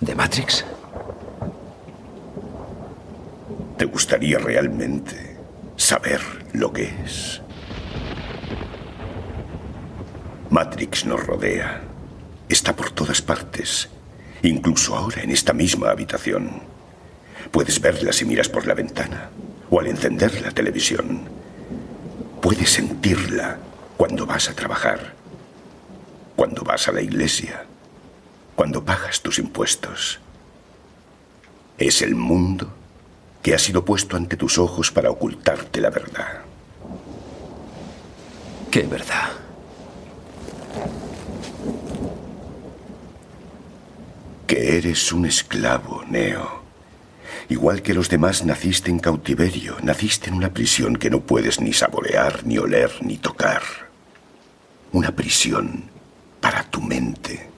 ¿De Matrix? ¿Te gustaría realmente saber lo que es? Matrix nos rodea. Está por todas partes. Incluso ahora en esta misma habitación. Puedes verla si miras por la ventana o al encender la televisión. Puedes sentirla cuando vas a trabajar, cuando vas a la iglesia cuando pagas tus impuestos. Es el mundo que ha sido puesto ante tus ojos para ocultarte la verdad. ¿Qué verdad? Que eres un esclavo, Neo. Igual que los demás naciste en cautiverio, naciste en una prisión que no puedes ni saborear, ni oler, ni tocar. Una prisión para tu mente.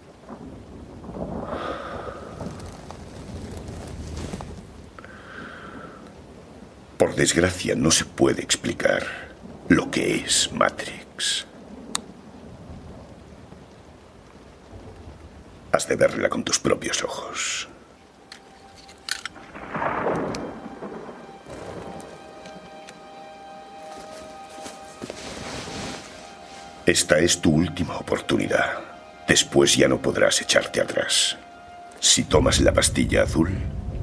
Por desgracia, no se puede explicar lo que es Matrix. Has de verla con tus propios ojos. Esta es tu última oportunidad. Después ya no podrás echarte atrás. Si tomas la pastilla azul,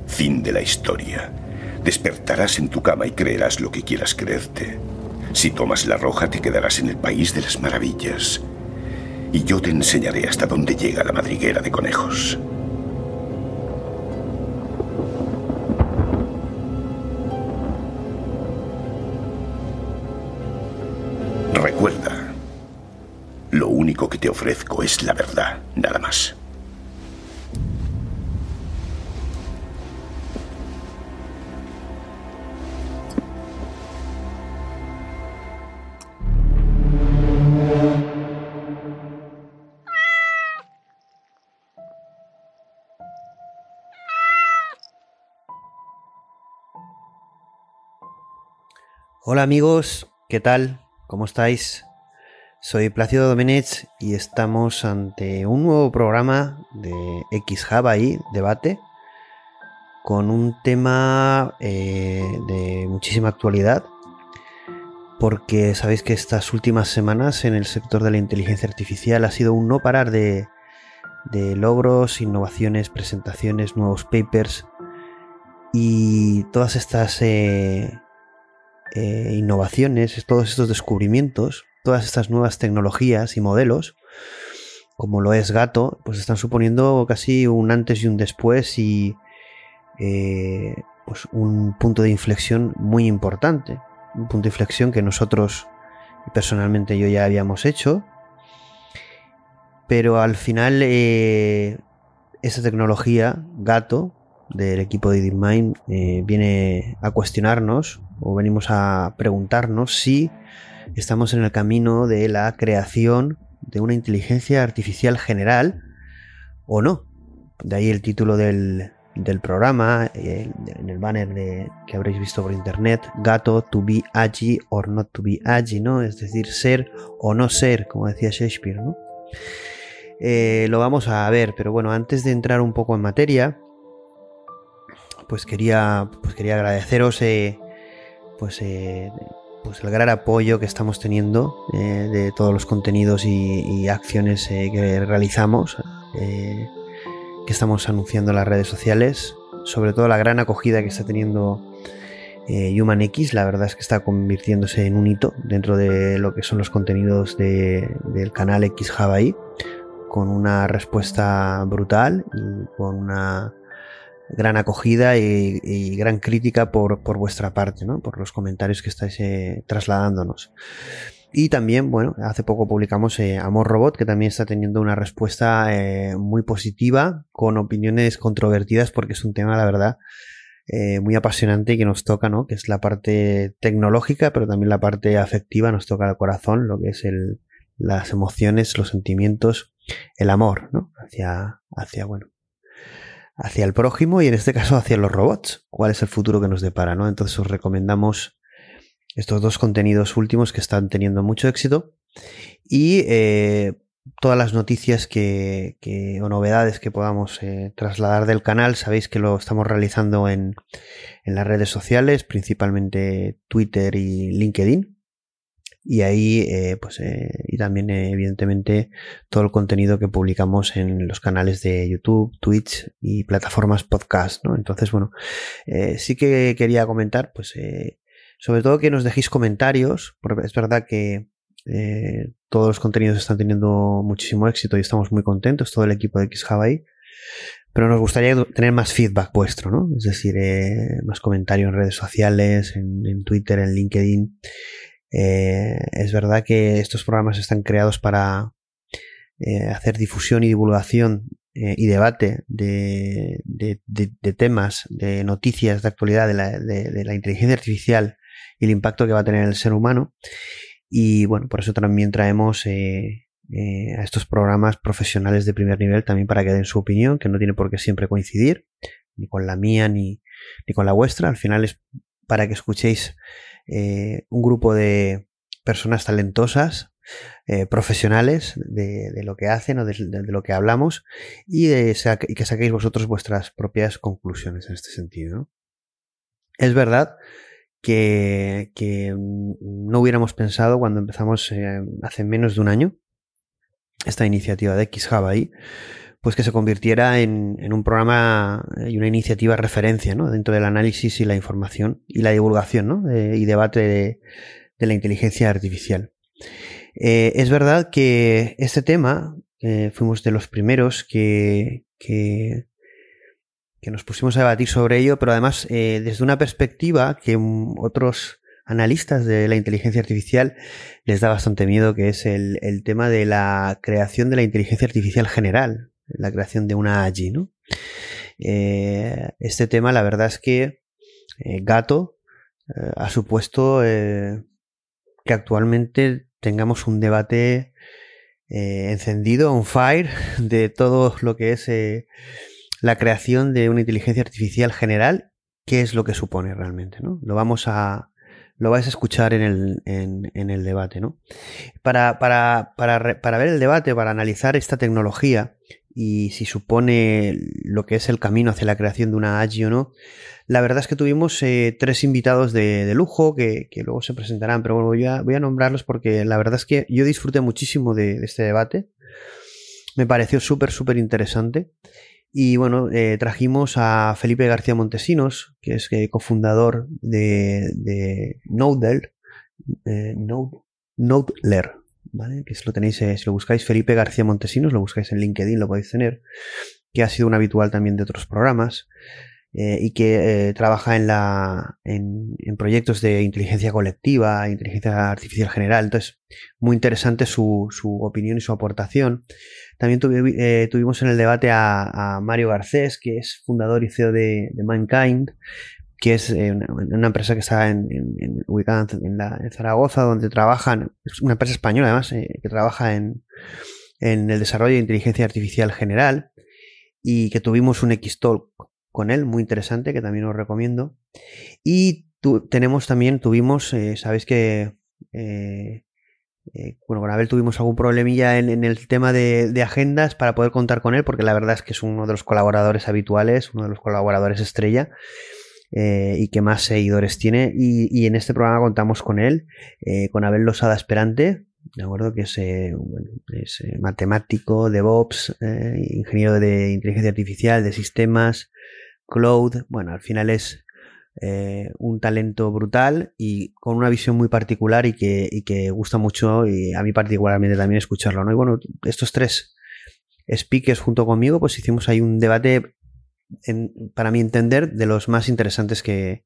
fin de la historia. Despertarás en tu cama y creerás lo que quieras creerte. Si tomas la roja te quedarás en el país de las maravillas. Y yo te enseñaré hasta dónde llega la madriguera de conejos. Recuerda, lo único que te ofrezco es la verdad, nada más. Hola amigos, ¿qué tal? ¿Cómo estáis? Soy Plácido Domenech y estamos ante un nuevo programa de X-Hub ahí, debate, con un tema eh, de muchísima actualidad, porque sabéis que estas últimas semanas en el sector de la inteligencia artificial ha sido un no parar de, logros, innovaciones, presentaciones, nuevos papers y todas estas... Eh, eh, innovaciones, todos estos descubrimientos, todas estas nuevas tecnologías y modelos, como lo es Gato, pues están suponiendo casi un antes y un después y eh, pues un punto de inflexión muy importante. Un punto de inflexión que nosotros, personalmente yo ya habíamos hecho pero al final eh, esta tecnología, Gato, del equipo de DeepMind, eh, viene a cuestionarnos o venimos a preguntarnos si estamos en el camino de la creación de una inteligencia artificial general o no. De ahí el título del, del programa, en el banner de, que habréis visto por internet, gato to be agi or not to be agi, ¿no? Es decir, ser o no ser, como decía Shakespeare. Eh, lo vamos a ver, pero bueno, antes de entrar un poco en materia, pues quería, pues quería agradeceros eh, pues, pues el gran apoyo que estamos teniendo de todos los contenidos y, acciones que realizamos que estamos anunciando en las redes sociales, sobre todo la gran acogida que está teniendo eh, HumanX, la verdad es que está convirtiéndose en un hito dentro de lo que son los contenidos del canal X con una respuesta brutal y con una gran acogida y, gran crítica por, vuestra parte, ¿no? por los comentarios que estáis eh, trasladándonos. Y también, bueno, hace poco publicamos eh, Amor Robot, que también está teniendo una respuesta eh, muy positiva, con opiniones controvertidas, porque es un tema, la verdad, muy apasionante y que nos toca, ¿no? Que es la parte tecnológica, pero también la parte afectiva, nos toca el corazón, lo que es el, las emociones, los sentimientos, el amor, ¿no? Hacia, hacia, bueno, hacia el prójimo y en este caso hacia los robots. ¿Cuál es el futuro que nos depara, ¿no? Entonces os recomendamos estos dos contenidos últimos que están teniendo mucho éxito y eh, todas las noticias que, o novedades que podamos eh, trasladar del canal sabéis que lo estamos realizando en, las redes sociales principalmente Twitter y LinkedIn y ahí eh, pues y también evidentemente todo el contenido que publicamos en los canales de YouTube, Twitch y plataformas podcast, ¿no? Entonces bueno sí que quería comentar pues sobre todo que nos dejéis comentarios, porque es verdad que eh, todos los contenidos están teniendo muchísimo éxito y estamos muy contentos, todo el equipo de XJava pero nos gustaría tener más feedback vuestro, ¿no? Es decir, eh, más comentarios en redes sociales, en, Twitter, en LinkedIn. Eh, es verdad que estos programas están creados para hacer difusión y divulgación y debate de, temas, de noticias de actualidad de la inteligencia artificial y el impacto que va a tener el ser humano. Y bueno, por eso también traemos eh, eh, a estos programas profesionales de primer nivel también para que den su opinión, que no tiene por qué siempre coincidir, ni con la mía ni, ni con la vuestra. Al final es para que escuchéis eh, un grupo de personas talentosas, profesionales de, lo que hacen o de, lo que hablamos y, y, que saquéis vosotros vuestras propias conclusiones en este sentido. Es verdad que, no hubiéramos pensado cuando empezamos eh, hace menos de un año esta iniciativa de XJava ahí, pues que se convirtiera en, un programa y una iniciativa referencia ¿no? dentro del análisis y la información y la divulgación ¿no? y debate de, la inteligencia artificial. Eh, es verdad que este tema fuimos de los primeros que, que que nos pusimos a debatir sobre ello, pero además eh, desde una perspectiva que otros analistas de la inteligencia artificial les da bastante miedo, que es el, tema de la creación de la inteligencia artificial general, la creación de una AGI, ¿no? Eh, este tema, la verdad es que eh, Gato ha supuesto que actualmente tengamos un debate encendido, on fire, de todo lo que es la creación de una inteligencia artificial general, ¿qué es lo que supone realmente? ¿no? Lo vamos a. Lo vais a escuchar en el, en, el debate, ¿no? Para, para, para, para ver el debate, para analizar esta tecnología y si supone lo que es el camino hacia la creación de una AGI o no, la verdad es que tuvimos eh, tres invitados de, lujo que, luego se presentarán, pero bueno, voy a, nombrarlos porque la verdad es que yo disfruté muchísimo de, de este debate. Me pareció súper, súper interesante. Y bueno, eh, trajimos a Felipe García Montesinos, que es eh, cofundador de, de Nodler, Que si lo tenéis, si lo buscáis Felipe García Montesinos, lo buscáis en LinkedIn, lo podéis tener, que ha sido un habitual también de otros programas. y que trabaja en, la, en, en, proyectos de inteligencia colectiva, inteligencia artificial general. Entonces, muy interesante su, su opinión y su aportación. También eh, tuvimos en el debate a, Mario Garcés, que es fundador y CEO de, Mankind, que es eh, una, empresa que está en, ubicada en, Zaragoza, donde trabajan, es una empresa española además, que trabaja en, el desarrollo de inteligencia artificial general y que tuvimos un X-Talk con él, muy interesante, que también os recomiendo. Y tenemos también, tuvimos, sabéis que eh, bueno, con Abel tuvimos algún problemilla en, el tema de, agendas para poder contar con él, porque la verdad es que es uno de los colaboradores habituales, uno de los colaboradores estrella. Eh, y que más seguidores tiene. Y, en este programa contamos con él, eh, con Abel Losada Esperante, de acuerdo, que es, es matemático, DevOps, ingeniero de inteligencia artificial, de sistemas, cloud. Bueno, al final es eh, un talento brutal y con una visión muy particular y que, gusta mucho y a mí particularmente también escucharlo. ¿no? Y bueno, estos tres speakers junto conmigo, pues hicimos ahí un debate, para mi entender, de los más interesantes que,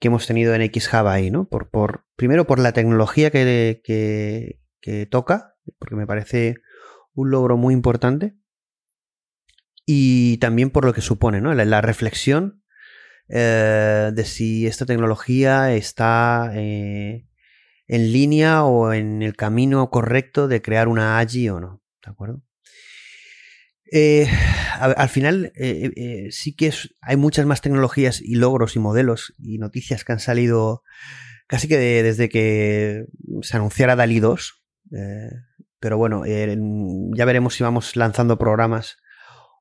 hemos tenido en XHub ahí, ¿no? Por, por, primero por la tecnología que, que, toca, porque me parece un logro muy importante. Y también por lo que supone, ¿no? la reflexión eh, de si esta tecnología está eh, en línea o en el camino correcto de crear una AGI o no. ¿De acuerdo? Eh, al final sí que hay muchas más tecnologías y logros y modelos y noticias que han salido casi que desde que se anunciara DALI 2. pero bueno, ya veremos si vamos lanzando programas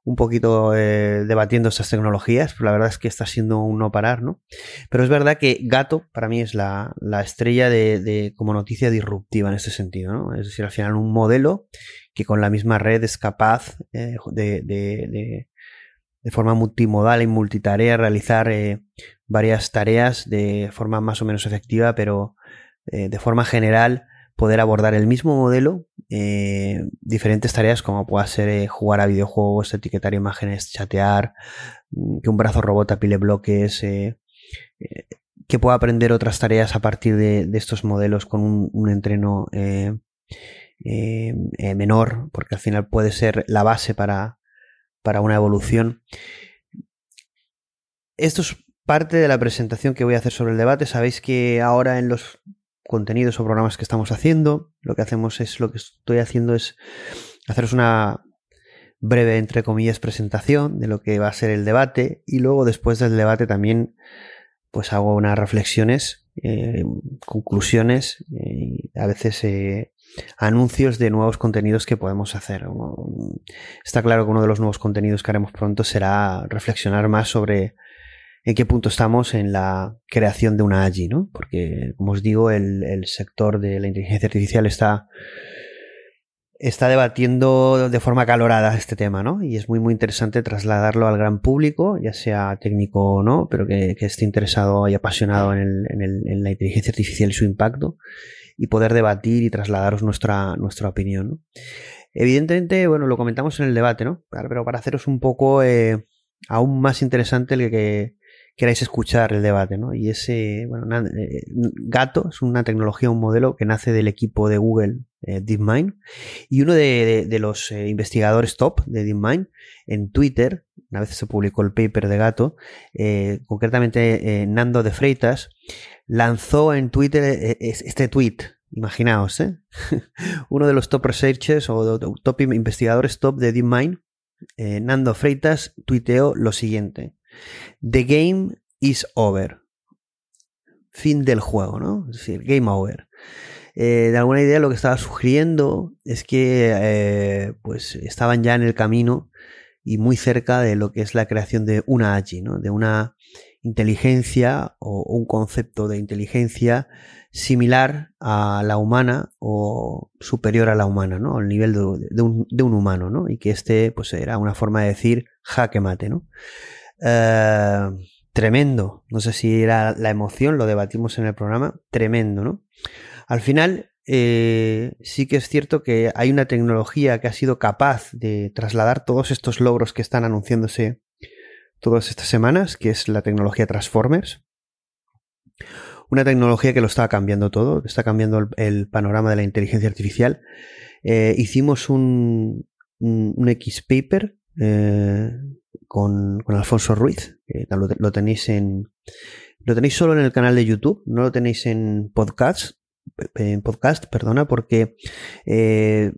un poquito eh, debatiendo estas tecnologías, pero la verdad es que está siendo un no parar, ¿no? Pero es verdad que Gato para mí es la, estrella de, como noticia disruptiva en este sentido, ¿no? Es decir, al final un modelo que con la misma red es capaz eh, de, de, forma multimodal y multitarea realizar eh, varias tareas de forma más o menos efectiva, pero de forma general poder abordar el mismo modelo, eh, diferentes tareas como pueda ser eh, jugar a videojuegos, etiquetar imágenes, chatear, mm, que un brazo robot apile bloques, eh, que pueda aprender otras tareas a partir de, estos modelos con un, entreno menor, porque al final puede ser la base para, para una evolución. Esto es parte de la presentación que voy a hacer sobre el debate. Sabéis que ahora en los contenidos o programas que estamos haciendo. Lo que hacemos es, lo que estoy haciendo es haceros una breve, entre comillas, presentación de lo que va a ser el debate y luego después del debate también pues hago unas reflexiones, eh, conclusiones y a veces eh, anuncios de nuevos contenidos que podemos hacer. Está claro que uno de los nuevos contenidos que haremos pronto será reflexionar más sobre en qué punto estamos en la creación de una AGI, ¿no? Porque, como os digo, el, sector de la inteligencia artificial está, está debatiendo de forma calorada este tema, ¿no? Y es muy, muy interesante trasladarlo al gran público, ya sea técnico o no, pero que, esté interesado y apasionado en, la inteligencia artificial y su impacto, y poder debatir y trasladaros nuestra, nuestra opinión. Evidentemente, bueno, lo comentamos en el debate, ¿no? Pero para haceros un poco eh, aún más interesante el que, queráis escuchar el debate, ¿no? Y ese, bueno, eh, Gato es una tecnología, un modelo que nace del equipo de Google eh, DeepMind y uno de, los investigadores top de DeepMind en Twitter, una vez se publicó el paper de Gato, concretamente Nando de Freitas, lanzó en Twitter este tweet. Imaginaos, ¿eh? uno de los top researchers o top investigadores top de DeepMind, Nando Freitas, tuiteó lo siguiente. The game is over. Fin del juego, ¿no? Es decir, game over. Eh, de alguna idea lo que estaba sugiriendo es que eh, pues estaban ya en el camino y muy cerca de lo que es la creación de una AGI, ¿no? de una inteligencia o un concepto de inteligencia similar a la humana o superior a la humana, ¿no? al nivel de, un, humano, ¿no? y que este pues era una forma de decir jaque mate. ¿no? Eh, tremendo. No sé si era la emoción, lo debatimos en el programa. Tremendo, ¿no? Al final, eh, sí que es cierto que hay una tecnología que ha sido capaz de trasladar todos estos logros que están anunciándose todas estas semanas, que es la tecnología Transformers. Una tecnología que lo está cambiando todo, está cambiando el, panorama de la inteligencia artificial. Eh, hicimos un, X Paper eh, con, Alfonso Ruiz, que lo, tenéis en... Lo tenéis solo en el canal de YouTube, no lo tenéis en podcast, podcast, perdona, porque eh,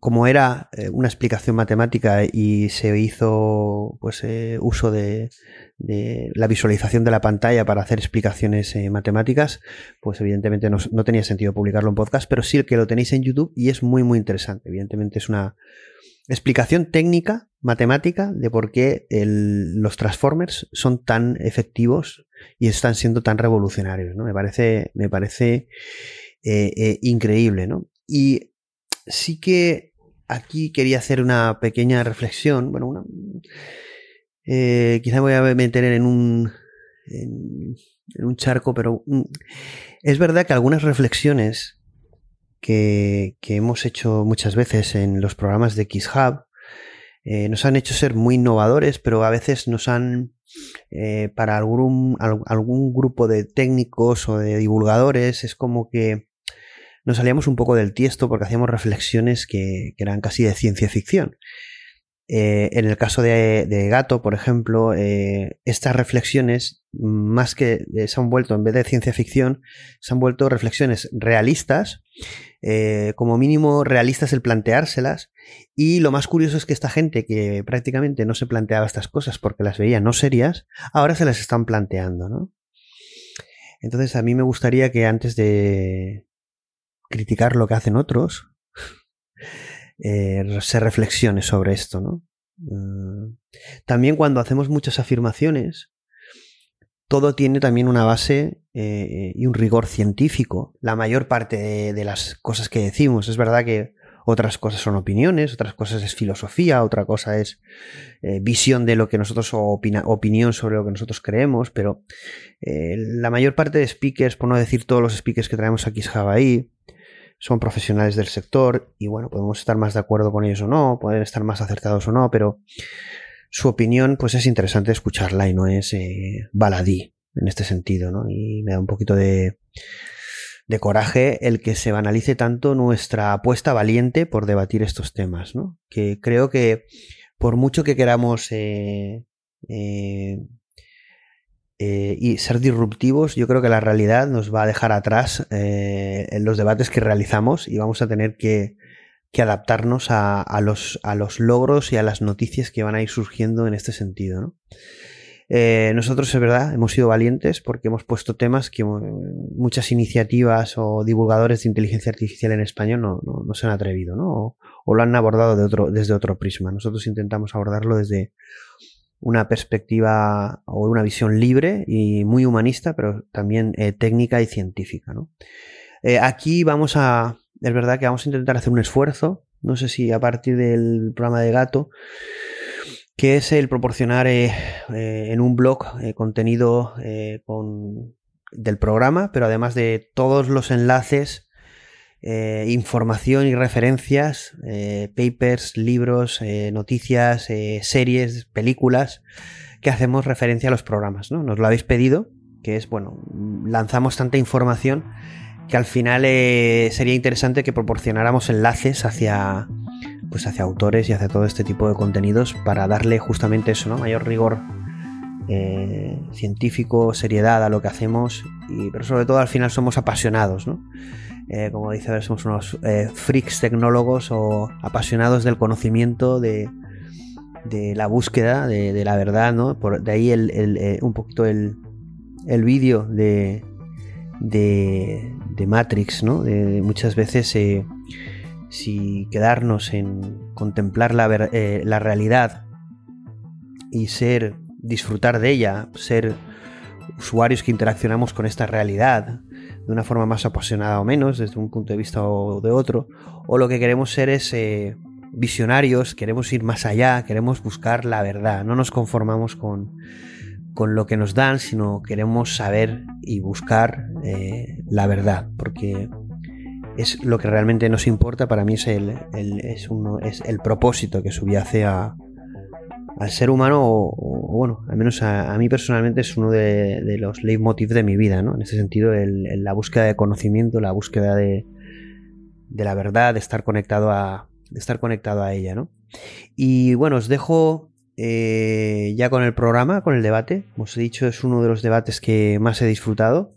como era eh, una explicación matemática y se hizo pues eh, uso de, la visualización de la pantalla para hacer explicaciones matemáticas, pues evidentemente no, tenía sentido publicarlo en podcast, pero sí que lo tenéis en YouTube y es muy muy interesante. Evidentemente es una explicación técnica, matemática, de por qué los Transformers son tan efectivos y están siendo tan revolucionarios. ¿no? Me parece, me parece increíble. ¿no? Y sí que aquí quería hacer una pequeña reflexión. Bueno, una, eh, quizá voy a meter en un, en, un charco, pero es verdad que algunas reflexiones que, hemos hecho muchas veces en los programas de XHub eh, nos han hecho ser muy innovadores, pero a veces nos han, eh, para algún, algún grupo de técnicos o de divulgadores, es como que nos salíamos un poco del tiesto porque hacíamos reflexiones que, eran casi de ciencia ficción. Eh, en el caso de, Gato, por ejemplo, eh, estas reflexiones, más que se han vuelto, en vez de ciencia ficción, se han vuelto reflexiones realistas, eh, como mínimo realistas el planteárselas. Y lo más curioso es que esta gente que prácticamente no se planteaba estas cosas porque las veía no serias, ahora se las están planteando, ¿no? Entonces a mí me gustaría que antes de, criticar lo que hacen otros, eh, se reflexione sobre esto, ¿no? Mm, también cuando hacemos muchas afirmaciones, todo tiene también una base eh, y un rigor científico. La mayor parte de, las cosas que decimos, es verdad que otras cosas son opiniones, otras cosas es filosofía, otra cosa es eh, visión de lo que nosotros o opinión sobre lo que nosotros creemos, pero la mayor parte de speakers, por no decir todos los speakers que traemos aquí es Javaí, son profesionales del sector y bueno, podemos estar más de acuerdo con ellos o no, pueden estar más acertados o no, pero su opinión pues es interesante escucharla y no es eh, baladí en este sentido, ¿no? Y me da un poquito de, de coraje el que se banalice tanto nuestra apuesta valiente por debatir estos temas, ¿no? Que creo que por mucho que queramos eh, eh, eh, y ser disruptivos, yo creo que la realidad nos va a dejar atrás eh, en los debates que realizamos y vamos a tener que, adaptarnos a, los, logros y a las noticias que van a ir surgiendo en este sentido. Eh, nosotros, es verdad, hemos sido valientes porque hemos puesto temas que muchas iniciativas o divulgadores de inteligencia artificial en español no, se han atrevido, ¿no? O, lo han abordado desde otro prisma. Nosotros intentamos abordarlo desde una perspectiva o una visión libre y muy humanista, pero también eh, técnica y científica. Eh, aquí vamos a, es verdad que vamos a intentar hacer un esfuerzo, no sé si a partir del programa de gato, que es el proporcionar eh, en un blog contenido con, del programa, pero además de todos los enlaces eh, información y referencias, eh, papers, libros, eh, noticias, series, películas, que hacemos referencia a los programas. ¿no? Nos lo habéis pedido, que es, bueno, lanzamos tanta información que al final sería interesante que proporcionáramos enlaces hacia, pues hacia autores y hacia todo este tipo de contenidos para darle justamente eso, ¿no? Mayor rigor científico, seriedad a lo que hacemos, y, pero sobre todo al final somos apasionados, ¿no? Eh, como dice, somos unos eh, freaks tecnólogos o apasionados del conocimiento, de, la búsqueda de, la verdad, ¿no? De ahí el, eh, un poquito el, el vídeo de, de, Matrix, ¿no? De, muchas veces si quedarnos en contemplar la, la realidad y ser, disfrutar de ella, ser usuarios que interaccionamos con esta realidad, de una forma más apasionada o menos, desde un punto de vista o de otro, o lo que queremos ser es eh, visionarios, queremos ir más allá, queremos buscar la verdad, no nos conformamos con, con lo que nos dan, sino queremos saber y buscar eh, la verdad, porque es lo que realmente nos importa, para mí es el, es, uno, es el propósito que subyace a, al ser humano, o, bueno, al menos a, mí personalmente es uno de, los leitmotiv de mi vida, ¿no? En ese sentido, la búsqueda de conocimiento, la búsqueda de, de, la verdad, de estar conectado a, estar conectado a ella, ¿no? Y bueno, os dejo eh, ya con el programa, con el debate. Como os he dicho, es uno de los debates que más he disfrutado.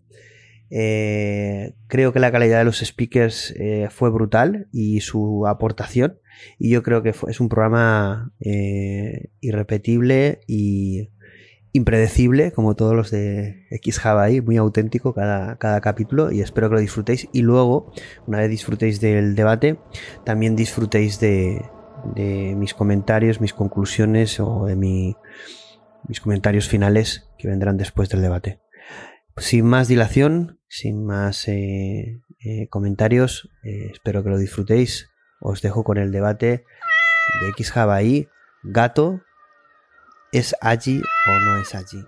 Eh, creo que la calidad de los speakers eh, fue brutal y su aportación. Y yo creo que es un programa irrepetible y impredecible, como todos los de X Hawaii, muy auténtico cada, cada capítulo. Y espero que lo disfrutéis. Y luego, una vez disfrutéis del debate, también disfrutéis de, mis comentarios, mis conclusiones o de mis comentarios finales que vendrán después del debate. Sin más dilación, sin más eh, eh, comentarios, eh, espero que lo disfrutéis. Os dejo con el debate de X Hawaii. Gato, ¿es allí o no es allí?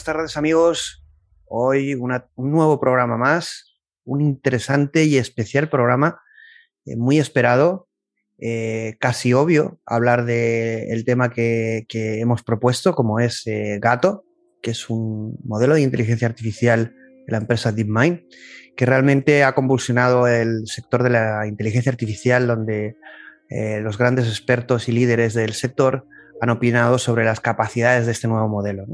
Buenas tardes amigos. Hoy un nuevo programa más, un interesante y especial programa, eh, muy esperado, eh, casi obvio hablar del tema que, hemos propuesto, como es eh, Gato, que es un modelo de inteligencia artificial de la empresa DeepMind, que realmente ha convulsionado el sector de la inteligencia artificial, donde los grandes expertos y líderes del sector han opinado sobre las capacidades de este nuevo modelo.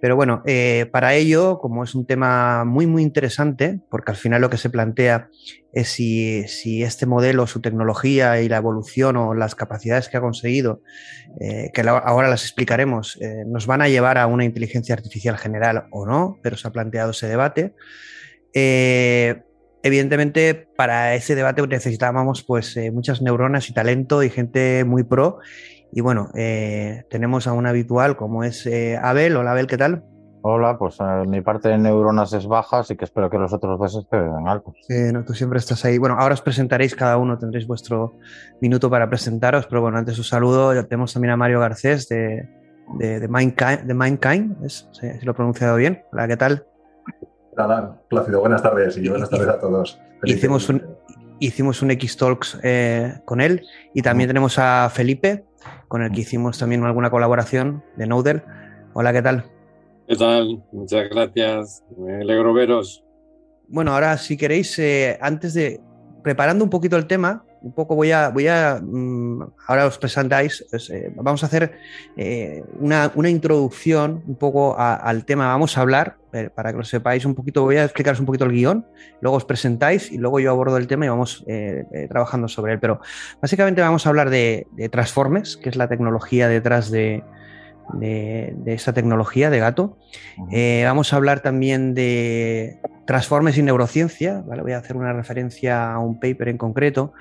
Pero bueno, eh, para ello, como es un tema muy, muy interesante, porque al final lo que se plantea es si, este modelo, su tecnología y la evolución o las capacidades que ha conseguido, eh, que ahora las explicaremos, eh, nos van a llevar a una inteligencia artificial general o no, pero se ha planteado ese debate. evidentemente, para ese debate necesitábamos pues, muchas neuronas y talento y gente muy pro y bueno, eh, tenemos a un habitual como es eh, Abel. Hola Abel, ¿qué tal? Hola, pues eh, mi parte de neuronas es baja, así que espero que los otros dos estén altos. Sí, no, tú siempre estás ahí. Bueno, ahora os presentaréis cada uno, tendréis vuestro minuto para presentaros, pero bueno, antes os saludo. Ya tenemos también a Mario Garcés de, de, Mindkind, de Mindkind si, lo he pronunciado bien. Hola, ¿qué tal? Hola, Plácido, buenas tardes y buenas tardes a todos. Hicimos un, hicimos un X-Talks con él y también tenemos a Felipe con el que hicimos también alguna colaboración de Noodle. Hola, ¿qué tal? ¿Qué tal? Muchas gracias. Me alegro veros. Bueno, ahora si queréis, eh, antes de preparando un poquito el tema, un poco voy a, voy a mm, ahora os presentáis, eh, vamos a hacer eh, una, introducción un poco al tema, vamos a hablar, eh, para que lo sepáis un poquito, voy a explicaros un poquito el guion, luego os presentáis y luego yo abordo el tema y vamos trabajando sobre él, pero básicamente vamos a hablar de, de Transformes, que es la tecnología detrás de, de, esta tecnología de gato. vamos a hablar también de Transformes y neurociencia, ¿vale? voy a hacer una referencia a un paper en concreto.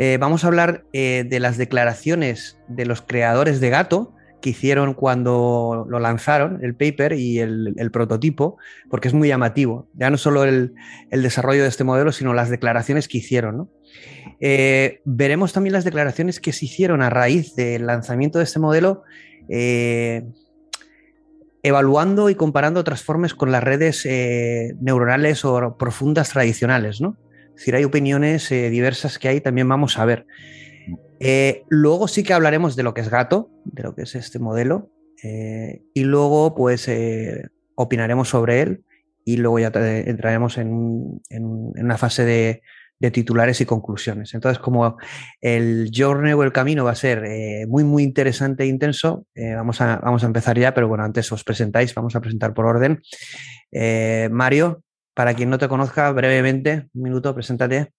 Eh, vamos a hablar eh, de las declaraciones de los creadores de Gato que hicieron cuando lo lanzaron, el paper y el, prototipo, porque es muy llamativo. Ya no solo el, desarrollo de este modelo, sino las declaraciones que hicieron. Eh, veremos también las declaraciones que se hicieron a raíz del lanzamiento de este modelo evaluando y comparando transformes con las redes eh, neuronales o profundas tradicionales, ¿no? Es decir, hay opiniones eh, diversas que hay, también vamos a ver. Eh, luego sí que hablaremos de lo que es gato, de lo que es este modelo, y luego pues opinaremos sobre él y luego ya entraremos en una fase de, de titulares y conclusiones. Entonces, como el journey o el camino va a ser eh, muy, muy interesante e intenso, eh, vamos, a, vamos a empezar ya, pero bueno, antes os presentáis, vamos a presentar por orden. Eh, Mario, para quien no te conozca, brevemente, un minuto, preséntate.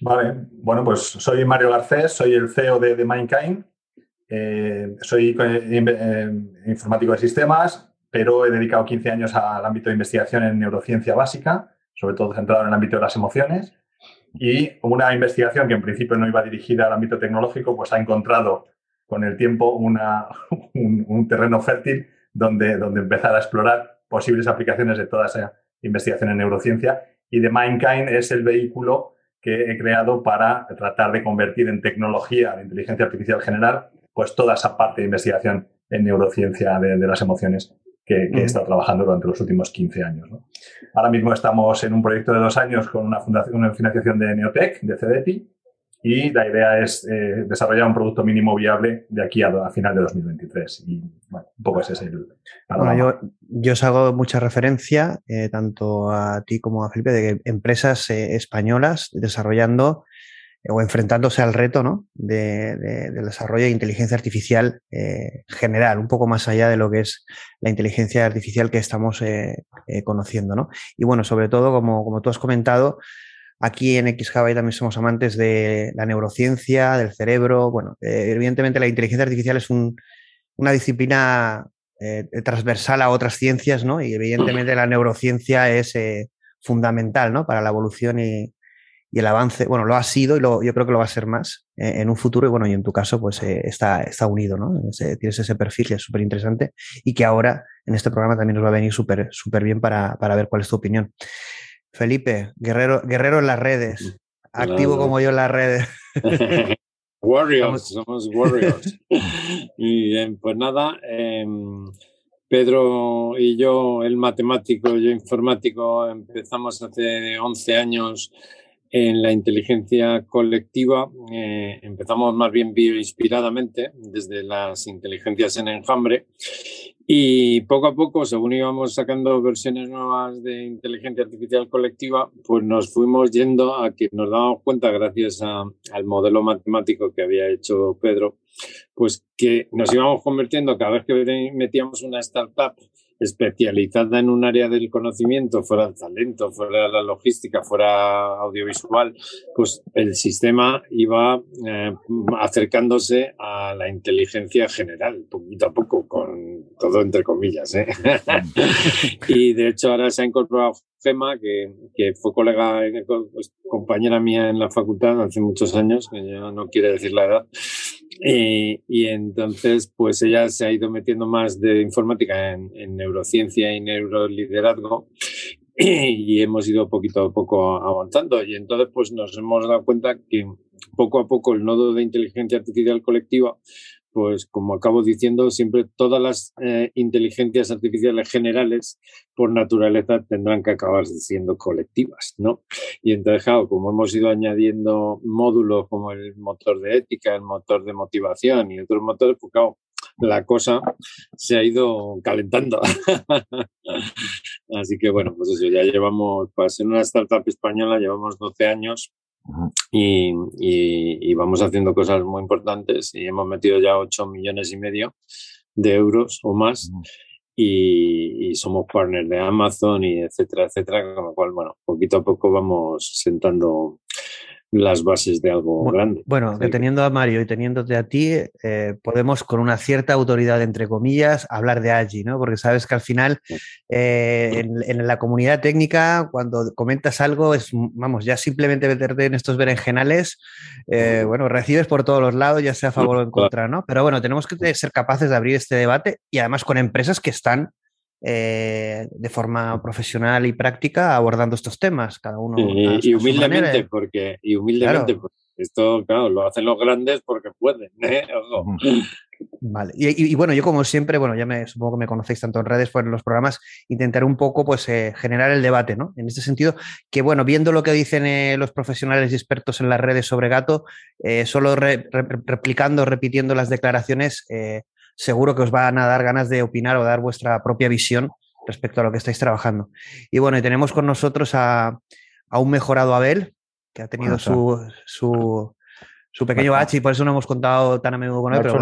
Vale, bueno, pues soy Mario Garcés, soy el CEO de, de Mindkind. soy informático de sistemas, pero he dedicado 15 años al ámbito de investigación en neurociencia básica, sobre todo centrado en el ámbito de las emociones. Y una investigación que en principio no iba dirigida al ámbito tecnológico, pues ha encontrado con el tiempo una, un, terreno fértil donde, donde empezar a explorar posibles aplicaciones de toda esa investigación en neurociencia. Y The Mindkind es el vehículo que he creado para tratar de convertir en tecnología de inteligencia artificial general, pues toda esa parte de investigación en neurociencia de, de las emociones que, he estado trabajando durante los últimos 15 años. Ahora mismo estamos en un proyecto de dos años con una, financiación de Neotech, de CDEPI, y la idea es eh, desarrollar un producto mínimo viable de aquí a, final de 2023. Y bueno, un poco ese es el... Bueno, yo, os hago mucha referencia, eh, tanto a ti como a Felipe, de empresas eh, españolas desarrollando o enfrentándose al reto ¿no? de, del desarrollo de inteligencia artificial eh, general, un poco más allá de lo que es la inteligencia artificial que estamos eh, eh, conociendo. ¿no? Y bueno, sobre todo, como, como tú has comentado, aquí en XJava también somos amantes de la neurociencia, del cerebro. Bueno, evidentemente la inteligencia artificial es un, una disciplina transversal a otras ciencias, ¿no? Y evidentemente la neurociencia es fundamental, ¿no? Para la evolución y, y el avance, bueno, lo ha sido y lo, yo creo que lo va a ser más eh, en un futuro y bueno, y en tu caso pues eh, está, está unido, ¿no? tienes ese perfil que es súper interesante y que ahora en este programa también nos va a venir súper súper bien para, para, ver cuál es tu opinión. Felipe, guerrero, guerrero en las redes, activo como yo en las redes. warriors, somos warriors. y bien, pues nada, em, Pedro y yo, el matemático, yo informático, empezamos hace 11 años en la inteligencia colectiva eh, empezamos más bien bioinspiradamente desde las inteligencias en enjambre y poco a poco, según íbamos sacando versiones nuevas de inteligencia artificial colectiva, pues nos fuimos yendo a que nos dábamos cuenta, gracias al modelo matemático que había hecho Pedro, pues que nos íbamos convirtiendo cada vez que metíamos una startup especializada en un área del conocimiento, fuera el talento, fuera la logística, fuera audiovisual, pues el sistema iba eh, acercándose a la inteligencia general, poquito a poco, con todo entre comillas. ¿eh? y de hecho ahora se ha incorporado Gema, que, que fue colega, pues, compañera mía en la facultad hace muchos años, que ya no quiere decir la edad, y, entonces, pues ella se ha ido metiendo más de informática en, neurociencia y neuroliderazgo y hemos ido poquito a poco avanzando. Y entonces, pues nos hemos dado cuenta que poco a poco el nodo de inteligencia artificial colectiva pues como acabo diciendo, siempre todas las eh, inteligencias artificiales generales por naturaleza tendrán que acabar siendo colectivas, ¿no? Y entonces, claro, como hemos ido añadiendo módulos como el motor de ética, el motor de motivación y otros motores, pues claro, la cosa se ha ido calentando. Así que bueno, pues eso, ya llevamos, para ser una startup española, llevamos 12 años y, vamos haciendo cosas muy importantes y hemos metido ya 8 millones y medio de euros o más y, somos partners de Amazon y etcétera, etcétera, con lo cual, bueno, poquito a poco vamos sentando las bases de algo grande. Bueno, que teniendo a Mario y teniéndote a ti, eh, podemos con una cierta autoridad, entre comillas, hablar de allí, ¿no? Porque sabes que al final, eh, en, la comunidad técnica, cuando comentas algo, es, vamos, ya simplemente meterte en estos berenjenales, eh, bueno, recibes por todos los lados, ya sea a favor o en contra, ¿no? Pero bueno, tenemos que ser capaces de abrir este debate y además con empresas que están eh, de forma profesional y práctica abordando estos temas, cada uno. y, humildemente, porque, y humildemente, esto, claro, lo hacen los grandes porque pueden. ¿eh? Vale. Y, bueno, yo como siempre, bueno, ya me supongo que me conocéis tanto en redes como en los programas, intentaré un poco pues eh, generar el debate, ¿no? En este sentido, que bueno, viendo lo que dicen los profesionales y expertos en las redes sobre gato, solo replicando, repitiendo las declaraciones, seguro que os van a dar ganas de opinar o dar vuestra propia visión respecto a lo que estáis trabajando. Y bueno, y tenemos con nosotros a, un mejorado Abel, que ha tenido su, su, pequeño bache y por eso no hemos contado tan a menudo con él. Pero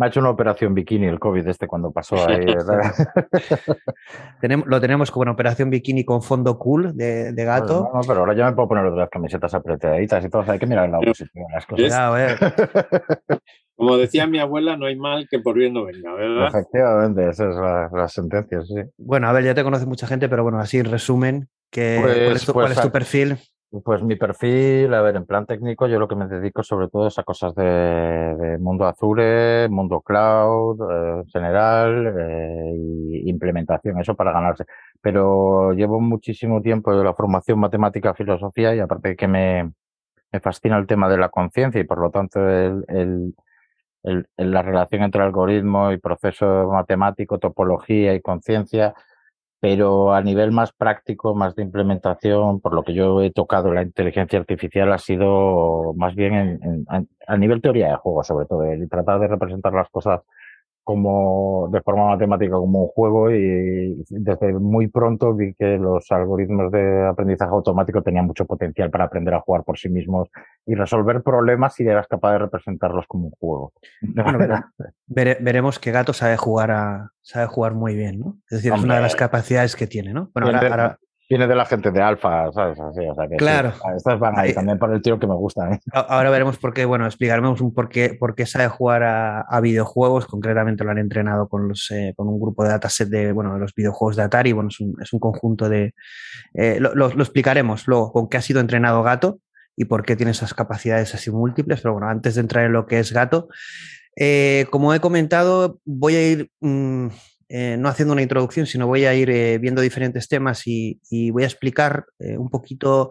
me ha hecho una operación bikini el COVID este cuando pasó ahí. tenemos, lo tenemos como una operación bikini con fondo cool de, gato. no, pero ahora ya me puedo poner otras camisetas apretaditas y todo. hay que mirar en la oposición las cosas. Como decía mi abuela, no hay mal que por bien no venga, ¿verdad? Efectivamente, esa es la, sentencia, sí. Bueno, a ver, ya te conoce mucha gente, pero bueno, así en resumen, ¿cuál, es tu, pues, pues, perfil? Pues mi perfil, a ver, en plan técnico, yo lo que me dedico sobre todo es a cosas de, mundo Azure, mundo cloud, eh, general eh, y implementación, eso para ganarse. Pero llevo muchísimo tiempo de la formación matemática, filosofía y aparte que me, me fascina el tema de la conciencia y por lo tanto el el, la relación entre algoritmo y proceso matemático, topología y conciencia, pero a nivel más práctico, más de implementación, por lo que yo he tocado la inteligencia artificial ha sido más bien en, a nivel teoría de juego, sobre todo, el tratar de representar las cosas como de forma matemática como un juego y desde muy pronto vi que los algoritmos de aprendizaje automático tenían mucho potencial para aprender a jugar por sí mismos y resolver problemas si eras capaz de representarlos como un juego. veremos que Gato sabe jugar a, sabe jugar muy bien, ¿no? Es decir, es una de las capacidades que tiene, ¿no? Bueno, ahora, Viene de la gente de Alfa, ¿sabes? claro. estas van ahí también por el tío que me gusta. ¿eh? Ahora veremos por qué, bueno, explicaremos un por qué, por qué sabe jugar a, videojuegos. Concretamente lo han entrenado con, los, eh, con un grupo de dataset de, bueno, de los videojuegos de Atari. Bueno, es un, es un conjunto de... Eh, lo, lo, explicaremos luego con qué ha sido entrenado Gato y por qué tiene esas capacidades así múltiples. Pero bueno, antes de entrar en lo que es Gato, como he comentado, voy a ir... Mm, eh, no haciendo una introducción, sino voy a ir eh, viendo diferentes temas y, voy a explicar eh, un poquito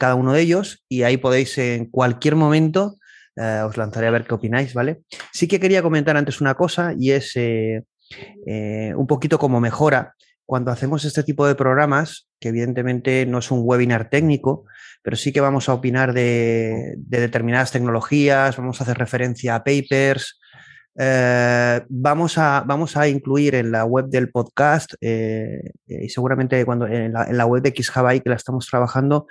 cada uno de ellos y ahí podéis en cualquier momento, os lanzaré a ver qué opináis, ¿vale? Sí que quería comentar antes una cosa y es un poquito como mejora cuando hacemos este tipo de programas, que evidentemente no es un webinar técnico, pero sí que vamos a opinar de determinadas tecnologías, vamos a hacer referencia a papers, eh, vamos, a, vamos a incluir en la web del podcast eh, eh, y seguramente cuando en la, web de XHabai que la estamos trabajando,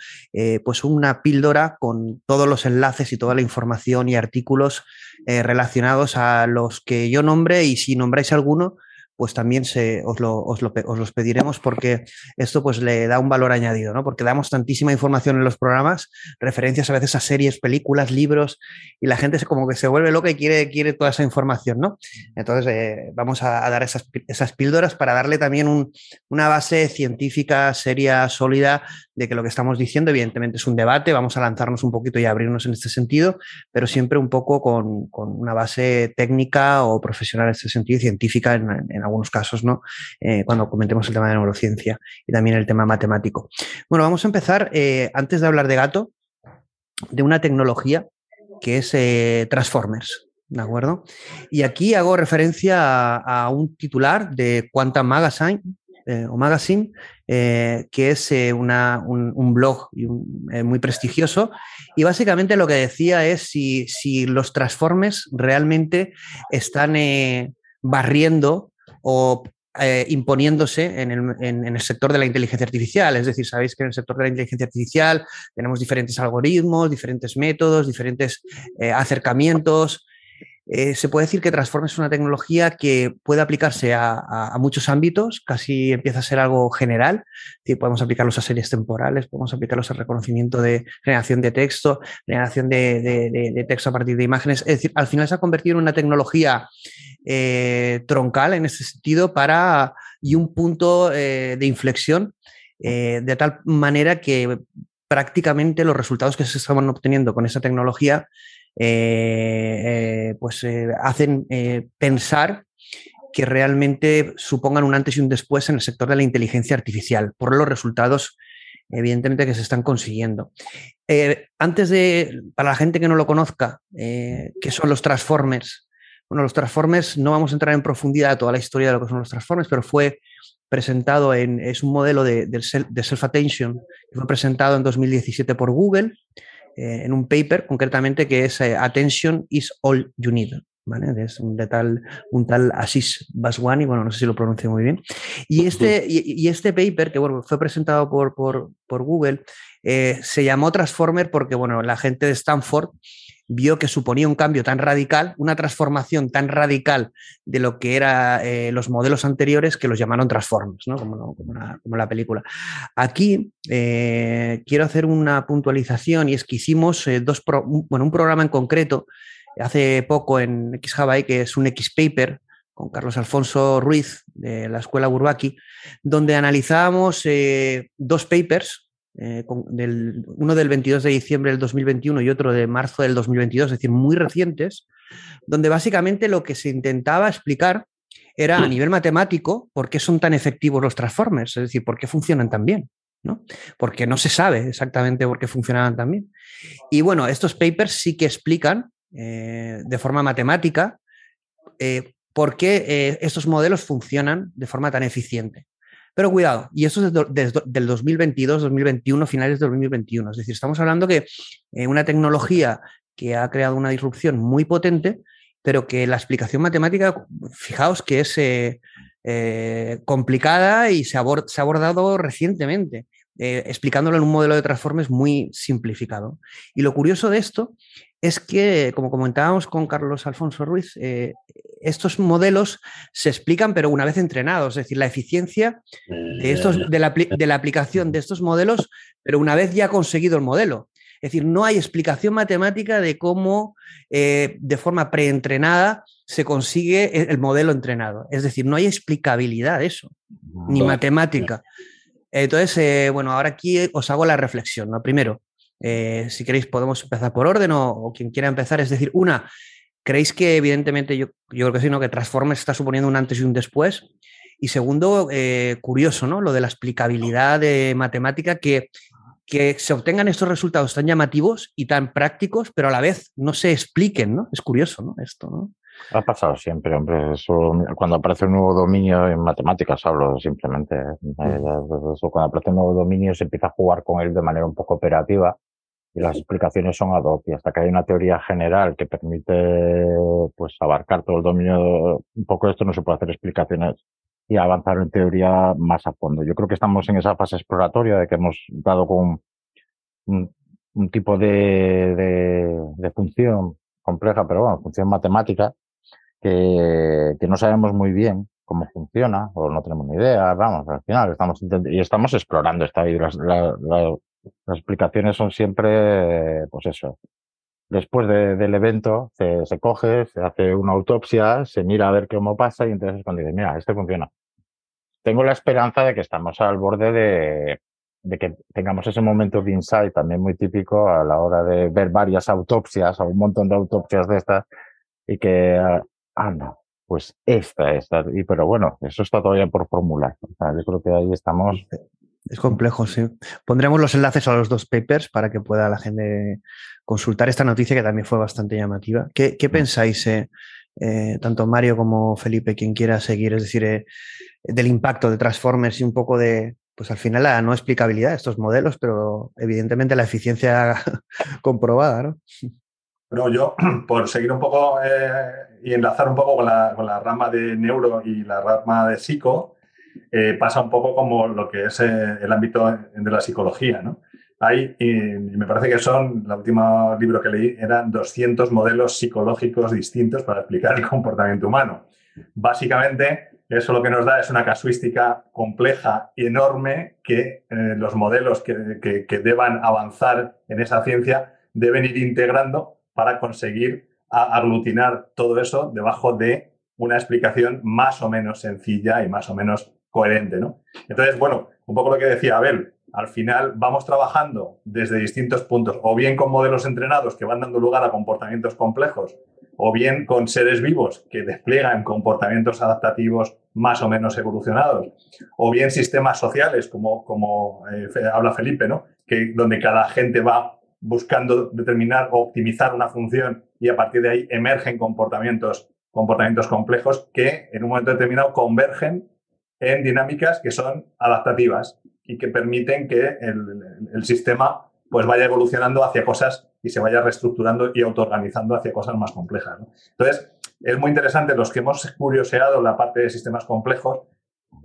pues una píldora con todos los enlaces y toda la información y artículos relacionados a los que yo nombre y si nombráis alguno, pues también os, lo, os, lo, os, los pediremos porque esto pues le da un valor añadido, ¿no? Porque damos tantísima información en los programas, referencias a veces a series, películas, libros, y la gente se, como que se vuelve loca y quiere, quiere toda esa información, ¿no? Entonces eh, vamos a, dar esas, esas, píldoras para darle también un, una base científica, seria, sólida, de que lo que estamos diciendo evidentemente es un debate, vamos a lanzarnos un poquito y abrirnos en este sentido, pero siempre un poco con, con una base técnica o profesional en este sentido, científica en, en algunos casos, ¿no? Eh, cuando comentemos el tema de neurociencia y también el tema matemático. Bueno, vamos a empezar, eh, antes de hablar de gato, de una tecnología que es eh, Transformers. ¿De acuerdo? Y aquí hago referencia a, un titular de Quantum Magazine, o Magazine, que es una, un, blog muy prestigioso. Y básicamente lo que decía es si, si los Transformers realmente están barriendo o eh, imponiéndose en el, sector de la inteligencia artificial. Es decir, sabéis que en el sector de la inteligencia artificial tenemos diferentes algoritmos, diferentes métodos, diferentes eh, acercamientos. Eh, se puede decir que Transform es una tecnología que puede aplicarse a, muchos ámbitos, casi empieza a ser algo general. podemos aplicarlos a series temporales, podemos aplicarlos al reconocimiento de generación de texto, generación de, texto a partir de imágenes. Es decir, al final se ha convertido en una tecnología eh, troncal en ese sentido para y un punto eh, de inflexión de tal manera que prácticamente los resultados que se estaban obteniendo con esa tecnología eh, eh, pues eh, hacen pensar que realmente supongan un antes y un después en el sector de la inteligencia artificial, por los resultados, evidentemente, que se están consiguiendo. antes de, para la gente que no lo conozca, ¿qué son los Transformers? Bueno, los Transformers, no vamos a entrar en profundidad a toda la historia de lo que son los Transformers, pero fue presentado en, es un modelo de, de self-attention que fue presentado en 2017 por Google eh, en un paper concretamente que es eh, Attention is all you need. ¿Vale? Es un, de tal, un tal Asís Baswani, bueno, no sé si lo pronuncio muy bien. Y este, y, este paper, que bueno, fue presentado por, por, por Google, eh, se llamó Transformer porque bueno, la gente de Stanford vio que suponía un cambio tan radical, una transformación tan radical de lo que eran eh, los modelos anteriores que los llamaron Transformers, ¿no? como, la película. Aquí eh, quiero hacer una puntualización y es que hicimos eh, dos bueno, un programa en concreto hace poco en XHawaii, que es un X-Paper con Carlos Alfonso Ruiz de la Escuela Burbaki, donde analizábamos dos papers eh, uno del 22 de diciembre del 2021 y otro de marzo del 2022, es decir, muy recientes, donde básicamente lo que se intentaba explicar era a nivel matemático por qué son tan efectivos los transformers, es decir, por qué funcionan tan bien. ¿no? Porque no se sabe exactamente por qué funcionaban tan bien. Y bueno, estos papers sí que explican eh, de forma matemática eh, por qué estos modelos funcionan de forma tan eficiente. Pero cuidado, y eso es desde, del 2022, 2021, finales de 2021. Es decir, estamos hablando que eh, una tecnología que ha creado una disrupción muy potente, pero que la explicación matemática, fijaos que es eh, eh, complicada y se, se, ha abordado recientemente, explicándolo en un modelo de transformes muy simplificado. Y lo curioso de esto es que, como comentábamos con Carlos Alfonso Ruiz, eh, estos modelos se explican, pero una vez entrenados, es decir, la eficiencia de, estos, de, la, aplicación de estos modelos, pero una vez ya conseguido el modelo. Es decir, no hay explicación matemática de cómo eh, de forma preentrenada se consigue el modelo entrenado. Es decir, no hay explicabilidad de eso, ni matemática. Entonces, eh, bueno, ahora aquí os hago la reflexión. ¿no? Primero, eh, si queréis, podemos empezar por orden o, quien quiera empezar. Es decir, una, ¿creéis que evidentemente yo, yo creo que sí, ¿no? Que Transformers está suponiendo un antes y un después? Y segundo, eh, curioso, ¿no? Lo de la explicabilidad de matemática que, que se obtengan estos resultados tan llamativos y tan prácticos, pero a la vez no se expliquen, ¿no? Es curioso, ¿no? Esto, ¿no? Ha pasado siempre, hombre. cuando aparece un nuevo dominio en matemáticas, hablo simplemente. Eh, cuando aparece un nuevo dominio se empieza a jugar con él de manera un poco operativa y las explicaciones son ad hoc. Y hasta que hay una teoría general que permite pues abarcar todo el dominio, un poco esto no se puede hacer explicaciones y avanzar en teoría más a fondo. Yo creo que estamos en esa fase exploratoria de que hemos dado con un, tipo de, de, de, función compleja, pero bueno, función matemática, que, que no sabemos muy bien cómo funciona o no tenemos ni idea. Vamos, al final estamos y estamos explorando esta vida. Las explicaciones son siempre, pues eso. Después del evento se, coge, se hace una autopsia, se mira a ver cómo pasa y entonces es cuando dice, mira, este funciona. Tengo la esperanza de que estamos al borde de, de que tengamos ese momento de insight también muy típico a la hora de ver varias autopsias o un montón de autopsias de estas y que, anda, pues esta, esta, y pero bueno, eso está todavía por formular. yo creo que ahí estamos es complejo, sí. Pondremos los enlaces a los dos papers para que pueda la gente consultar esta noticia que también fue bastante llamativa. ¿Qué, mm. pensáis, eh, eh, tanto Mario como Felipe, quien quiera seguir, es decir, eh, del impacto de Transformers y un poco de, pues al final la no explicabilidad de estos modelos, pero evidentemente la eficiencia comprobada, ¿no? Bueno, yo, por seguir un poco y enlazar un poco con la, rama de neuro y la rama de psico, eh, pasa un poco como lo que es eh, el ámbito de la psicología, ¿no? Hay, y me parece que son, el último libro que leí, eran 200 modelos psicológicos distintos para explicar el comportamiento humano. Básicamente, eso lo que nos da es una casuística compleja y enorme que los modelos que, que deban avanzar en esa ciencia deben ir integrando para conseguir aglutinar todo eso debajo de una explicación más o menos sencilla y más o menos coherente. ¿no? Entonces, bueno, un poco lo que decía Abel, al final vamos trabajando desde distintos puntos, o bien con modelos entrenados que van dando lugar a comportamientos complejos, o bien con seres vivos que despliegan comportamientos adaptativos más o menos evolucionados, o bien sistemas sociales, como, como eh, habla Felipe, ¿no? que, donde cada gente va buscando determinar o optimizar una función y a partir de ahí emergen comportamientos, comportamientos complejos que en un momento determinado convergen en dinámicas que son adaptativas y que permiten que el, sistema pues vaya evolucionando hacia cosas y se vaya reestructurando y autoorganizando hacia cosas más complejas. Entonces, es muy interesante los que hemos curioseado la parte de sistemas complejos.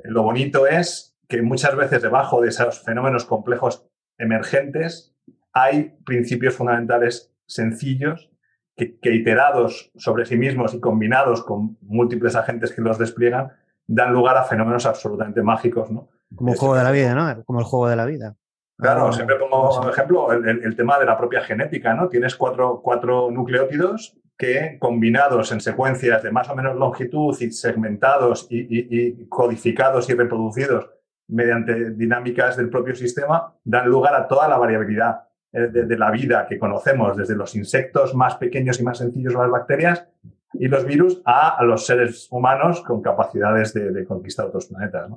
Lo bonito es que muchas veces debajo de esos fenómenos complejos emergentes hay principios fundamentales sencillos que, iterados sobre sí mismos y combinados con múltiples agentes que los despliegan, dan lugar a fenómenos absolutamente mágicos. ¿no? Como el juego de la vida, ¿no? Como el juego de la vida. Claro, ah, siempre pongo como ejemplo el, tema de la propia genética, ¿no? Tienes cuatro, cuatro nucleótidos que combinados en secuencias de más o menos longitud y segmentados y, codificados y reproducidos mediante dinámicas del propio sistema, dan lugar a toda la variabilidad eh, de, la vida que conocemos, desde los insectos más pequeños y más sencillos, las bacterias, y los virus, a, los seres humanos con capacidades de, conquistar otros planetas.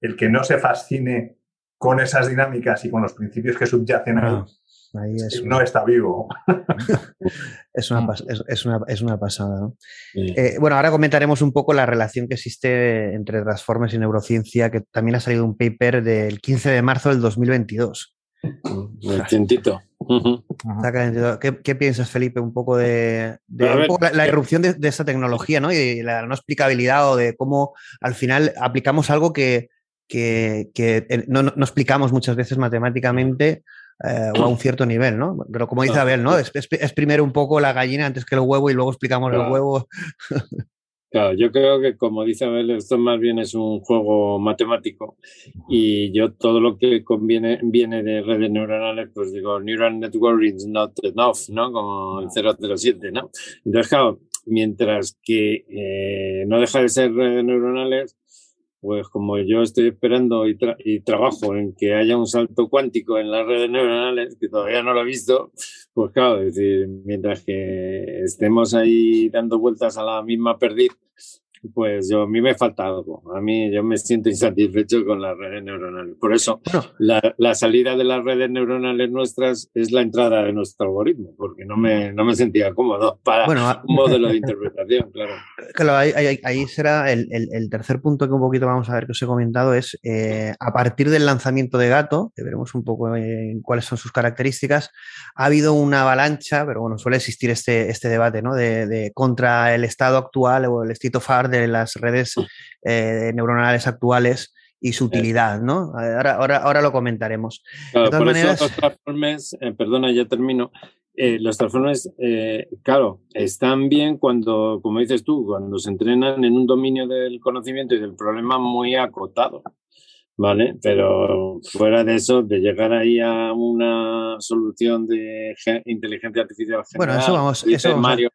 El que no se fascine con esas dinámicas y con los principios que subyacen ahí, no está vivo. es, una, es, una, pasada. Eh, bueno, ahora comentaremos un poco la relación que existe entre Transformers y neurociencia, que también ha salido un paper del 15 de marzo del 2022. El tintito. ¿Qué, piensas, Felipe, un poco de, la, irrupción de, esa tecnología ¿no? y la no explicabilidad o de cómo al final aplicamos algo que, eh, no, explicamos muchas veces matemáticamente eh, o a un cierto nivel, ¿no? Pero como dice Abel, ¿no? Es, primero un poco la gallina antes que el huevo y luego explicamos el huevo. Claro, yo creo que como dice Abel, esto más bien es un juego matemático y yo todo lo que conviene, viene de redes neuronales, pues digo, neural network is not enough, ¿no? Como el 007, ¿no? Entonces, claro, mientras que eh, no deja de ser redes neuronales, pues como yo estoy esperando y, trabajo en que haya un salto cuántico en las redes neuronales, que todavía no lo he visto, pues claro, decir, mientras que estemos ahí dando vueltas a la misma perdiz, pues yo, a mí me falta algo. A mí yo me siento insatisfecho con las redes neuronales. Por eso la, salida de las redes neuronales nuestras es la entrada de nuestro algoritmo, porque no me, no me sentía cómodo para un modelo de interpretación, claro. Claro, ahí, será el, tercer punto que un poquito vamos a ver que os he comentado, es eh, a partir del lanzamiento de Gato, que veremos un poco cuáles son sus características, ha habido una avalancha, pero bueno, suele existir este, este debate, ¿no? De, contra el estado actual o el state of art de las redes eh, neuronales actuales y su utilidad, ¿no? Ahora, ahora, ahora lo comentaremos. de todas maneras... los transformes, eh, perdona, ya termino. Eh, los transformes, claro, están bien cuando, como dices tú, cuando se entrenan en un dominio del conocimiento y del problema muy acotado. ¿vale? Pero fuera de eso, de llegar ahí a una solución de inteligencia artificial general, bueno, eso vamos, eso Mario,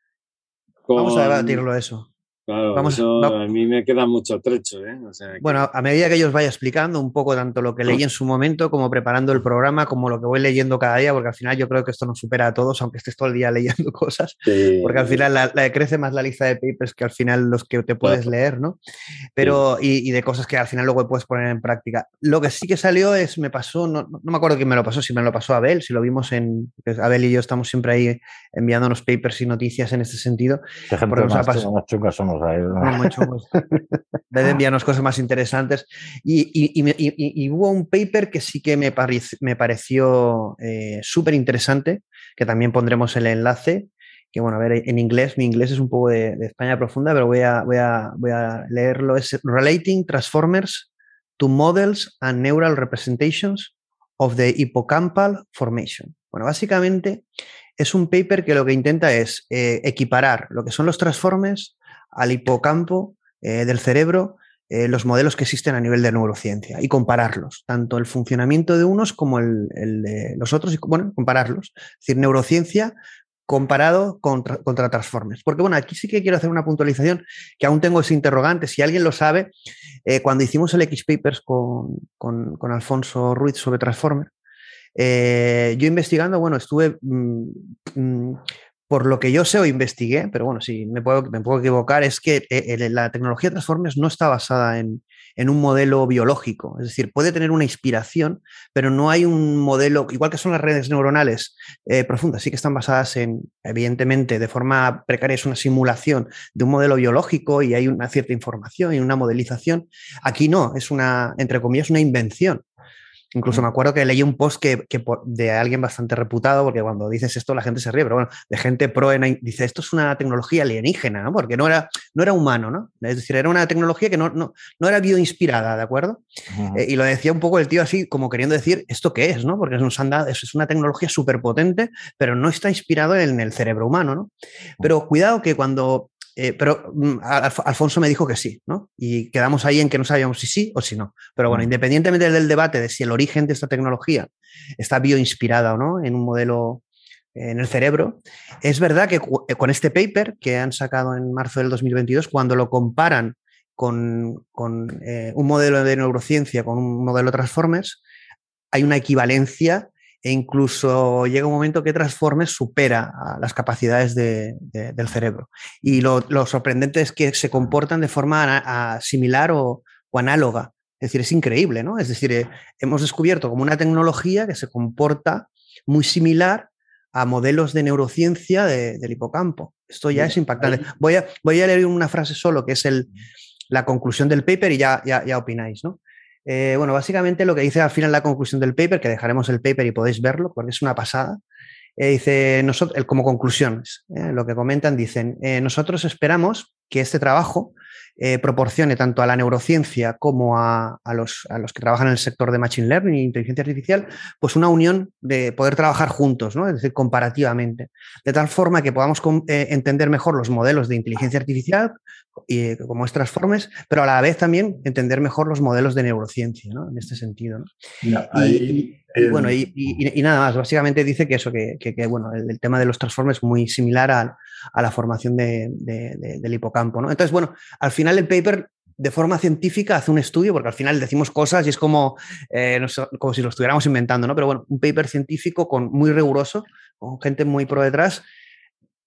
vamos a debatirlo eso. Claro, eso a mí me queda mucho trecho. ¿eh? bueno, a medida que yo os vaya explicando un poco tanto lo que leí en su momento, como preparando el programa, como lo que voy leyendo cada día, porque al final yo creo que esto nos supera a todos, aunque estés todo el día leyendo cosas, porque al final la, crece más la lista de papers que al final los que te puedes leer, ¿no? Pero, y, de cosas que al final luego puedes poner en práctica. Lo que sí que salió es, me pasó, no, no me acuerdo quién me lo pasó, si me lo pasó Abel, si lo vimos en, pues Abel y yo estamos siempre ahí enviándonos papers y noticias en este sentido. Ejemplo, más, más somos mucho enviarnos cosas más interesantes. Y, hubo un paper que sí que me, me pareció eh, súper interesante, que también pondremos el enlace, que bueno, a ver, en inglés, mi inglés es un poco de, España profunda, pero voy a, voy, a, voy a leerlo. Es Relating Transformers to Models and Neural Representations of the Hippocampal Formation. Bueno, básicamente es un paper que lo que intenta es eh, equiparar lo que son los transformers al hipocampo eh, del cerebro, eh, los modelos que existen a nivel de neurociencia y compararlos, tanto el funcionamiento de unos como el, de los otros, y bueno, compararlos. Es decir, neurociencia comparado contra, contra, Transformers. Porque bueno, aquí sí que quiero hacer una puntualización que aún tengo ese interrogante. Si alguien lo sabe, cuando hicimos el X-Papers con, con, con, Alfonso Ruiz sobre Transformers, eh, yo investigando, bueno, estuve, mm, mm, por lo que yo sé o investigué, pero bueno, si me puedo, me puedo equivocar, es que eh, la tecnología Transformers no está basada en, un modelo biológico. Es decir, puede tener una inspiración, pero no hay un modelo, igual que son las redes neuronales eh, profundas, sí que están basadas en, evidentemente, de forma precaria, es una simulación de un modelo biológico y hay una cierta información y una modelización. Aquí no, es una, entre comillas, una invención. Incluso me acuerdo que leí un post que, de alguien bastante reputado, porque cuando dices esto la gente se ríe, pero bueno, de gente pro, en, dice, esto es una tecnología alienígena, ¿no? Porque no era, no era humano, ¿no? Es decir, era una tecnología que no, no, no era bioinspirada, ¿de acuerdo? Eh, y lo decía un poco el tío así, como queriendo decir, ¿esto qué es, no? Porque nos han dado, es una tecnología súper potente, pero no está inspirado en el cerebro humano, ¿no? Pero cuidado que cuando eh, pero mm, Alfonso me dijo que sí, ¿no? Y quedamos ahí en que no sabíamos si sí o si no. Pero bueno, mm. independientemente del debate de si el origen de esta tecnología está bioinspirada o no en un modelo en el cerebro, es verdad que eh, con este paper que han sacado en marzo del 2022, cuando lo comparan con, eh, un modelo de neurociencia, con un modelo Transformers, hay una equivalencia e incluso llega un momento que Transformers supera las capacidades del cerebro. Y lo, sorprendente es que se comportan de forma similar o, análoga. Es decir, es increíble, ¿no? Es decir, eh, hemos descubierto como una tecnología que se comporta muy similar a modelos de neurociencia del hipocampo. Esto ya es impactante. Voy a, voy a leer una frase solo, que es el, la conclusión del paper y ya, ya, ya opináis, ¿no? Eh, bueno, básicamente lo que dice al final la conclusión del paper, que dejaremos el paper y podéis verlo porque es una pasada, eh, dice, nosotros, como conclusiones, eh, lo que comentan, dicen, nosotros esperamos que este trabajo eh, proporcione tanto a la neurociencia como a, los, a, los, que trabajan en el sector de Machine Learning e inteligencia artificial, pues una unión de poder trabajar juntos, ¿no? es decir, comparativamente, de tal forma que podamos eh, entender mejor los modelos de inteligencia artificial y, como es Transformers, pero a la vez también entender mejor los modelos de neurociencia, ¿no? en este sentido. ¿no? y, bueno, y, nada más, básicamente dice que eso, que, bueno, el, tema de los Transformers es muy similar a, a la formación de, del hipocampo. ¿no? Entonces, bueno, al final el paper de forma científica hace un estudio, porque al final decimos cosas y es como, eh, como si lo estuviéramos inventando, ¿no? Pero bueno, un paper científico con, muy riguroso, con gente muy pro detrás,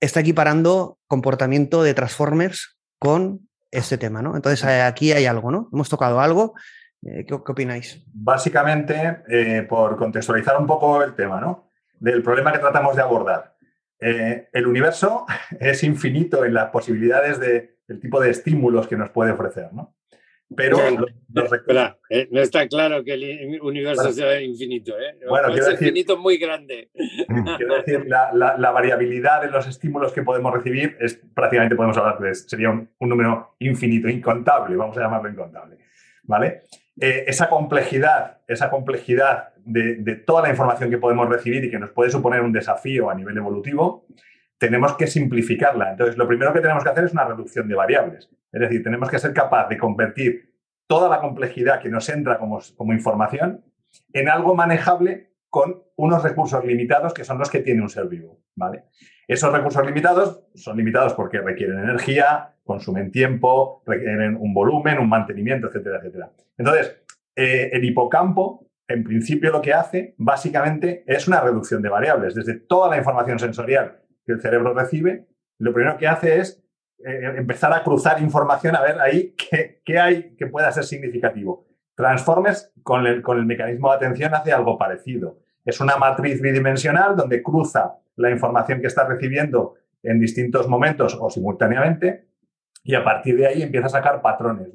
está equiparando comportamiento de Transformers con este tema, ¿no? Entonces aquí hay algo, ¿no? Hemos tocado algo. Eh, ¿qué, opináis? Básicamente, por contextualizar un poco el tema, ¿no? Del problema que tratamos de abordar. el universo es infinito en las posibilidades de el tipo de estímulos que nos puede ofrecer, ¿no? Pero eh, no está claro que el universo sea infinito, ¿eh? Bueno, es infinito muy grande. Quiero decir, la, variabilidad de los estímulos que podemos recibir es prácticamente podemos hablar de sería un, número infinito, incontable, vamos a llamarlo incontable, ¿vale? Eh, esa complejidad, esa complejidad de, toda la información que podemos recibir y que nos puede suponer un desafío a nivel evolutivo, tenemos que simplificarla. Entonces, lo primero que tenemos que hacer es una reducción de variables. Es decir, tenemos que ser capaz de convertir toda la complejidad que nos entra como, como información en algo manejable con unos recursos limitados que son los que tiene un ser vivo. ¿vale? Esos recursos limitados son limitados porque requieren energía, consumen tiempo, requieren un volumen, un mantenimiento, etcétera, etcétera. Entonces, eh, el hipocampo, en principio, lo que hace básicamente es una reducción de variables, desde toda la información sensorial que el cerebro recibe, lo primero que hace es eh, empezar a cruzar información a ver ahí qué, hay que pueda ser significativo. Transformers con el, con el mecanismo de atención hace algo parecido. Es una matriz bidimensional donde cruza la información que está recibiendo en distintos momentos o simultáneamente y a partir de ahí empieza a sacar patrones.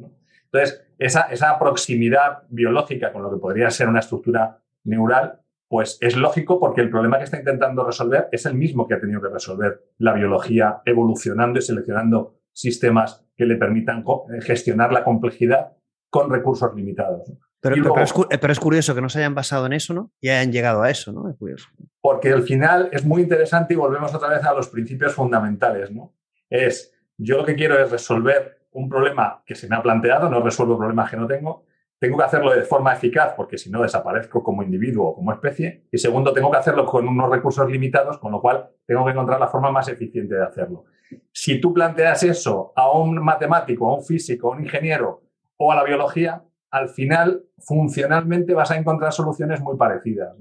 Entonces, esa, esa proximidad biológica con lo que podría ser una estructura neural pues es lógico porque el problema que está intentando resolver es el mismo que ha tenido que resolver la biología, evolucionando y seleccionando sistemas que le permitan eh, gestionar la complejidad con recursos limitados. Pero, es, curioso que no se hayan basado en eso, ¿no? Y hayan llegado a eso, ¿no? Es curioso. Porque al final es muy interesante y volvemos otra vez a los principios fundamentales, ¿no? Es, yo lo que quiero es resolver un problema que se me ha planteado, no resuelvo problemas que no tengo, tengo que hacerlo de forma eficaz porque si no desaparezco como individuo o como especie. Y segundo, tengo que hacerlo con unos recursos limitados, con lo cual tengo que encontrar la forma más eficiente de hacerlo. Si tú planteas eso a un matemático, a un físico, a un ingeniero o a la biología, al final funcionalmente vas a encontrar soluciones muy parecidas,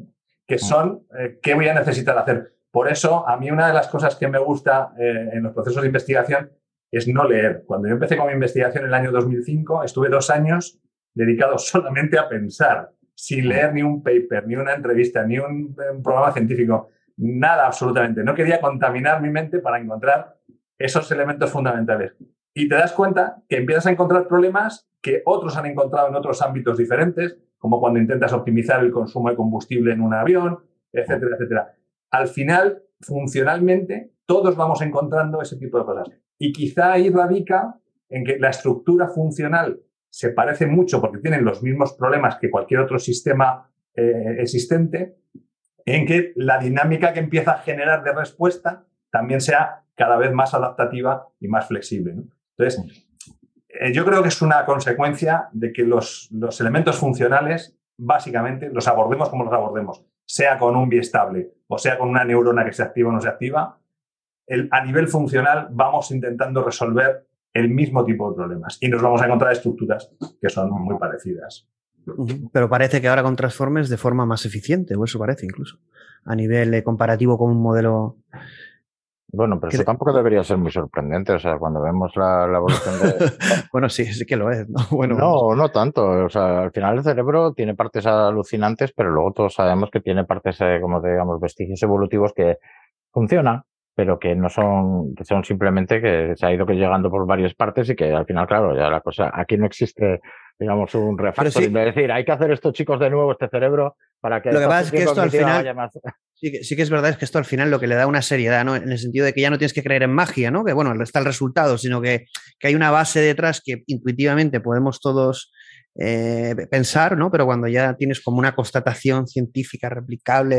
que son eh, qué voy a necesitar hacer. Por eso, a mí una de las cosas que me gusta eh, en los procesos de investigación es no leer. Cuando yo empecé con mi investigación en el año 2005, estuve dos años dedicado solamente a pensar, sin leer ni un paper, ni una entrevista, ni un, programa científico, nada absolutamente. No quería contaminar mi mente para encontrar esos elementos fundamentales. Y te das cuenta que empiezas a encontrar problemas que otros han encontrado en otros ámbitos diferentes, como cuando intentas optimizar el consumo de combustible en un avión, etcétera, etcétera. Al final, funcionalmente, todos vamos encontrando ese tipo de cosas. Y quizá ahí radica en que la estructura funcional se parece mucho porque tienen los mismos problemas que cualquier otro sistema eh, existente, en que la dinámica que empieza a generar de respuesta también sea cada vez más adaptativa y más flexible. Entonces, eh, yo creo que es una consecuencia de que los, elementos funcionales, básicamente, los abordemos como los abordemos, sea con un biestable o sea con una neurona que se activa o no se activa, a nivel funcional vamos intentando resolver el mismo tipo de problemas y nos vamos a encontrar estructuras que son muy parecidas. Pero parece que ahora con Transformers de forma más eficiente, o eso parece incluso, a nivel comparativo con un modelo. Bueno, pero eso tampoco debería ser muy sorprendente. O sea, cuando vemos la, evolución de. bueno, sí, sí que lo es. ¿no? Bueno, no, no tanto. O sea, al final el cerebro tiene partes alucinantes, pero luego todos sabemos que tiene partes, eh, como digamos, vestigios evolutivos que funcionan, pero que no son, que son simplemente que se ha ido llegando por varias partes y que al final, claro, ya la cosa, aquí no existe, digamos, un refactor. Es decir, hay que hacer estos chicos de nuevo, este cerebro, para que... Lo que pasa es que esto al final... Sí que, sí que, es verdad es que esto al final lo que le da una seriedad, ¿no? En el sentido de que ya no tienes que creer en magia, ¿no? Que bueno, está el resultado, sino que, que hay una base detrás que intuitivamente podemos todos eh, pensar, ¿no? Pero cuando ya tienes como una constatación científica replicable,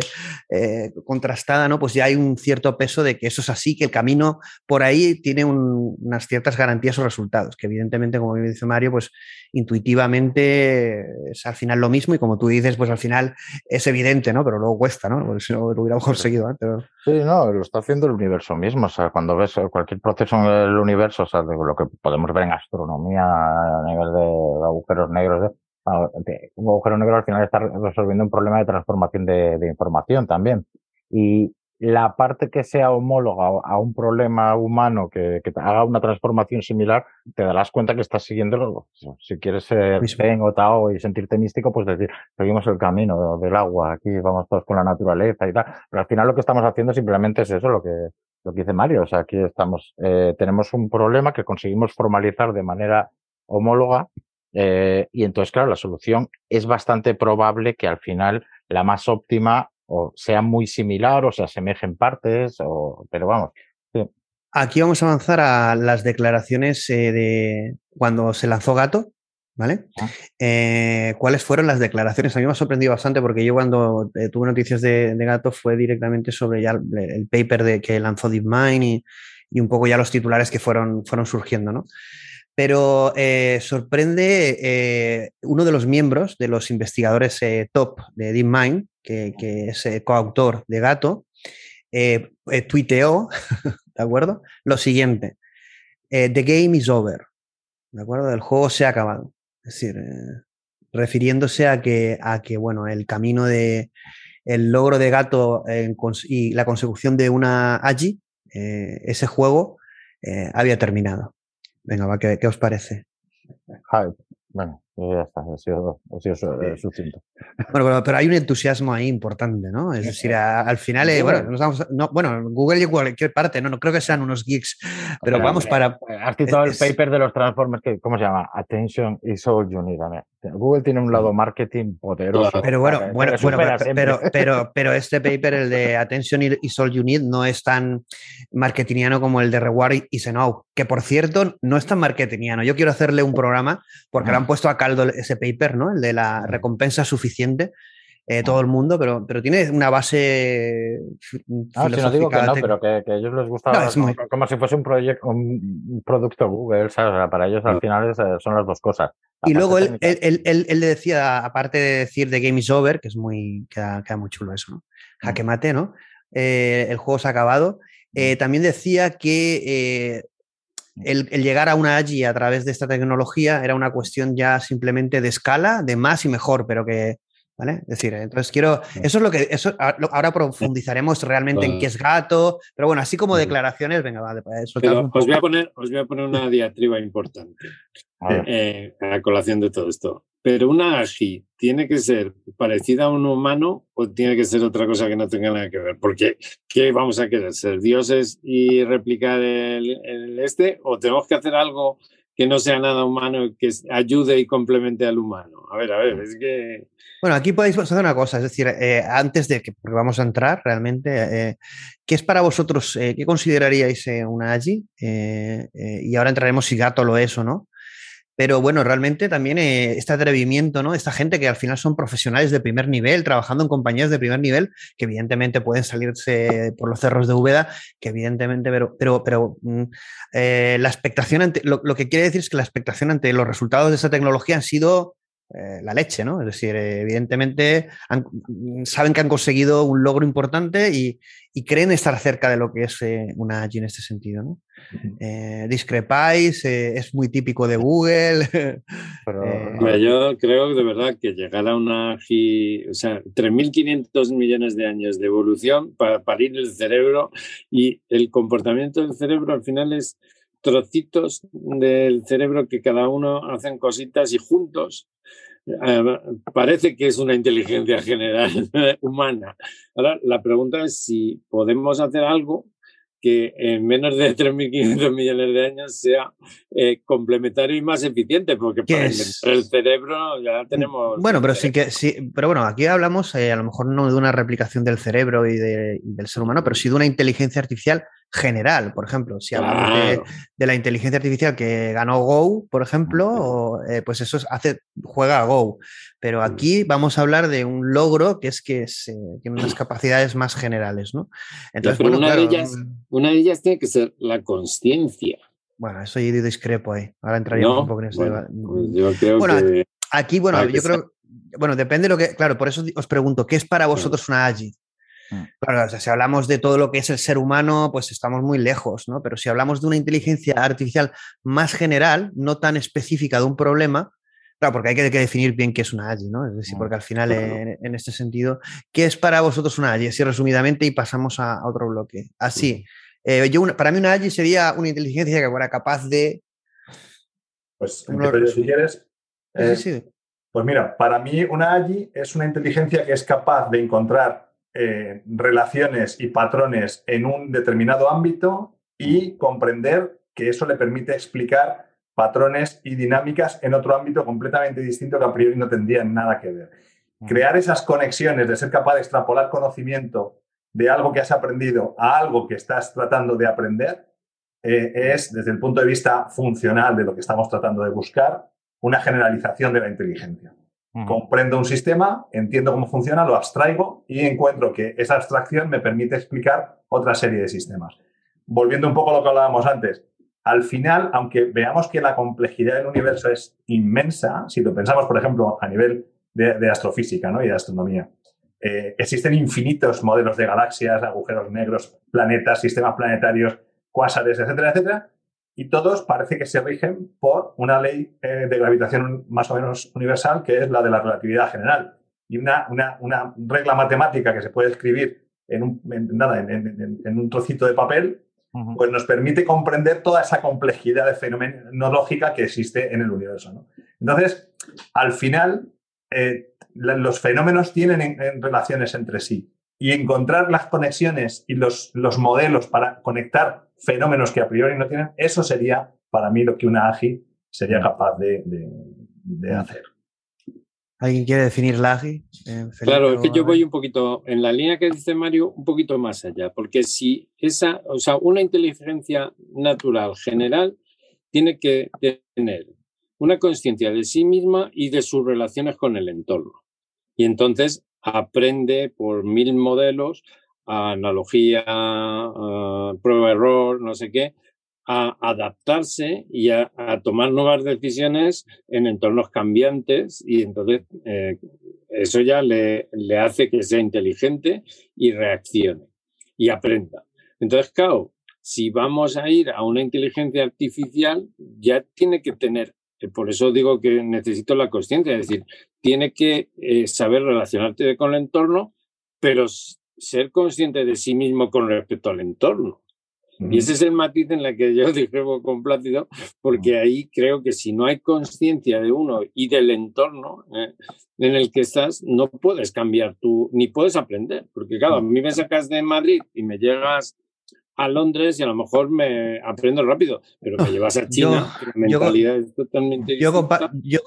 eh, contrastada, ¿no? Pues ya hay un cierto peso de que eso es así, que el camino por ahí tiene unas ciertas garantías o resultados, que evidentemente, como bien dice Mario, pues intuitivamente es al final lo mismo y como tú dices, pues al final es evidente, ¿no? Pero luego cuesta, ¿no? Porque si no lo hubiéramos conseguido antes. Sí, no, lo está haciendo el universo mismo. O sea, cuando ves cualquier proceso en el universo, o sea, de lo que podemos ver en astronomía a nivel de agujeros negros, un agujero negro al final está resolviendo un problema de transformación de, información también. Y la parte que sea homóloga a un problema humano que, haga una transformación similar, te darás cuenta que estás siguiendo, si quieres ser zen o tao y sentirte místico, pues decir, seguimos el camino del agua, aquí vamos todos con la naturaleza y tal. Pero al final lo que estamos haciendo simplemente es eso, lo que, lo que dice Mario. O sea, aquí estamos, eh, tenemos un problema que conseguimos formalizar de manera homóloga eh, y entonces, claro, la solución es bastante probable que al final la más óptima o sea muy similar o se asemeje en partes, o, pero vamos. Aquí vamos a avanzar a las declaraciones eh, de cuando se lanzó Gato, ¿vale? Ah. Eh, ¿Cuáles fueron las declaraciones? A mí me ha sorprendido bastante porque yo cuando tuve noticias de, Gato fue directamente sobre ya el, paper de, que lanzó DeepMind y, y un poco ya los titulares que fueron, fueron surgiendo, ¿no? Pero eh, sorprende eh, uno de los miembros de los investigadores eh, top de DeepMind, que, que es coautor de Gato, tuiteó, ¿de acuerdo? Lo siguiente, The game is over, ¿de acuerdo? El juego se ha acabado. Es decir, refiriéndose a que, a que, bueno, el camino de, el logro de Gato y la consecución de una AGI, ese juego, había terminado. Venga, va, ¿qué, os parece? Bueno, ya está, ha sido, ha sido sucinto. Bueno, pero, hay un entusiasmo ahí importante, ¿no? Es decir, al final, eh, bueno, nos vamos, no, bueno, Google y cualquier parte, no, no creo que sean unos geeks, pero vamos para... Has citado el paper de los Transformers, que, ¿cómo se llama? Attention is all you need. Google tiene un lado marketing poderoso. Pero bueno, bueno, bueno pero, pero, pero, este paper, el de Attention is All You Need, no es tan marketingiano como el de Reward y Senow, que por cierto no es tan marketingiano. Yo quiero hacerle un programa porque le han puesto a caldo ese paper, ¿no? El de la recompensa suficiente. Eh, todo el mundo, pero, pero tiene una base ah, no digo que no, pero que, a ellos les gusta como, si fuese un, proyecto un producto Google, ¿sabes? para ellos al final eh, son las dos cosas. y luego él, él, él, le decía, aparte de decir de Game is Over, que es muy, queda, muy chulo eso, ¿no? Jaque mm. mate, ¿no? Eh, el juego se ha acabado. Mm. también decía que el, el, llegar a una AGI a través de esta tecnología era una cuestión ya simplemente de escala, de más y mejor, pero que ¿Vale? Es decir, entonces quiero. Eso es lo que. Eso, ahora profundizaremos realmente en qué es gato. Pero bueno, así como declaraciones, venga, vale, pues, os, voy a poner, os voy a poner una diatriba importante eh, a colación de todo esto. Pero una AGI tiene que ser parecida a un humano o tiene que ser otra cosa que no tenga nada que ver. Porque, ¿qué vamos a querer? ¿Ser dioses y replicar el, el este? ¿O tenemos que hacer algo que no sea nada humano, que ayude y complemente al humano. A ver, a ver, es que... Bueno, aquí podéis hacer una cosa, es decir, eh, antes de que vamos a entrar realmente, eh, ¿qué es para vosotros, eh, qué consideraríais una AGI? y ahora entraremos si gato lo es o no. Pero bueno, realmente también este atrevimiento, ¿no? Esta gente que al final son profesionales de primer nivel, trabajando en compañías de primer nivel, que evidentemente pueden salirse por los cerros de Úbeda, que evidentemente, pero, pero, pero mm, la expectación ante, lo, que quiere decir es que la expectación ante los resultados de esa tecnología han sido eh, la leche, ¿no? Es decir, evidentemente saben que han conseguido un logro importante y, creen estar cerca de lo que es una AGI en este sentido, ¿no? Eh, discrepáis, es muy típico de Google. yo creo de verdad que llegar a una AGI, o sea, 3.500 millones de años de evolución para parir el cerebro y el comportamiento del cerebro al final es trocitos del cerebro que cada uno hacen cositas y juntos eh, parece que es una inteligencia general humana. Ahora, la pregunta es si podemos hacer algo que en menos de 3.500 millones de años sea eh, complementario y más eficiente, porque para el cerebro ya tenemos... Bueno, pero sí que sí, pero bueno, aquí hablamos eh, a lo mejor no de una replicación del cerebro y, del ser humano, pero sí de una inteligencia artificial general, por ejemplo, si hablamos de, la inteligencia artificial que ganó Go, por ejemplo, eh, pues eso hace, juega a Go. Pero aquí vamos a hablar de un logro que es que tiene unas capacidades más generales, ¿no? Entonces, una, de ellas, mm. una de ellas tiene que ser la conciencia. Bueno, eso yo discrepo ahí. Ahora entraríamos un poco en ese bueno, pues yo creo que... aquí, bueno, yo creo, bueno, depende de lo que, claro, por eso os pregunto, ¿qué es para vosotros una AGI? Mm. Claro, o sea, si hablamos de todo lo que es el ser humano, pues estamos muy lejos, ¿no? Pero si hablamos de una inteligencia artificial más general, no tan específica de un problema, claro, porque hay que, definir bien qué es una AGI, ¿no? Es decir, mm, porque al final, en, este sentido, ¿qué es para vosotros una AGI? Así resumidamente y pasamos a, otro bloque. Así, eh, yo para mí una AGI sería una inteligencia que fuera capaz de... Pues, si quieres. Eh, pues mira, para mí una AGI es una inteligencia que es capaz de encontrar eh, relaciones y patrones en un determinado ámbito y comprender que eso le permite explicar patrones y dinámicas en otro ámbito completamente distinto que a priori no tendrían nada que ver. Crear esas conexiones de ser capaz de extrapolar conocimiento de algo que has aprendido a algo que estás tratando de aprender eh, es, desde el punto de vista funcional de lo que estamos tratando de buscar, una generalización de la inteligencia. Comprendo un sistema, entiendo cómo funciona, lo abstraigo y encuentro que esa abstracción me permite explicar otra serie de sistemas. Volviendo un poco a lo que hablábamos antes, al final, aunque veamos que la complejidad del universo es inmensa, si lo pensamos, por ejemplo, a nivel de, astrofísica ¿no? y de astronomía, eh, existen infinitos modelos de galaxias, agujeros negros, planetas, sistemas planetarios, cuásares, etcétera, etcétera, y todos parece que se rigen por una ley eh, de gravitación más o menos universal, que es la de la relatividad general. Y una, una, regla matemática que se puede escribir en un, nada, en, un trocito de papel, pues nos permite comprender toda esa complejidad de fenomenológica que existe en el universo. Entonces, al final, eh, los fenómenos tienen relaciones entre sí y encontrar las conexiones y los, los modelos para conectar fenómenos que a priori no tienen, eso sería para mí lo que una AGI sería capaz de, hacer. ¿Alguien quiere definir la AGI? Eh, claro, es que yo voy un poquito en la línea que dice Mario, un poquito más allá, porque si esa, o sea, una inteligencia natural general tiene que tener una conciencia de sí misma y de sus relaciones con el entorno. Y entonces aprende por mil modelos, analogía, prueba-error, no sé qué, a adaptarse y a, tomar nuevas decisiones en entornos cambiantes y entonces eh, eso ya le, le, hace que sea inteligente y reaccione y aprenda. Entonces, claro, si vamos a ir a una inteligencia artificial, ya tiene que tener, eh, por eso digo que necesito la conciencia, es decir, tiene que eh, saber relacionarte con el entorno, pero ser consciente de sí mismo con respecto al entorno. Y ese es el matiz en el que yo discrepo con Plácido, porque ahí creo que si no hay conciencia de uno y del entorno eh, en el que estás, no puedes cambiar tú, ni puedes aprender. Porque claro, a mí me sacas de Madrid y me llegas a Londres y a lo mejor me aprendo rápido, pero me llevas a China, yo, la mentalidad es totalmente yo,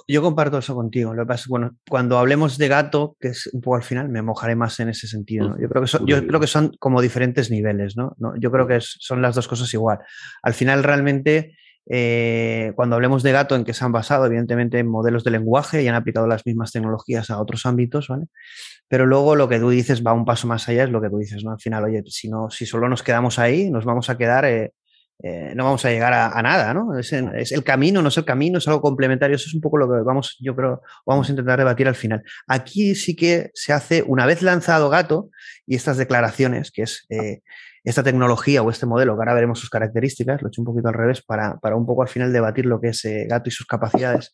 yo, comparto eso contigo. Lo que pasa bueno, cuando hablemos de gato, que es un poco al final, me mojaré más en ese sentido. Yo, creo que son, yo creo que son como diferentes niveles, ¿no? Yo creo que son las dos cosas igual. Al final, realmente, eh, cuando hablemos de gato, en que se han basado, evidentemente, en modelos de lenguaje y han aplicado las mismas tecnologías a otros ámbitos, ¿vale? Pero luego lo que tú dices va un paso más allá, es lo que tú dices, ¿no? Al final, oye, si, no, si solo nos quedamos ahí, nos vamos a quedar, eh, eh, no vamos a llegar a, nada, ¿no? Es, es, el camino, no es el camino, es algo complementario. Eso es un poco lo que vamos, yo creo, vamos a intentar debatir al final. Aquí sí que se hace, una vez lanzado Gato y estas declaraciones, que es eh, esta tecnología o este modelo, que ahora veremos sus características, lo he hecho un poquito al revés para, para un poco al final debatir lo que es Gato y sus capacidades.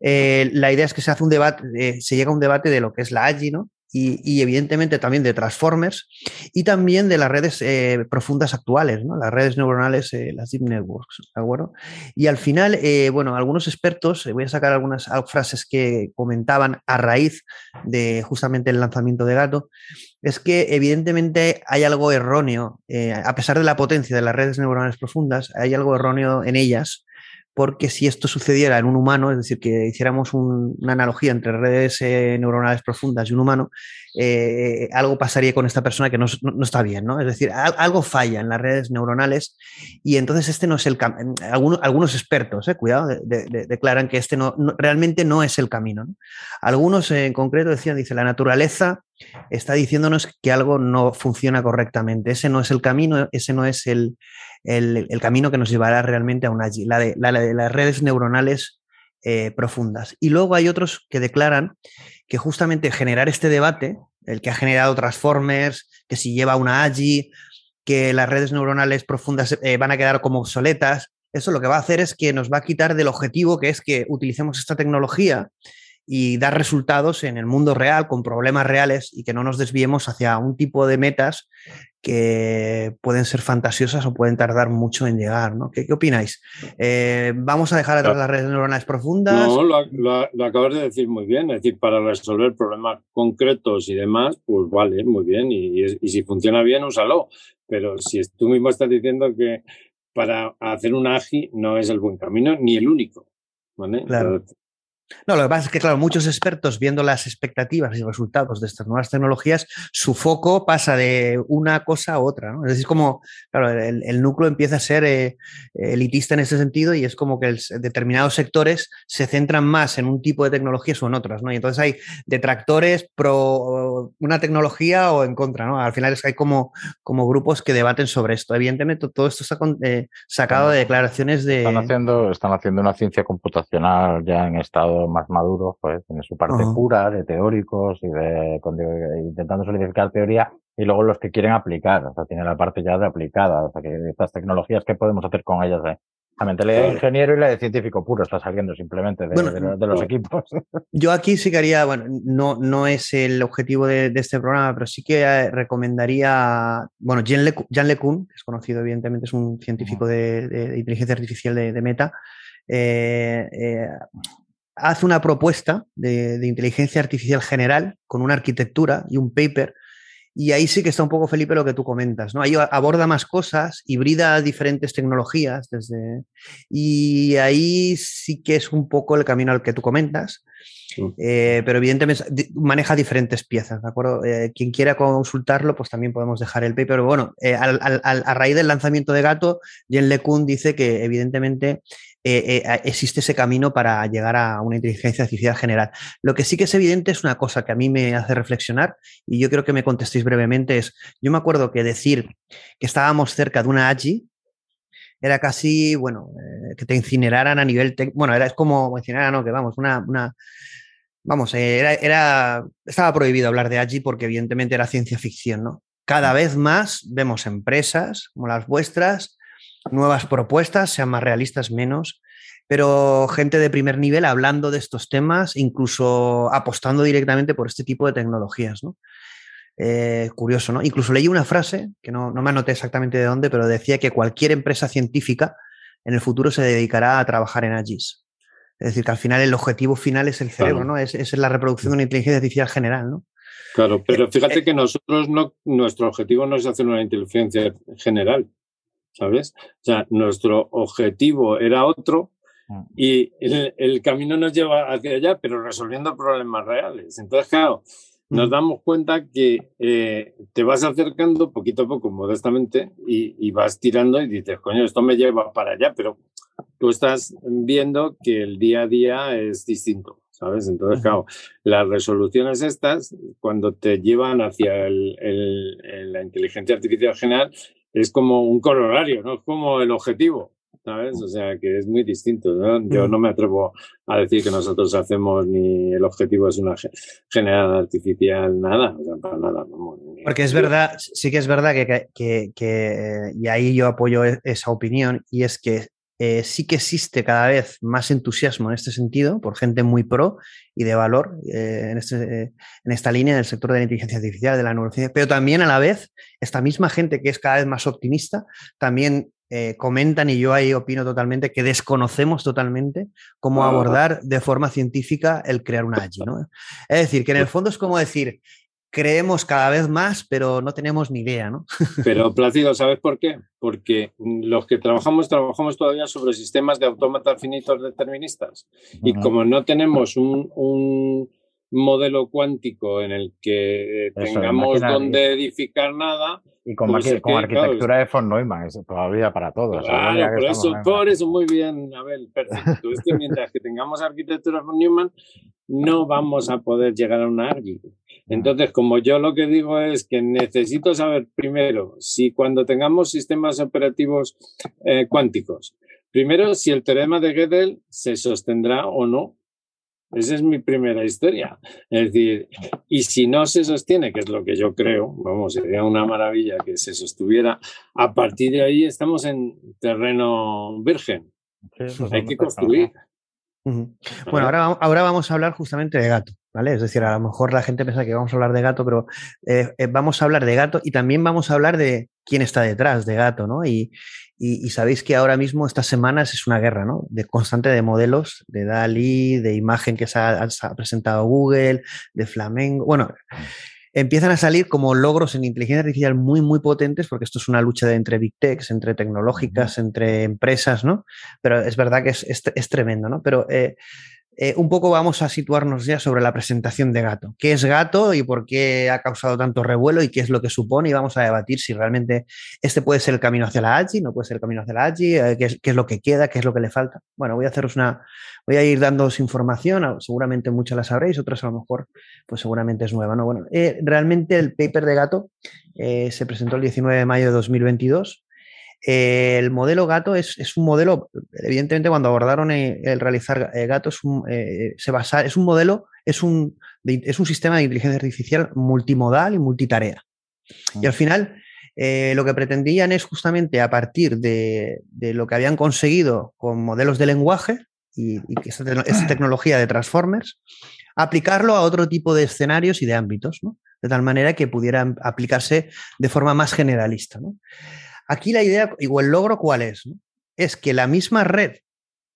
la idea es que se hace un debate, se llega a un debate de lo que es la AGI, ¿no? Y, evidentemente también de Transformers y también de las redes eh, profundas actuales, las redes neuronales, eh, las deep networks. ¿de? Y al final, eh, bueno, algunos expertos, voy a sacar algunas frases que comentaban a raíz de justamente el lanzamiento de Gato, es que evidentemente hay algo erróneo, a pesar de la potencia de las redes neuronales profundas, hay algo erróneo en ellas porque si esto sucediera en un humano, es decir, que hiciéramos una analogía entre redes eh, neuronales profundas y un humano, eh, algo pasaría con esta persona que no, está bien, ¿no? Es decir, algo falla en las redes neuronales y entonces este no es el camino. Algunos, expertos, eh, cuidado, declaran que este no, realmente no es el camino. Algunos en concreto decían, dice, la naturaleza está diciéndonos que algo no funciona correctamente. Ese no es el camino, ese no es el, el, camino que nos llevará realmente a una la de, la, de las redes neuronales eh, profundas. Y luego hay otros que declaran que justamente generar este debate, el que ha generado Transformers, que si lleva una AGI, que las redes neuronales profundas eh, van a quedar como obsoletas, eso lo que va a hacer es que nos va a quitar del objetivo que es que utilicemos esta tecnología y dar resultados en el mundo real con problemas reales y que no nos desviemos hacia un tipo de metas que pueden ser fantasiosas o pueden tardar mucho en llegar. ¿no? ¿Qué, opináis? Eh, ¿Vamos a dejar atrás las redes neuronales profundas? No, lo, acabas de decir muy bien. Es decir, para resolver problemas concretos y demás, pues vale, muy bien. Y, si funciona bien, úsalo. Pero si tú mismo estás diciendo que para hacer un AGI no es el buen camino ni el único. ¿vale? Claro. No, lo que pasa es que, claro, muchos expertos viendo las expectativas y resultados de estas nuevas tecnologías, su foco pasa de una cosa a otra. ¿no? Es decir, como, claro, el, núcleo empieza a ser eh, elitista en ese sentido y es como que determinados sectores se centran más en un tipo de tecnologías o en otras. ¿no? Y entonces hay detractores pro una tecnología o en contra. ¿no? Al final es que hay como, como grupos que debaten sobre esto. Evidentemente, todo esto está eh, sacado de declaraciones de. Están haciendo, están haciendo una ciencia computacional ya en estado más maduros, pues tiene su parte pura de teóricos y de, intentando solidificar teoría y luego los que quieren aplicar, o sea, tiene la parte ya de aplicada, o sea, que estas tecnologías, ¿qué podemos hacer con ellas? Eh? La mentalidad de ingeniero y la de científico puro está saliendo simplemente de, los equipos. Yo aquí sí que haría, bueno, no, no es el objetivo de, este programa, pero sí que eh, recomendaría, bueno, Jean, Le, Jean LeCun, que es conocido evidentemente, es un científico de, inteligencia artificial de, Meta, eh, eh, hace una propuesta de, inteligencia artificial general con una arquitectura y un paper. Y ahí sí que está un poco, Felipe, lo que tú comentas, ¿no? Ahí aborda más cosas, hibrida diferentes tecnologías desde... Y ahí sí que es un poco el camino al que tú comentas. Eh, pero evidentemente maneja diferentes piezas, ¿de acuerdo? Eh, quien quiera consultarlo, pues también podemos dejar el paper. Pero bueno, a raíz del lanzamiento de Gato, Jen LeCun dice que evidentemente existe ese camino para llegar a una inteligencia artificial general. Lo que sí que es evidente es una cosa que a mí me hace reflexionar y yo creo que me contestéis brevemente es, yo me acuerdo que decir que estábamos cerca de una AGI era casi, bueno, eh, que te incineraran a nivel, bueno, era es como incinerar, no, que vamos, una, una vamos, era, era, estaba prohibido hablar de AGI porque evidentemente era ciencia ficción, ¿no? Cada vez más vemos empresas como las vuestras, nuevas propuestas, sean más realistas, menos, pero gente de primer nivel hablando de estos temas, incluso apostando directamente por este tipo de tecnologías, ¿no? Eh, curioso, ¿no? Incluso leí una frase, que no, me anoté exactamente de dónde, pero decía que cualquier empresa científica en el futuro se dedicará a trabajar en AGIS. Es decir, que al final el objetivo final es el cerebro, ¿no? Es, es, la reproducción de una inteligencia artificial general, ¿no? Claro, pero eh, fíjate eh, que nosotros no, nuestro objetivo no es hacer una inteligencia general, ¿sabes? O sea, nuestro objetivo era otro mm. y el, el camino nos lleva hacia allá, pero resolviendo problemas reales. Entonces, claro, nos damos cuenta que eh, te vas acercando poquito a poco, modestamente, y, vas tirando y dices, coño, esto me lleva para allá, pero tú estás viendo que el día a día es distinto, ¿sabes? Entonces, claro, las resoluciones estas, cuando te llevan hacia la inteligencia artificial general, es como un corolario, no es como el objetivo. ¿sabes? O sea, que es muy distinto. ¿no? Yo no me atrevo a decir que nosotros hacemos ni el objetivo es una generada artificial, nada, o sea, para nada. Porque es verdad, sí que es verdad que, que, que, y ahí yo apoyo e-, esa opinión, y es que eh, sí que existe cada vez más entusiasmo en este sentido por gente muy pro y de valor eh, en, este, en, esta línea del sector de la inteligencia artificial, de la neurociencia, pero también a la vez esta misma gente que es cada vez más optimista también eh, comentan, y yo ahí opino totalmente, que desconocemos totalmente cómo abordar de forma científica el crear una AGI. ¿no? Es decir, que en el fondo es como decir, creemos cada vez más, pero no tenemos ni idea, ¿no? Pero Plácido, ¿sabes por qué? Porque los que trabajamos, trabajamos todavía sobre sistemas de autómatas finitos deterministas. Y como no tenemos un, modelo cuántico en el que tengamos donde edificar nada, y con, pues arquitectura de von Neumann, es todavía para todos. Claro, por eso, por eso, muy bien, Abel, perfecto. es que mientras que tengamos arquitectura von Neumann, no vamos a poder llegar a una ARGI. Entonces, como yo lo que digo es que necesito saber primero si cuando tengamos sistemas operativos eh, cuánticos, primero si el teorema de Gödel se sostendrá o no esa es mi primera historia. Es decir, y si no se sostiene, que es lo que yo creo, vamos, sería una maravilla que se sostuviera, a partir de ahí estamos en terreno virgen. Hay que construir. Bueno, ahora, ahora vamos a hablar justamente de gato, ¿vale? Es decir, a lo mejor la gente piensa que vamos a hablar de gato, pero eh, eh, vamos a hablar de gato y también vamos a hablar de quién está detrás de gato, ¿no? Y, y, sabéis que ahora mismo, estas semanas, es una guerra, ¿no? De constante de modelos, de DALI, de imagen que se ha, presentado Google, de Flamengo. Bueno, empiezan a salir como logros en inteligencia artificial muy, muy potentes, porque esto es una lucha de entre big techs, entre tecnológicas, entre empresas, ¿no? Pero es verdad que es, es, tremendo, ¿no? Pero eh, eh, un poco vamos a situarnos ya sobre la presentación de Gato. ¿Qué es Gato y por qué ha causado tanto revuelo y qué es lo que supone? Y vamos a debatir si realmente este puede ser el camino hacia la AGI, no puede ser el camino hacia la AGI, eh, qué, es, lo que queda, qué es lo que le falta. Bueno, voy a haceros una, voy a ir dándoos información, seguramente muchas la sabréis, otras a lo mejor, pues seguramente es nueva. ¿no? Bueno, eh, realmente el paper de Gato se presentó el 19 de mayo de 2022 el modelo gato es, un modelo, evidentemente cuando abordaron eh, el, realizar eh, gato es un, eh, se basa, es un modelo, es un, es un sistema de inteligencia artificial multimodal y multitarea. Y al final lo que pretendían es justamente a partir de, lo que habían conseguido con modelos de lenguaje y, y esta, tecnología de transformers, aplicarlo a otro tipo de escenarios y de ámbitos, de tal manera que pudieran aplicarse de forma más generalista. ¿no? Aquí la idea o el logro cuál es? Es que la misma red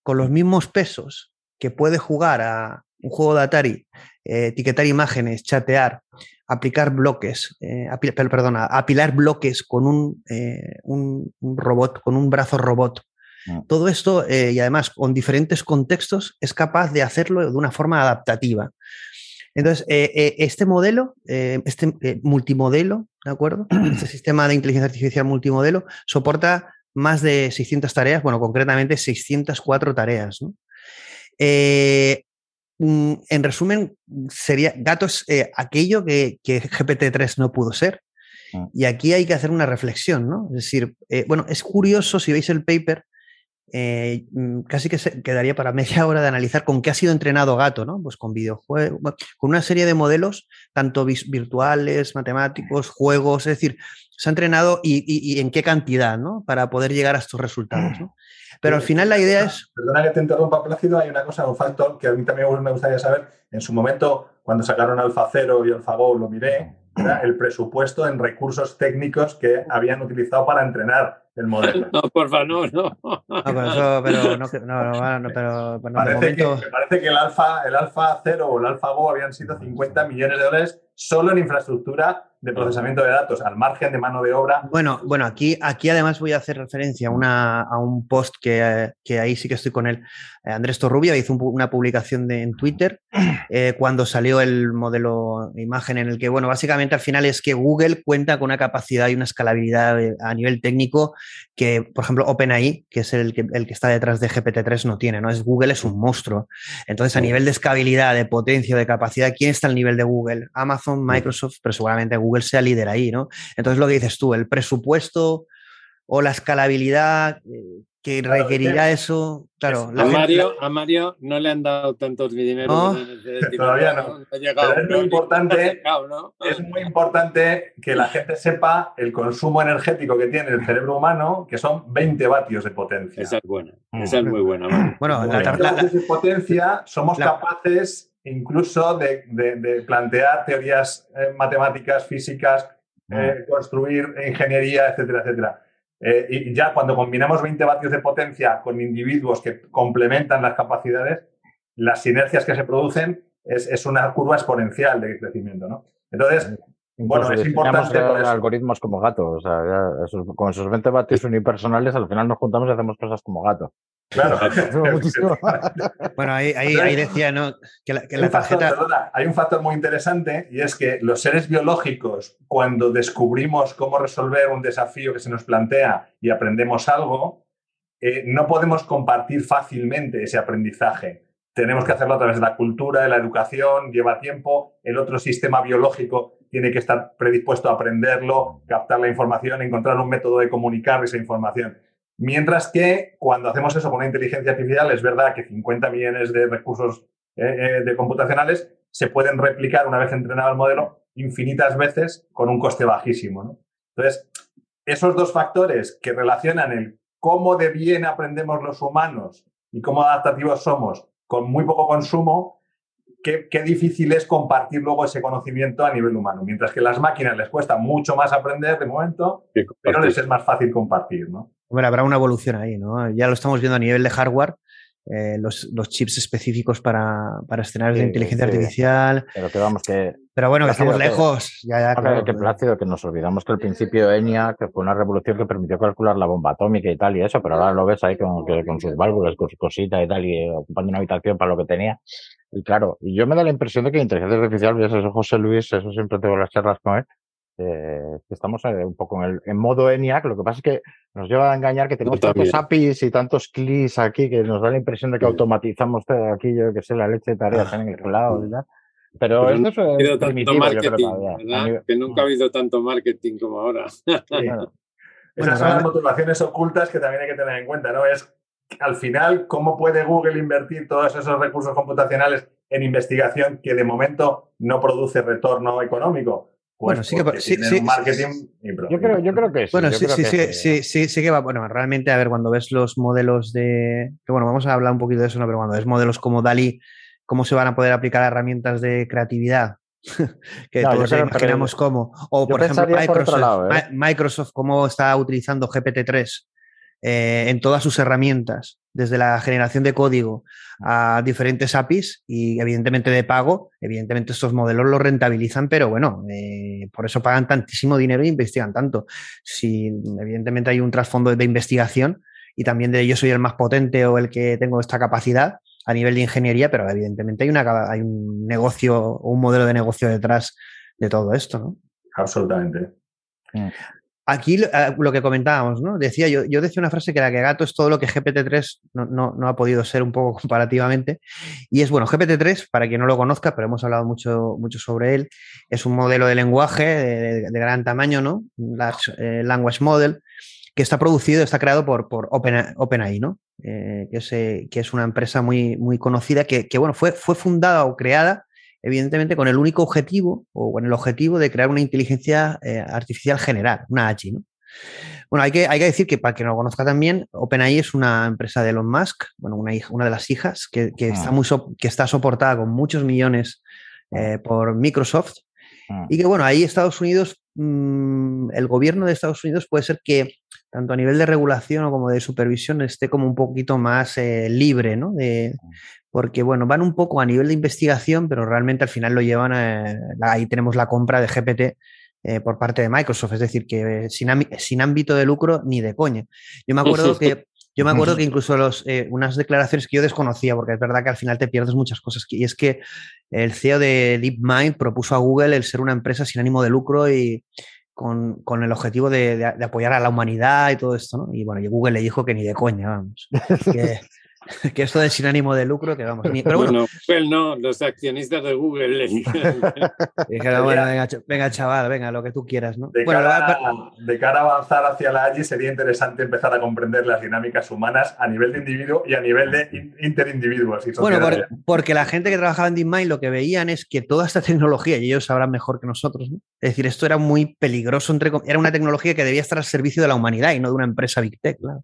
con los mismos pesos que puede jugar a un juego de Atari, eh, etiquetar imágenes, chatear, aplicar bloques, eh, perdona, apilar bloques con eh, un, un, robot, con un brazo robot mm. todo esto, y además con diferentes contextos, es capaz de hacerlo de una forma adaptativa. Entonces, eh, eh, este modelo, este multimodelo, ¿de acuerdo? Este sistema de inteligencia artificial multimodelo soporta más de 600 tareas, bueno, concretamente 604 tareas. ¿no? Mm, en resumen, sería Gato es aquello que, que GPT-3 no pudo ser. Mm. Y aquí hay que hacer una reflexión, ¿no? Es decir, eh, bueno, es curioso si veis el paper, eh, mm, casi que se quedaría para media hora de analizar con qué ha sido entrenado Gato, ¿no? Pues con videojuegos, con una serie de modelos, tanto virtuales, matemáticos, juegos, es decir, se ha entrenado y, en qué cantidad, ¿no? Para poder llegar a estos resultados, ¿no? Pero al final la idea es... Perdona que te interrumpa, Plácido, hay una cosa, un factor que a mí también me gustaría saber. En su momento, cuando sacaron Alfa Cero y AlphaGo, lo miré, era el presupuesto en recursos técnicos que habían utilizado para entrenar el modelo. No, por favor, no, no. No, pero eso, pero no, no, no, pero, parece, que, me parece que el alfa, el alfa 0 o el alfa Go habían sido 50 millones de dólares solo en infraestructura de procesamiento de datos, al margen de mano de obra. Bueno, bueno, aquí, aquí además voy a hacer referencia a, una, a un post que, que, ahí sí que estoy con él. Eh, Andrés Torrubia hizo una publicación de, en Twitter eh, cuando salió el modelo de imagen en el que, bueno, básicamente al final es que Google cuenta con una capacidad y una escalabilidad eh, a nivel técnico que, por ejemplo, OpenAI, que es el que, el que está detrás de GPT-3, no tiene, ¿no? Es Google es un monstruo. Entonces, a nivel de escalabilidad, de potencia, de capacidad, ¿quién está al nivel de Google? Amazon, Microsoft, pero seguramente Google Google sea líder ahí, ¿no? Entonces lo que dices tú, el presupuesto o la escalabilidad eh, que requerirá eso, claro. A, Mario, a Mario no le han dado tantos dinero. Todavía no. es, muy importante, es muy importante que la gente sepa el consumo energético que tiene el cerebro humano, que son 20 vatios de potencia. Esa es buena, esa es muy buena. Bueno, la, vatios de potencia somos capaces incluso de, plantear teorías eh, matemáticas, físicas, eh, construir ingeniería, etcétera, etcétera. Eh, y ya cuando combinamos 20 vatios de potencia con individuos que complementan las capacidades, las sinergias que se producen es, una curva exponencial de crecimiento. ¿no? Entonces, bueno, es importante. algoritmos como gatos. O sea, con esos 20 vatios unipersonales, al final nos juntamos y hacemos cosas como gato. Claro. bueno, ahí, ahí, decía, ¿no? Que la, hay un factor muy interesante y es que los seres biológicos, cuando descubrimos cómo resolver un desafío que se nos plantea y aprendemos algo, eh, no podemos compartir fácilmente ese aprendizaje. Tenemos que hacerlo a través de la cultura, de la educación, lleva tiempo. El otro sistema biológico tiene que estar predispuesto a aprenderlo, captar la información, encontrar un método de comunicar esa información. Mientras que cuando hacemos eso con una inteligencia artificial, es verdad que 50 millones de recursos eh, eh, de computacionales se pueden replicar una vez entrenado el modelo infinitas veces con un coste bajísimo. Entonces, esos dos factores que relacionan el cómo de bien aprendemos los humanos y cómo adaptativos somos con muy poco consumo, qué, qué, difícil es compartir luego ese conocimiento a nivel humano. Mientras que las máquinas les cuesta mucho más aprender de momento, pero les es más fácil compartir. ¿no? Hombre, habrá una evolución ahí, ¿no? Ya lo estamos viendo a nivel de hardware, eh, los, chips específicos para, para escenarios de inteligencia artificial. Pero que vamos que. Pero bueno, que estamos lejos. Ya, ya, claro, que plácido, que nos olvidamos que al principio ENIA, que fue una revolución que permitió calcular la bomba atómica y tal y eso, pero ahora lo ves ahí con, con sus válvulas, con sus cositas y tal, y ocupando una habitación para lo que tenía. Y claro, yo me da la impresión de que la inteligencia artificial, eso José Luis, eso siempre tengo las charlas con él, eh, estamos eh, un poco en, el, en modo ENIAC, lo que pasa es que nos lleva a engañar que tenemos tantos APIs y tantos clics aquí que nos da la impresión de que automatizamos todo aquí, yo que sé, la leche de tareas en el lado, ¿verdad? Pero, Pero esto es tanto marketing, ¿verdad? Que nunca ha habido tanto marketing como ahora. Esas son las motivaciones ocultas que también hay que tener en cuenta, ¿no? Es al final, ¿cómo puede Google invertir todos esos recursos computacionales en investigación que de momento no produce retorno económico? Bueno, sí que sí, sí, marketing yo, creo, yo creo que sí. Bueno, sí, sí, sí, sí, sí, sí, que va. Bueno, realmente, a ver, cuando ves los modelos de. Que bueno, vamos a hablar un poquito de eso, ¿no? Pero cuando ves modelos como DALI, cómo se van a poder aplicar herramientas de creatividad. que todos imaginamos cómo. O, por ejemplo, Microsoft, ¿eh? Microsoft, cómo está utilizando GPT-3 eh, en todas sus herramientas, desde la generación de código a diferentes APIs y evidentemente de pago, evidentemente estos modelos los rentabilizan, pero bueno, eh, por eso pagan tantísimo dinero e investigan tanto. Si evidentemente hay un trasfondo de investigación y también de yo soy el más potente o el que tengo esta capacidad a nivel de ingeniería, pero evidentemente hay, una, hay un negocio o un modelo de negocio detrás de todo esto, ¿no? Absolutamente. Mm. Aquí eh, lo que comentábamos, ¿no? Decía yo, yo decía una frase que la que gato es todo lo que GPT-3 no, ha podido ser un poco comparativamente. Y es bueno, GPT-3, para quien no lo conozca, pero hemos hablado mucho, mucho sobre él, es un modelo de lenguaje de, gran tamaño, ¿no? Large eh, Language Model, que está producido, está creado por, por OpenAI, ¿no? Eh, que, es, que, es, una empresa muy, muy conocida que, que, bueno, fue, fue fundada o creada evidentemente con el único objetivo o con el objetivo de crear una inteligencia eh, artificial general, una AGI. ¿no? Bueno, hay que, hay que decir que para que no lo conozca también, OpenAI es una empresa de Elon Musk, bueno, una, hija, una de las hijas que, está ah. muy que está soportada con muchos millones eh, por Microsoft ah. y que, bueno, ahí Estados Unidos, mm, el gobierno de Estados Unidos puede ser que tanto a nivel de regulación como de supervisión esté como un poquito más eh, libre, ¿no? De, porque bueno, van un poco a nivel de investigación, pero realmente al final lo llevan a, ahí tenemos la compra de GPT eh, por parte de Microsoft, es decir, que sin, sin, ámbito de lucro ni de coña. Yo me acuerdo que yo me acuerdo que incluso los, eh, unas declaraciones que yo desconocía, porque es verdad que al final te pierdes muchas cosas, y es que el CEO de DeepMind propuso a Google el ser una empresa sin ánimo de lucro y con, con el objetivo de, de, apoyar a la humanidad y todo esto, ¿no? Y bueno, y Google le dijo que ni de coña, vamos. que, que esto de sin ánimo de lucro, que vamos. pero bueno, bueno no, los accionistas de Google le dijeron. bueno, venga, chaval, venga, lo que tú quieras, ¿no? De, cara, de cara a avanzar hacia la AGI sería interesante empezar a comprender las dinámicas humanas a nivel de individuo y a nivel de interindividuos. bueno, porque la gente que trabajaba en DeepMind lo que veían es que toda esta tecnología, y ellos sabrán mejor que nosotros, ¿no? es decir, esto era muy peligroso, entre, era una tecnología que debía estar al servicio de la humanidad y no de una empresa Big Tech, claro.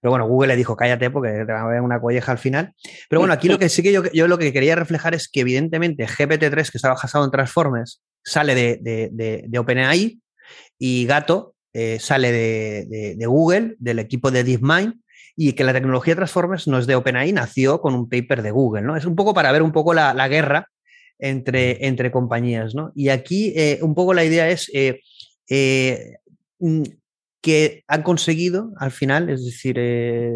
Pero bueno, Google le dijo, cállate porque te va a ver una colleja al final. Pero bueno, aquí lo que sí que yo, yo lo que quería reflejar es que evidentemente GPT-3, que estaba basado en Transformers, sale de, OpenAI y Gato eh, sale de, Google, del equipo de DeepMind, y que la tecnología Transformers no es de OpenAI, nació con un paper de Google, ¿no? Es un poco para ver un poco la, guerra entre, entre compañías, ¿no? Y aquí eh, un poco la idea es eh, mm, que han conseguido al final, es decir, eh,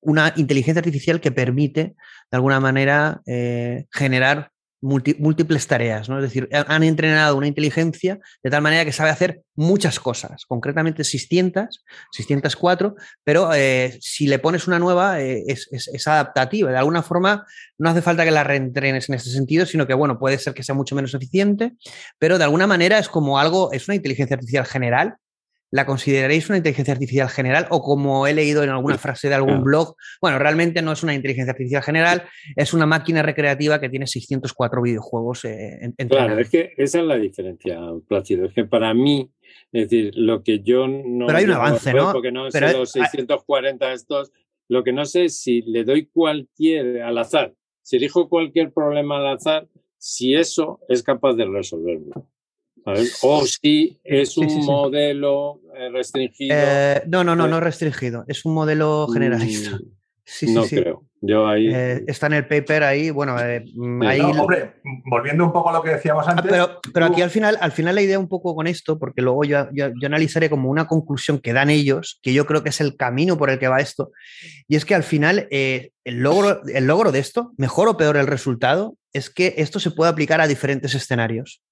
una inteligencia artificial que permite, de alguna manera, eh, generar múltiples tareas, ¿no? Es decir, han entrenado una inteligencia de tal manera que sabe hacer muchas cosas, concretamente 600, 604, pero eh, si le pones una nueva es, es, adaptativa. De alguna forma no hace falta que la reentrenes en ese sentido, sino que, bueno, puede ser que sea mucho menos eficiente, pero de alguna manera es como algo, es una inteligencia artificial general ¿La consideraréis una inteligencia artificial general o como he leído en alguna frase de algún blog? Bueno, realmente no es una inteligencia artificial general, es una máquina recreativa que tiene 604 videojuegos eh, en, Claro, es que esa es la diferencia, Plácido. Es que para mí, es decir, lo que yo no... Pero hay un avance, ¿no? Porque no sé los 640 estos, lo que no sé es si le doy cualquier al azar, si elijo cualquier problema al azar, si eso es capaz de resolverlo. O si es un modelo eh, restringido. Eh, no, no, no, no restringido. Es un modelo mm, generalista. Sí, no creo. Yo ahí... Eh, está en el paper ahí, bueno, ahí... hombre, volviendo un poco a lo que decíamos ah, antes... pero, aquí al final, al final la idea un poco con esto, porque luego yo, yo, analizaré como una conclusión que dan ellos, que yo creo que es el camino por el que va esto, y es que al final el, logro, el logro de esto, mejor o peor el resultado, es que esto se puede aplicar a diferentes escenarios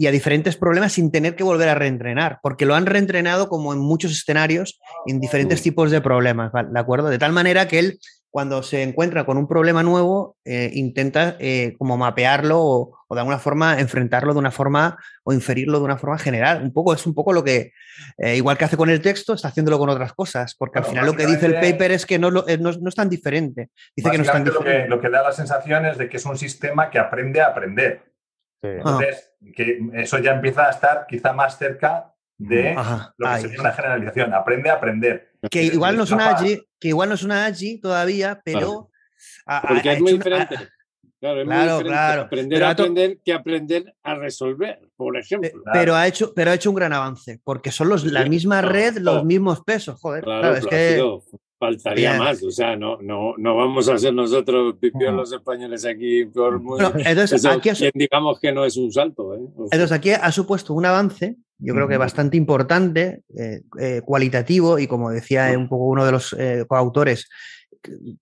y a diferentes problemas sin tener que volver a reentrenar, porque lo han reentrenado como en muchos escenarios, en diferentes tipos de problemas, ¿de acuerdo? De tal manera que él, cuando se encuentra con un problema nuevo, eh, intenta eh, como mapearlo o, de alguna forma enfrentarlo de una forma o inferirlo de una forma general. Un poco es un poco lo que, eh, igual que hace con el texto, está haciéndolo con otras cosas, porque al final lo que dice el paper es que no, no, no es tan diferente. Dice que no es tan diferente. Lo que, lo que da la sensación es de que es un sistema que aprende a aprender. Entonces, que eso ya empieza a estar quizá más cerca de lo que sería una generalización. Aprende a aprender. Que igual no es una AGI, que igual no es una AGI todavía, pero. Porque es muy diferente. Claro, es muy diferente aprender a aprender que aprender a resolver, por ejemplo. Pero, ha hecho, pero ha hecho un gran avance, porque son los, la misma red, los mismos pesos. Joder, claro, es que faltaría más, o sea, no, no, no vamos a ser nosotros pipios los españoles aquí por muy... entonces, aquí digamos que no es un salto. ¿eh? entonces aquí ha supuesto un avance yo creo que bastante importante, eh, eh, cualitativo y como decía un poco uno de los coautores,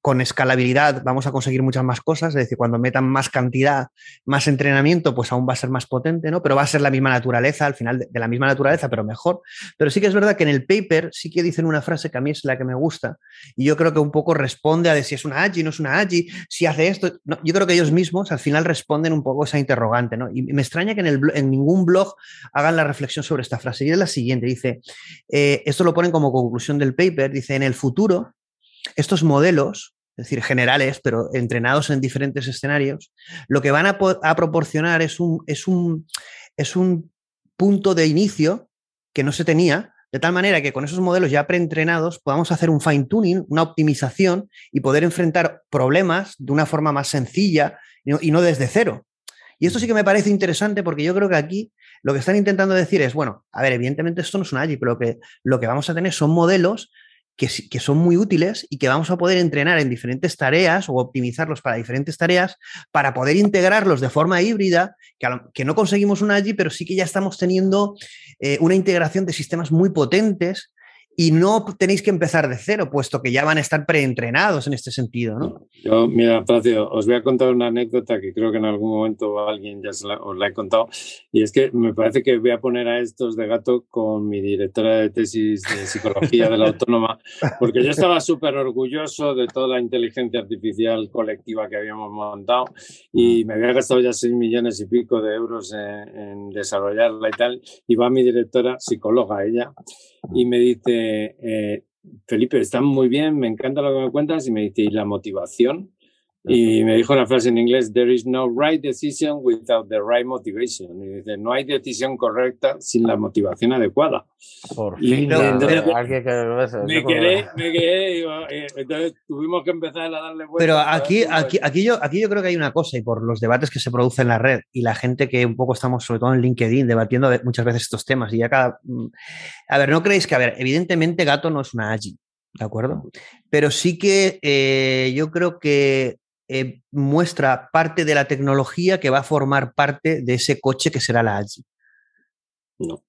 con escalabilidad vamos a conseguir muchas más cosas, es decir, cuando metan más cantidad, más entrenamiento, pues aún va a ser más potente, ¿no? Pero va a ser la misma naturaleza, al final de, la misma naturaleza, pero mejor. Pero sí que es verdad que en el paper sí que dicen una frase que a mí es la que me gusta y yo creo que un poco responde a de si es una AGI, no es una AGI, si hace esto. yo creo que ellos mismos al final responden un poco esa interrogante, ¿no? Y me extraña que en, el, en ningún blog hagan la reflexión sobre esta frase. Y es la siguiente, dice, eh, esto lo ponen como conclusión del paper, dice, en el futuro estos modelos, es decir, generales, pero entrenados en diferentes escenarios, lo que van a, proporcionar es un, es, un, es un punto de inicio que no se tenía, de tal manera que con esos modelos ya preentrenados podamos hacer un fine tuning, una optimización y poder enfrentar problemas de una forma más sencilla y no, desde cero. Y esto sí que me parece interesante porque yo creo que aquí lo que están intentando decir es, bueno, a ver, evidentemente esto no es un AGI, pero que lo que vamos a tener son modelos que, son muy útiles y que vamos a poder entrenar en diferentes tareas o optimizarlos para diferentes tareas para poder integrarlos de forma híbrida, que, no conseguimos una allí, pero sí que ya estamos teniendo eh, una integración de sistemas muy potentes y no tenéis que empezar de cero, puesto que ya van a estar preentrenados en este sentido, ¿no? Yo, mira, Pacio, os voy a contar una anécdota que creo que en algún momento alguien ya os la he contado, y es que me parece que voy a poner a estos de gato con mi directora de tesis de psicología de la autónoma, porque yo estaba súper orgulloso de toda la inteligencia artificial colectiva que habíamos montado y me había gastado ya 6 millones y pico de euros en, en desarrollarla y tal, y va mi directora, psicóloga ella, y me dice, eh, Felipe, está muy bien, me encanta lo que me cuentas, y me dice, ¿y la motivación? Y me dijo una frase en inglés, there is no right decision without the right motivation. Y dice, no hay decisión correcta sin la motivación adecuada. Por fin, alguien que me quedé, me quedé, eh, entonces tuvimos que empezar a darle vueltas. Pero aquí, aquí, aquí, yo, aquí yo creo que hay una cosa, y por los debates que se producen en la red, y la gente que un poco estamos, sobre todo en LinkedIn, debatiendo muchas veces estos temas, y ya cada... Mm, a ver, ¿no creéis que, a ver, evidentemente Gato no es una AGI, ¿de acuerdo? Pero sí que eh, yo creo que eh, muestra parte de la tecnología que va a formar parte de ese coche que será la AGI. No.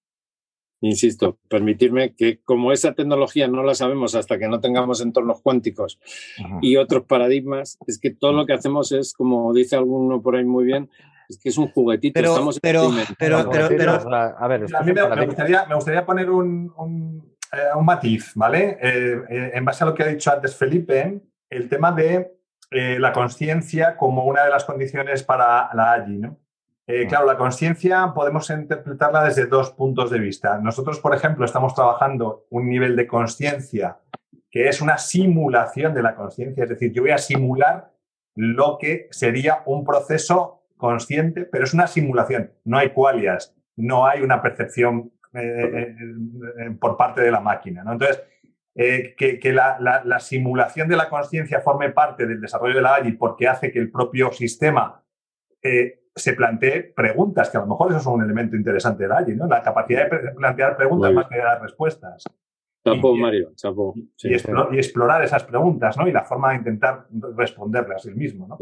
Insisto, permitirme que como esa tecnología no la sabemos hasta que no tengamos entornos cuánticos y otros paradigmas, es que todo lo que hacemos es, como dice alguno por ahí muy bien, es que es un juguetito. Pero, estamos pero, pero, pero, a ver, a mí me, gustaría, poner un, un, eh, matiz, ¿vale? Eh, en base a lo que ha dicho antes Felipe, el tema de eh, la conciencia como una de las condiciones para la AGI. ¿no? Eh, claro, la conciencia podemos interpretarla desde dos puntos de vista. Nosotros, por ejemplo, estamos trabajando un nivel de conciencia que es una simulación de la conciencia, es decir, yo voy a simular lo que sería un proceso consciente, pero es una simulación, no hay cualias, no hay una percepción eh, por parte de la máquina. ¿no? Entonces, eh, que, la, simulación de la conciencia forme parte del desarrollo de la AGI porque hace que el propio sistema eh, se plantee preguntas, que a lo mejor eso es un elemento interesante de la AGI, ¿no? La capacidad de plantear preguntas más que de dar respuestas. Chapo, Mario, chapo. y, explorar esas preguntas, ¿no? Y la forma de intentar responderlas el mismo, ¿no?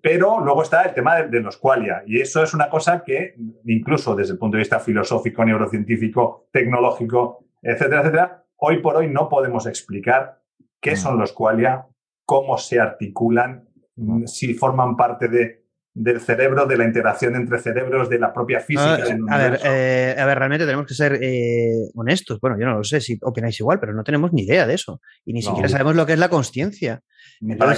Pero luego está el tema de, de, los qualia, y eso es una cosa que incluso desde el punto de vista filosófico, neurocientífico, tecnológico, etcétera, etcétera, hoy por hoy no podemos explicar qué son los qualia, cómo se articulan, mm, si forman parte de, del cerebro, de la interacción entre cerebros, de la propia física. Ah, a, ver, eh, a ver, realmente tenemos que ser eh, honestos. Bueno, yo no lo sé si opináis igual, pero no tenemos ni idea de eso. Y ni siquiera sabemos lo que es la conciencia. bueno,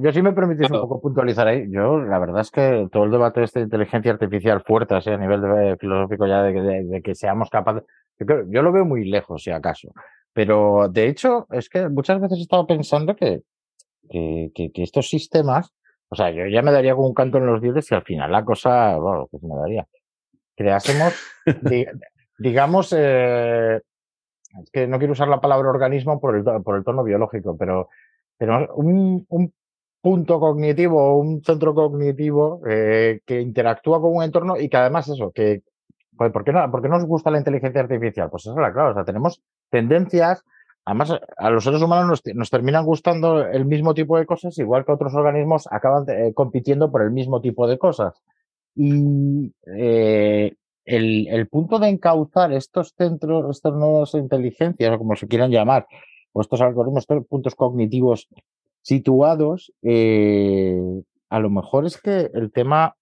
yo, sí me permitís un poco puntualizar ahí. Yo, la verdad es que todo el debate de esta inteligencia artificial fuerte, así a nivel de, filosófico ya, de, que seamos capaces, yo, lo veo muy lejos, si acaso. Pero de hecho, es que muchas veces he estado pensando que, que, estos sistemas, o sea, yo ya me daría con un canto en los dientes y al final la cosa, bueno, que se me daría. Creásemos, digamos, eh, es que no quiero usar la palabra organismo por el, por el tono biológico, pero, pero un, un punto cognitivo, un centro cognitivo eh, que interactúa con un entorno y que además eso, que pues, ¿por qué, no, ¿Por qué nos gusta la inteligencia artificial? Pues es la clave. O sea, tenemos tendencias. Además, a los seres humanos nos, terminan gustando el mismo tipo de cosas, igual que otros organismos acaban eh, compitiendo por el mismo tipo de cosas. Y eh, el, punto de encauzar estos centros, estas nuevas inteligencias, o como se quieran llamar, o estos algoritmos, estos puntos cognitivos situados, eh, a lo mejor es que el tema,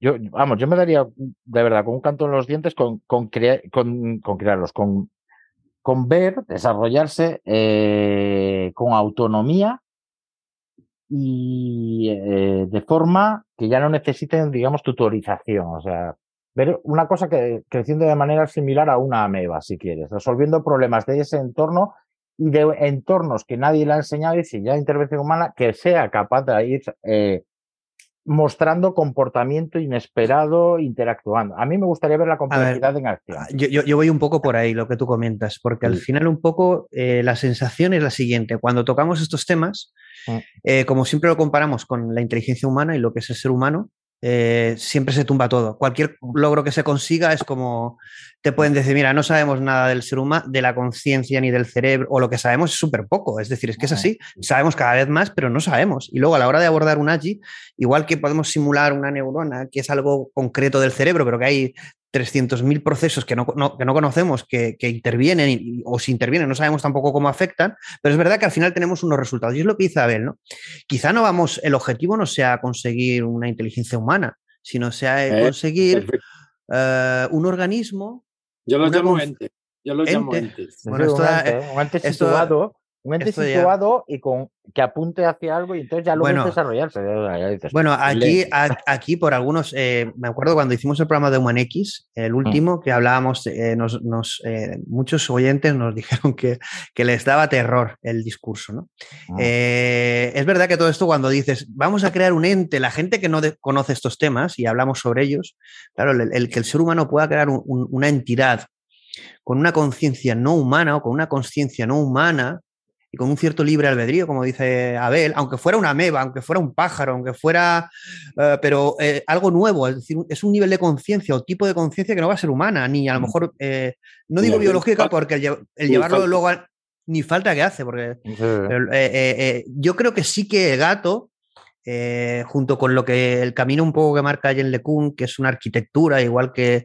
yo, vamos, yo me daría de verdad con un canto en los dientes con, con, con, crearlos, con, con ver, desarrollarse eh, con autonomía y eh, de forma que ya no necesiten, digamos, tutorización. O sea, ver una cosa que creciendo de manera similar a una ameba, si quieres, resolviendo problemas de ese entorno y de entornos que nadie le ha enseñado y si ya intervención humana, que sea capaz de ir eh, mostrando comportamiento inesperado, interactuando. A mí me gustaría ver la complejidad en acción. Ah, yo, voy un poco por ahí, lo que tú comentas, porque al final un poco eh, la sensación es la siguiente. Cuando tocamos estos temas, mm. eh, como siempre lo comparamos con la inteligencia humana y lo que es el ser humano, eh, siempre se tumba todo. Cualquier logro que se consiga es como te pueden decir, mira, no sabemos nada del ser humano, de la conciencia ni del cerebro, o lo que sabemos es súper poco. Es decir, es que es así, sabemos cada vez más, pero no sabemos. Y luego a la hora de abordar un AGI, igual que podemos simular una neurona, que es algo concreto del cerebro, pero que hay 300.000 procesos que no, que no conocemos que, intervienen o si intervienen no sabemos tampoco cómo afectan, pero es verdad que al final tenemos unos resultados. Y es lo que dice Abel, ¿no? Quizá no vamos, el objetivo no sea conseguir una inteligencia humana, sino sea eh, conseguir eh, un organismo. Yo lo llamo ente. Yo lo llamo ente. Bueno, esto, un ente, situado un ente situado y con que apunte hacia algo y entonces ya lo bueno, desarrollarse. bueno, aquí, aquí por algunos, eh, me acuerdo cuando hicimos el programa de HumanX, el mm. último, que hablábamos, eh, nos, eh, muchos oyentes nos dijeron que, que, les daba terror el discurso. ¿no? Ah. es verdad que todo esto cuando dices, vamos a crear un ente, la gente que no conoce estos temas y hablamos sobre ellos, claro, el, que el ser humano pueda crear una entidad con una conciencia no humana o con una conciencia no humana, y con un cierto libre albedrío, como dice Abel, aunque fuera una meba, aunque fuera un pájaro, aunque fuera, eh, pero eh, algo nuevo, es decir, es un nivel de conciencia o tipo de conciencia que no va a ser humana, ni a lo mm. mejor, eh, no digo biológica, porque el, llevarlo luego ni falta que hace, porque yo creo que sí que el gato eh, junto con lo que el camino un poco que marca Jen LeCun, que es una arquitectura, igual que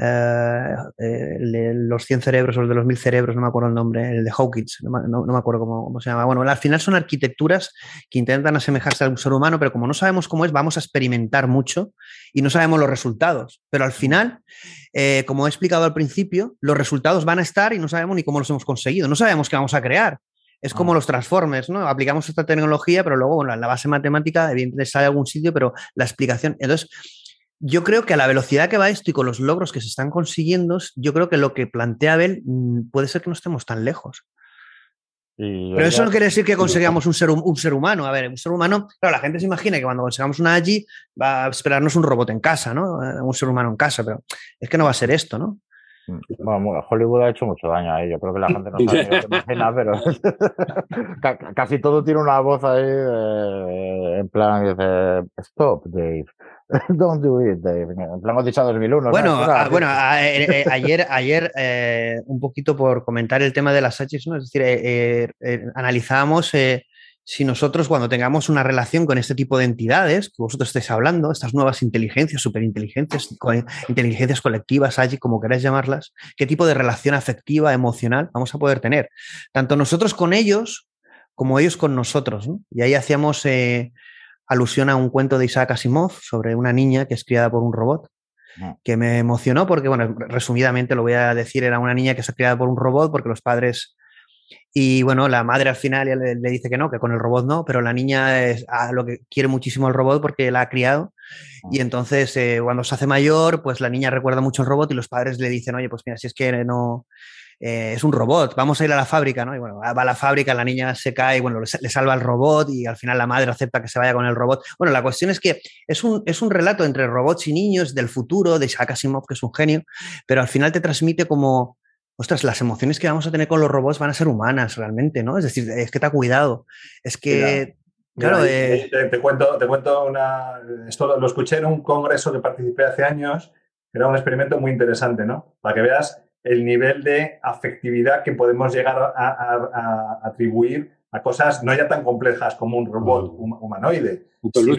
eh, eh, los 100 cerebros o el de los 1000 cerebros, no me acuerdo el nombre, el de Hawkins, no, me acuerdo cómo, se llama. Bueno, al final son arquitecturas que intentan asemejarse a un ser humano, pero como no sabemos cómo es, vamos a experimentar mucho y no sabemos los resultados. Pero al final, como he explicado al principio, los resultados van a estar y no sabemos ni cómo los hemos conseguido, no sabemos qué vamos a crear. Es como ah. los transformers, ¿no? Aplicamos esta tecnología, pero luego, bueno, la base matemática, evidentemente sale de algún sitio, pero la explicación. Entonces, yo creo que a la velocidad que va esto y con los logros que se están consiguiendo, yo creo que lo que plantea Abel mm, puede ser que no estemos tan lejos. Pero eso no quiere decir que consigamos un ser, un ser humano. A ver, un ser humano, claro, la gente se imagina que cuando consigamos una allí va a esperarnos un robot en casa, ¿no? Eh, un ser humano en casa, pero es que no va a ser esto, ¿no? Bueno, Hollywood ha hecho mucho daño ahí. Yo creo que la gente no sabe lo que imagina, pero casi todo tiene una voz ahí en plan dice Stop, Dave. Don't do it, Dave. En plan Odisea 2001. Bueno, ah, bueno eh, eh, ayer, ayer eh, un poquito por comentar el tema de las H, ¿no? es decir, analizábamos si nosotros cuando tengamos una relación con este tipo de entidades que vosotros estáis hablando, estas nuevas inteligencias, superinteligencias, inteligencias colectivas, allí como queráis llamarlas, qué tipo de relación afectiva, emocional vamos a poder tener, tanto nosotros con ellos como ellos con nosotros. Y ahí hacíamos eh, alusión a un cuento de Isaac Asimov sobre una niña que es criada por un robot que me emocionó porque, bueno, resumidamente lo voy a decir, era una niña que es criada por un robot porque los padres y bueno, la madre al final le, dice que no, que con el robot no, pero la niña es a lo que quiere muchísimo el robot porque la ha criado. Y ah. entonces, eh, cuando se hace mayor, pues la niña recuerda mucho el robot y los padres le dicen, oye, pues mira, si es que no, eh, es un robot, vamos a ir a la fábrica, ¿no? Y bueno, va a la fábrica, la niña se cae, bueno, le, salva el robot y al final la madre acepta que se vaya con el robot. Bueno, la cuestión es que es un, es un relato entre robots y niños del futuro, de Isaac Asimov, que es un genio, pero al final te transmite como ostras, las emociones que vamos a tener con los robots van a ser humanas realmente, ¿no? Es decir, es que te ha cuidado. Es que. claro, eh, te, cuento, te cuento una. Esto lo escuché en un congreso que participé hace años. Era un experimento muy interesante, ¿no? Para que veas el nivel de afectividad que podemos llegar a, atribuir a cosas no ya tan complejas como un robot humanoide.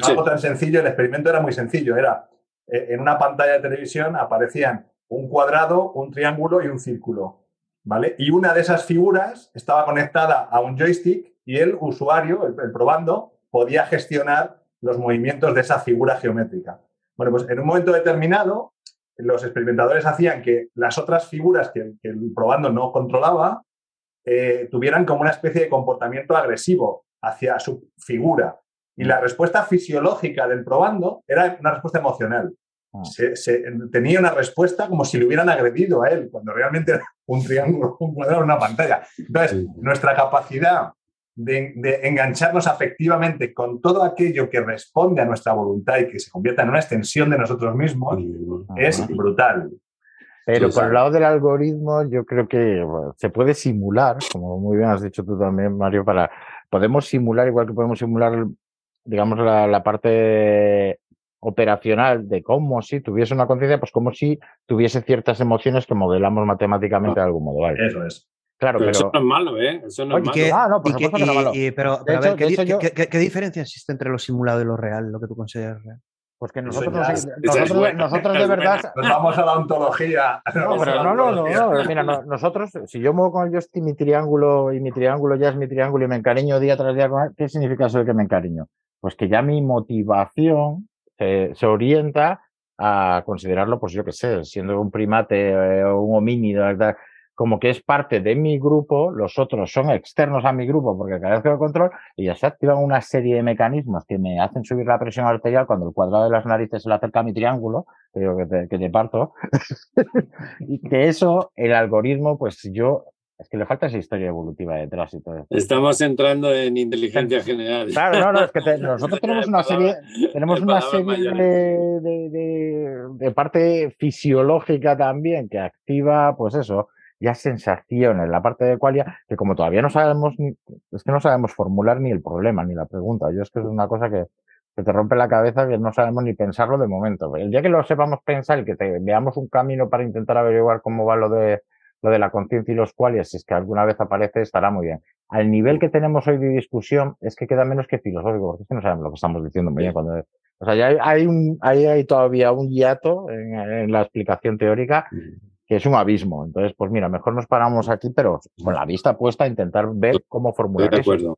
algo tan sencillo, el experimento era muy sencillo. Era eh, en una pantalla de televisión aparecían un cuadrado, un triángulo y un círculo. ¿Vale? Y una de esas figuras estaba conectada a un joystick y el usuario, el, probando, podía gestionar los movimientos de esa figura geométrica. Bueno, pues en un momento determinado, los experimentadores hacían que las otras figuras que, el probando no controlaba eh, tuvieran como una especie de comportamiento agresivo hacia su figura. Y la respuesta fisiológica del probando era una respuesta emocional. Ah. Se, tenía una respuesta como si le hubieran agredido a él, cuando realmente era un triángulo, un cuadrado, una pantalla. Entonces, nuestra capacidad de, engancharnos afectivamente con todo aquello que responde a nuestra voluntad y que se convierta en una extensión de nosotros mismos es brutal. Pero por el lado del algoritmo, yo creo que se puede simular, como muy bien has dicho tú también, Mario, para podemos simular, igual que podemos simular, digamos, la, parte operacional de cómo si tuviese una conciencia, pues como si tuviese ciertas emociones que modelamos matemáticamente de algún modo. ¿vale? Eso es. Claro, pero, eso no es malo, ¿eh? Eso no es malo. ah, no, por supuesto que no es malo. pero, a ver, ¿qué, diferencia existe entre lo simulado y lo real, lo que tú consideras real? Pues que nosotros, nosotros, nosotros, de verdad. Nos vamos a la ontología. No, pero no, no, no, Mira, nosotros, si yo muevo con el joystick mi triángulo y mi triángulo ya es mi triángulo y me encariño día tras día con él, ¿qué significa eso de que me encariño? Pues que ya mi motivación se, orienta a considerarlo, pues yo qué sé, siendo un primate eh, o un homínido, como que es parte de mi grupo, los otros son externos a mi grupo porque carezco de control y ya se activan una serie de mecanismos que me hacen subir la presión arterial cuando el cuadrado de las narices se le acerca a mi triángulo, que que te, que te parto, y que eso, el algoritmo, pues yo es que le falta esa historia evolutiva detrás y todo eso. Estamos entrando en inteligencia general. Claro, no, no, es que nosotros tenemos una serie, tenemos una serie de, de, de, parte fisiológica también que activa, pues eso, ya sensaciones, la parte de qualia, que como todavía no sabemos, ni, es que no sabemos formular ni el problema ni la pregunta. Yo es que es una cosa que, que te rompe la cabeza que no sabemos ni pensarlo de momento. El día que lo sepamos pensar y que te, veamos un camino para intentar averiguar cómo va lo de, lo de la conciencia y los qualias, si es que alguna vez aparece, estará muy bien. Al nivel que tenemos hoy de discusión, es que queda menos que filosófico, porque es que no sabemos lo que estamos diciendo muy bien. Cuando, o sea, ya hay, hay, un, hay, hay todavía un hiato en, en, la explicación teórica que es un abismo. Entonces, pues mira, mejor nos paramos aquí, pero con la vista puesta a intentar ver cómo formular de acuerdo.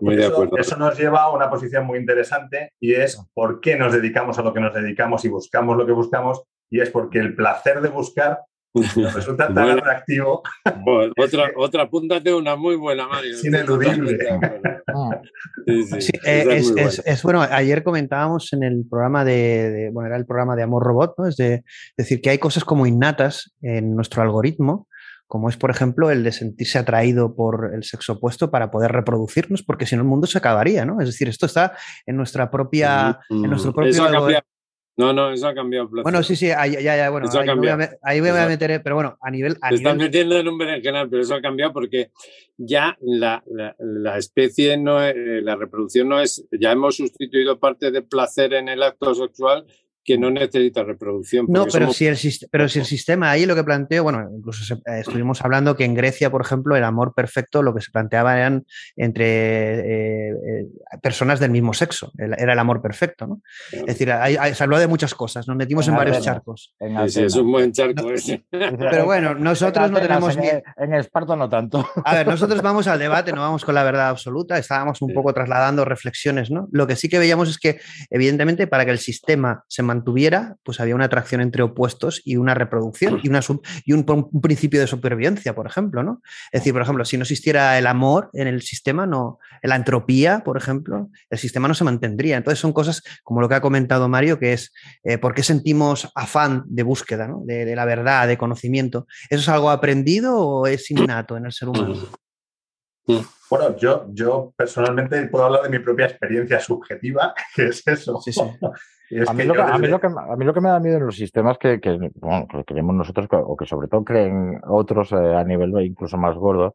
Muy de acuerdo. Eso, nos lleva a una posición muy interesante y es por qué nos dedicamos a lo que nos dedicamos y buscamos lo que buscamos y es porque el placer de buscar resulta tan atractivo. otra, otra apúntate una muy buena, Mario. Es ineludible. es, bueno, ayer comentábamos en el programa de, bueno, era el programa de Amor Robot, ¿no? Es de, decir que hay cosas como innatas en nuestro algoritmo, como es, por ejemplo, el de sentirse atraído por el sexo opuesto para poder reproducirnos, porque si no el mundo se acabaría, ¿no? Es decir, esto está en nuestra propia, en nuestro propio no, no, eso ha cambiado. Bueno, sí, sí, ahí, ya, ya, bueno, ahí, me voy a, meter, pero bueno, a nivel... A Te estás metiendo en un berenjenal, pero eso ha cambiado porque ya la, la, especie, no la reproducción no es, ya hemos sustituido parte de placer en el acto sexual que no necesita reproducción. No, pero, si el, pero si el sistema, ahí lo que planteo, bueno, incluso eh, estuvimos hablando que en Grecia, por ejemplo, el amor perfecto, lo que se planteaba eran entre eh, eh, personas del mismo sexo, era el amor perfecto, ¿no? Es decir, se habló de muchas cosas, nos metimos en, varios charcos. sí, es un buen charco ese. Pero bueno, nosotros no tenemos en, ni... En Esparto no tanto. A ver, nosotros vamos al debate, no vamos con la verdad absoluta, estábamos un poco trasladando reflexiones, ¿no? Lo que sí que veíamos es que, evidentemente, para que el sistema se mantenga tuviera, pues había una atracción entre opuestos y una reproducción y, una y un, principio de supervivencia, por ejemplo, ¿no? Es decir, por ejemplo, si no existiera el amor en el sistema, no, la entropía, por ejemplo, el sistema no se mantendría. Entonces son cosas como lo que ha comentado Mario, que es eh, por qué sentimos afán de búsqueda, de, la verdad, de conocimiento. ¿Eso es algo aprendido o es innato en el ser humano? Bueno, yo, yo personalmente puedo hablar de mi propia experiencia subjetiva, que es eso. Sí, sí. a, mí lo que, me da miedo en los sistemas que, que, creemos nosotros, o que sobre todo creen otros eh, a nivel incluso más gordo,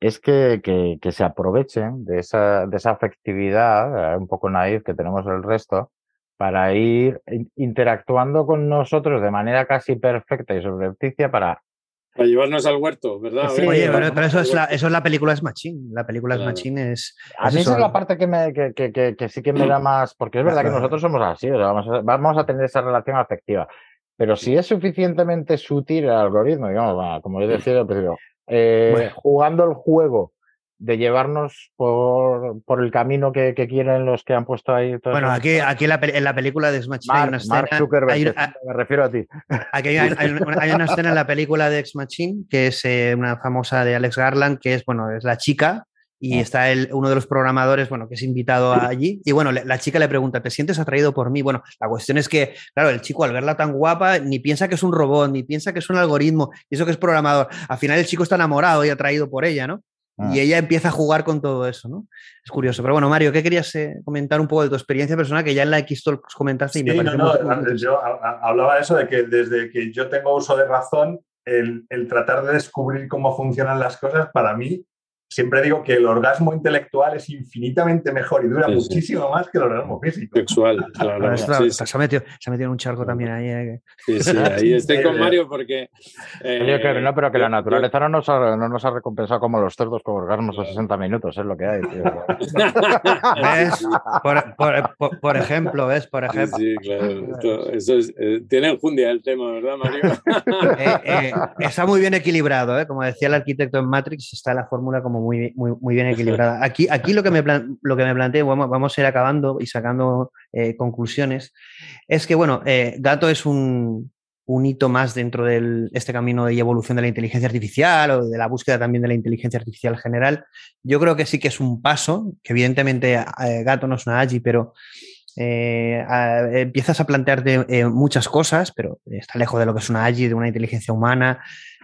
es que, que, se aprovechen de esa, de esa afectividad, eh, un poco naif que tenemos el resto, para ir interactuando con nosotros de manera casi perfecta y sobrepticia para para llevarnos al huerto, ¿verdad? Oye, pero, eso, es la, eso es la película es Machine. La película es Machine es. A mí esa es la parte que, me, que, que, que, sí que me da más. Porque es verdad que nosotros somos así, vamos, a, vamos a tener esa relación afectiva. Pero si es suficientemente sutil el algoritmo, digamos, como yo decía al principio, eh, jugando el juego de llevarnos por, por el camino que, que, quieren los que han puesto ahí. Bueno, aquí, aquí en, la, en la película de Smash Mark, Mark Zuckerberg, me refiero a ti. Aquí hay, hay, hay, una escena en la película de Ex Machine que es eh, una famosa de Alex Garland, que es, bueno, es la chica y ah. está el, uno de los programadores, bueno, que es invitado allí. Y bueno, la chica le pregunta, ¿te sientes atraído por mí? Bueno, la cuestión es que, claro, el chico al verla tan guapa, ni piensa que es un robot, ni piensa que es un algoritmo, y eso que es programador. Al final el chico está enamorado y atraído por ella, ¿no? Y ah. ella empieza a jugar con todo eso, ¿no? Es curioso. Pero bueno, Mario, ¿qué querías eh, comentar un poco de tu experiencia personal que ya en la X comentaste y me parece no, no, yo hablaba de eso, de que desde que yo tengo uso de razón, el, el, tratar de descubrir cómo funcionan las cosas, para mí siempre digo que el orgasmo intelectual es infinitamente mejor y dura muchísimo más que el orgasmo físico. Sexual, claro. sí, se, ha metido, se, ha metido, en un charco también ahí. Eh. Sí, sí, ahí estoy con Mario porque. Eh, que, no, pero que la naturaleza no nos, ha, no nos ha recompensado como los cerdos con orgasmos a 60 minutos, es lo que hay. ¿Ves? Por, por, por, ejemplo, ¿ves? Por ejemplo. Sí, claro. eso es, eh, tiene enjundia el tema, ¿verdad, Mario? Eh, está muy bien equilibrado, ¿eh? Como decía el arquitecto en Matrix, está la fórmula como muy, muy, bien equilibrada. Aquí, aquí lo, que me lo que me planteo, vamos, vamos a ir acabando y sacando eh, conclusiones, es que, bueno, eh, Gato es un, un hito más dentro de este camino de evolución de la inteligencia artificial o de la búsqueda también de la inteligencia artificial general. Yo creo que sí que es un paso, que evidentemente eh, Gato no es una AGI, pero empiezas a plantearte muchas cosas, pero está lejos de lo que es una AGI, de una inteligencia humana.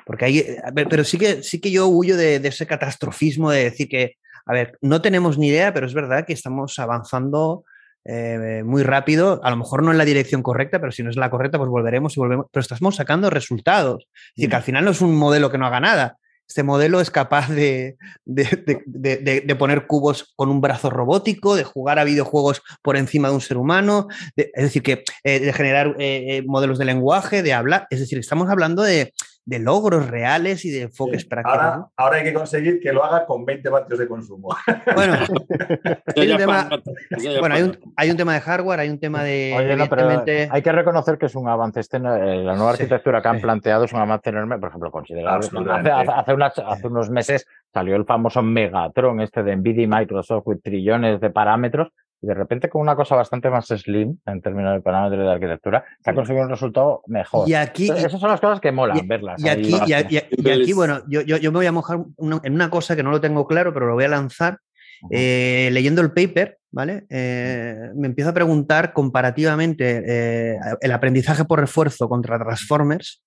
Porque hay, eh, pero sí que, sí que yo huyo de, ese catastrofismo de decir que, a ver, no tenemos ni idea, pero es verdad que estamos avanzando eh, muy rápido, a lo mejor no en la dirección correcta, pero si no es la correcta, pues volveremos y volvemos, pero estamos sacando resultados. Es decir, que al final no es un modelo que no haga nada. Este modelo es capaz de, de, poner cubos con un brazo robótico, de jugar a videojuegos por encima de un ser humano, es decir, que eh, de generar modelos de lenguaje, de hablar. Es decir, estamos hablando de, de logros reales y de enfoques prácticos. Ahora, ahora, hay que conseguir que lo haga con 20 vatios de consumo. Bueno, hay, un tema, bueno hay, un, tema, de hardware, hay un tema de... Oye, hay que reconocer que es un avance. Este, eh, la nueva arquitectura que han planteado es un avance enorme, por ejemplo, considerable. Hace, hace, unos meses salió el famoso Megatron este de NVIDIA y Microsoft con trillones de parámetros y de repente con una cosa bastante más slim en términos de parámetros de arquitectura, se ha conseguido un resultado mejor. Y aquí, esas son las cosas que molan, verlas. Y aquí, y, aquí, bueno, yo, yo, me voy a mojar en una cosa que no lo tengo claro, pero lo voy a lanzar. Eh, leyendo el paper, ¿vale? Eh, me empiezo a preguntar comparativamente eh, el aprendizaje por refuerzo contra Transformers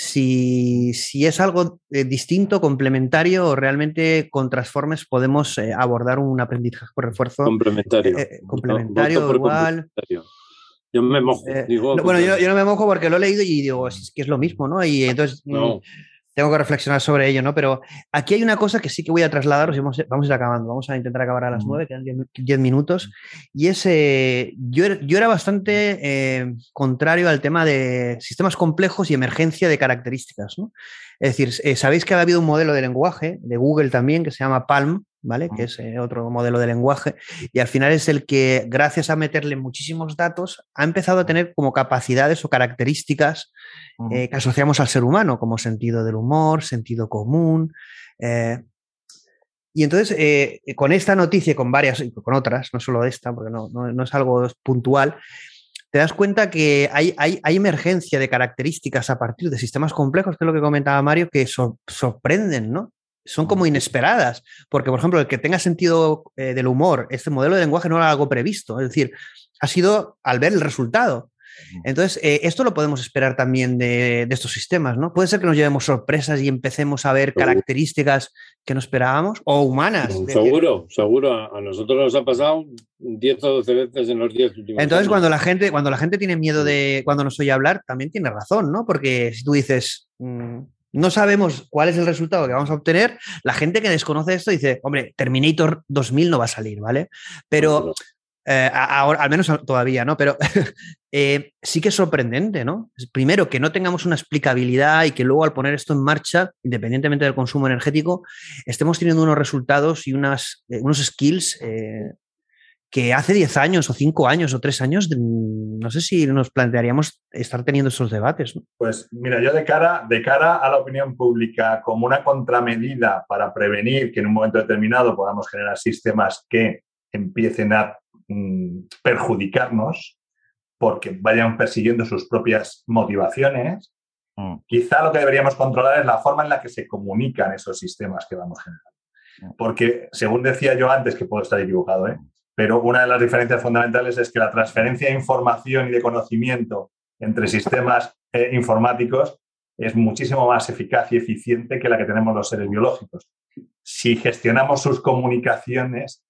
si, si es algo eh, distinto, complementario o realmente con Transformers podemos eh, abordar un aprendizaje por refuerzo. Complementario. Eh, complementario, igual. Yo me mojo. Digo, bueno, yo, yo, no me mojo porque lo he leído y digo, es que es lo mismo, ¿no? Y entonces no. Tengo que reflexionar sobre ello, ¿no? Pero aquí hay una cosa que sí que voy a trasladaros y vamos, a ir acabando. Vamos a intentar acabar a las nueve, quedan diez minutos. Y es, eh, yo, yo, era bastante eh, contrario al tema de sistemas complejos y emergencia de características, ¿no? Es decir, eh, sabéis que ha habido un modelo de lenguaje de Google también que se llama Palm, ¿vale? Que es otro modelo de lenguaje, y al final es el que, gracias a meterle muchísimos datos, ha empezado a tener como capacidades o características eh, que asociamos al ser humano, como sentido del humor, sentido común. Eh, y entonces, eh, con esta noticia y con varias, y con otras, no solo esta, porque no, no, es algo puntual, te das cuenta que hay, hay, hay, emergencia de características a partir de sistemas complejos, que es lo que comentaba Mario, que sorprenden, ¿no? Son como inesperadas, porque, por ejemplo, el que tenga sentido del humor, este modelo de lenguaje no era algo previsto, es decir, ha sido al ver el resultado. Entonces, eh, esto lo podemos esperar también de, estos sistemas, ¿no? Puede ser que nos llevemos sorpresas y empecemos a ver características que no esperábamos o humanas. Seguro, seguro. A nosotros nos ha pasado 10 o 12 veces en los 10 últimos Entonces, cuando la gente, cuando la gente tiene miedo de cuando nos oye hablar, también tiene razón, ¿no? Porque si tú dices, mm, no sabemos cuál es el resultado que vamos a obtener, la gente que desconoce esto dice, hombre, Terminator 2000 no va a salir, ¿vale? Pero eh, ahora, al menos todavía, ¿no? Pero eh, sí que es sorprendente, ¿no? Primero, que no tengamos una explicabilidad y que luego al poner esto en marcha, independientemente del consumo energético, estemos teniendo unos resultados y unas, eh, unos skills que hace 10 años o 5 años o 3 años, no sé si nos plantearíamos estar teniendo esos debates. Pues mira, yo de cara, de cara a la opinión pública como una contramedida para prevenir que en un momento determinado podamos generar sistemas que empiecen a mm, perjudicarnos porque vayan persiguiendo sus propias motivaciones, mm. quizá lo que deberíamos controlar es la forma en la que se comunican esos sistemas que vamos generando. Mm. Porque, según decía yo antes, que puedo estar equivocado, ¿eh? Pero una de las diferencias fundamentales es que la transferencia de información y de conocimiento entre sistemas eh, informáticos es muchísimo más eficaz y eficiente que la que tenemos los seres biológicos. Si gestionamos sus comunicaciones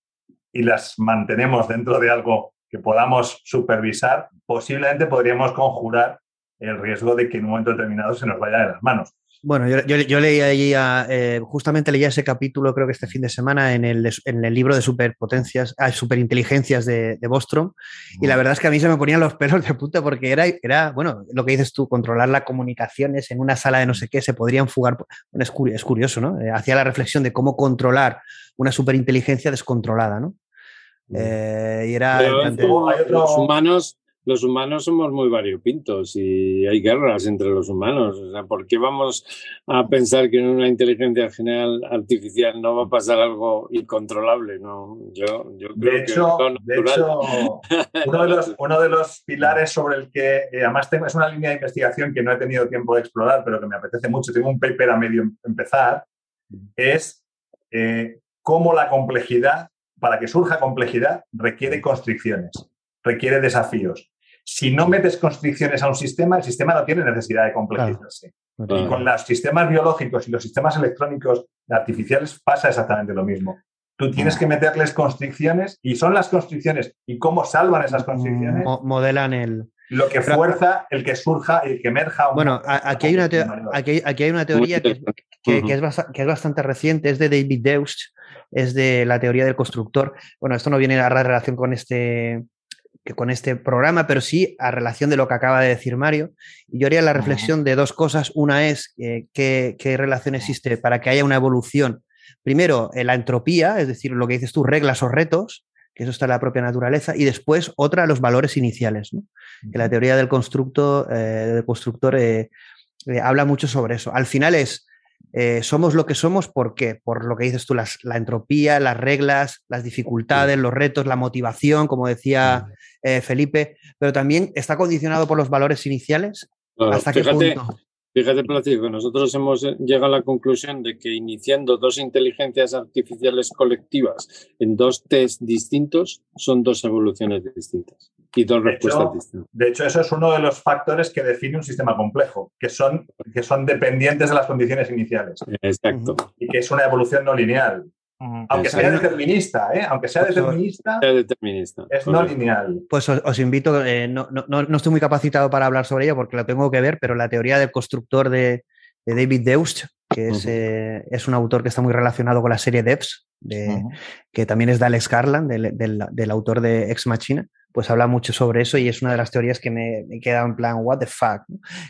y las mantenemos dentro de algo que podamos supervisar, posiblemente podríamos conjurar el riesgo de que en un momento determinado se nos vaya de las manos. Bueno, yo, leí ahí, eh, justamente leía ese capítulo, creo que este fin de semana, en el, en el libro de superpotencias, ah, superinteligencias de, de, Bostrom, y la verdad es que a mí se me ponían los pelos de puta porque era, era, bueno, lo que dices tú, controlar las comunicaciones en una sala de no sé qué, se podrían fugar. es, curioso, ¿no? Eh, hacía la reflexión de cómo controlar una superinteligencia descontrolada, ¿no? Eh, y era. Los humanos los humanos somos muy variopintos y hay guerras entre los humanos. O sea, ¿por qué vamos a pensar que en una inteligencia general artificial no va a pasar algo incontrolable? No, yo, yo creo de hecho, que de hecho uno, de los, uno de los pilares sobre el que, eh, además tengo, es una línea de investigación que no he tenido tiempo de explorar, pero que me apetece mucho, tengo un paper a medio empezar, es eh, cómo la complejidad, para que surja complejidad, requiere constricciones, requiere desafíos si no metes constricciones a un sistema, el sistema no tiene necesidad de complejizarse. Y con los sistemas biológicos y los sistemas electrónicos artificiales pasa exactamente lo mismo. Tú tienes que meterles constricciones y son las constricciones y cómo salvan esas constricciones. modelan el. Lo que fuerza el que surja y que emerja. bueno, aquí hay, una aquí, hay una teoría que, es bastante reciente, es de David Deutsch, es de la teoría del constructor. Bueno, esto no viene a relación con este, con este programa, pero sí a relación de lo que acaba de decir Mario. Y yo haría la reflexión de dos cosas. Una es eh, qué, relación existe para que haya una evolución. Primero, eh, la entropía, es decir, lo que dices tú, reglas o retos, que eso está en la propia naturaleza. Y después, otra, los valores iniciales. Que la teoría del, constructo, eh, del constructor habla mucho sobre eso. Al final es eh, somos lo que somos, ¿por qué? Por lo que dices tú, la entropía, las reglas, las dificultades, los retos, la motivación, como decía eh, Felipe, pero también está condicionado por los valores iniciales. ¿Hasta qué punto? Fíjate, nosotros hemos eh, llegado a la conclusión de que iniciando dos inteligencias artificiales colectivas en dos test distintos son dos evoluciones distintas y dos respuestas distintas. De hecho, eso es uno de los factores que define un sistema complejo, que son, que son dependientes de las condiciones iniciales. Exacto. Y que es una evolución no lineal. Aunque sea determinista, ¿eh? Aunque sea determinista, es no lineal. Pues os, invito, eh, no, estoy muy capacitado para hablar sobre ello porque lo tengo que ver, pero la teoría del constructor de, David Deutsch, que eh, es, un autor que está muy relacionado con la serie Devs, de, que también es de Alex Garland, del, autor de Ex Machina, pues habla mucho sobre eso y es una de las teorías que me, queda en plan, what the fuck.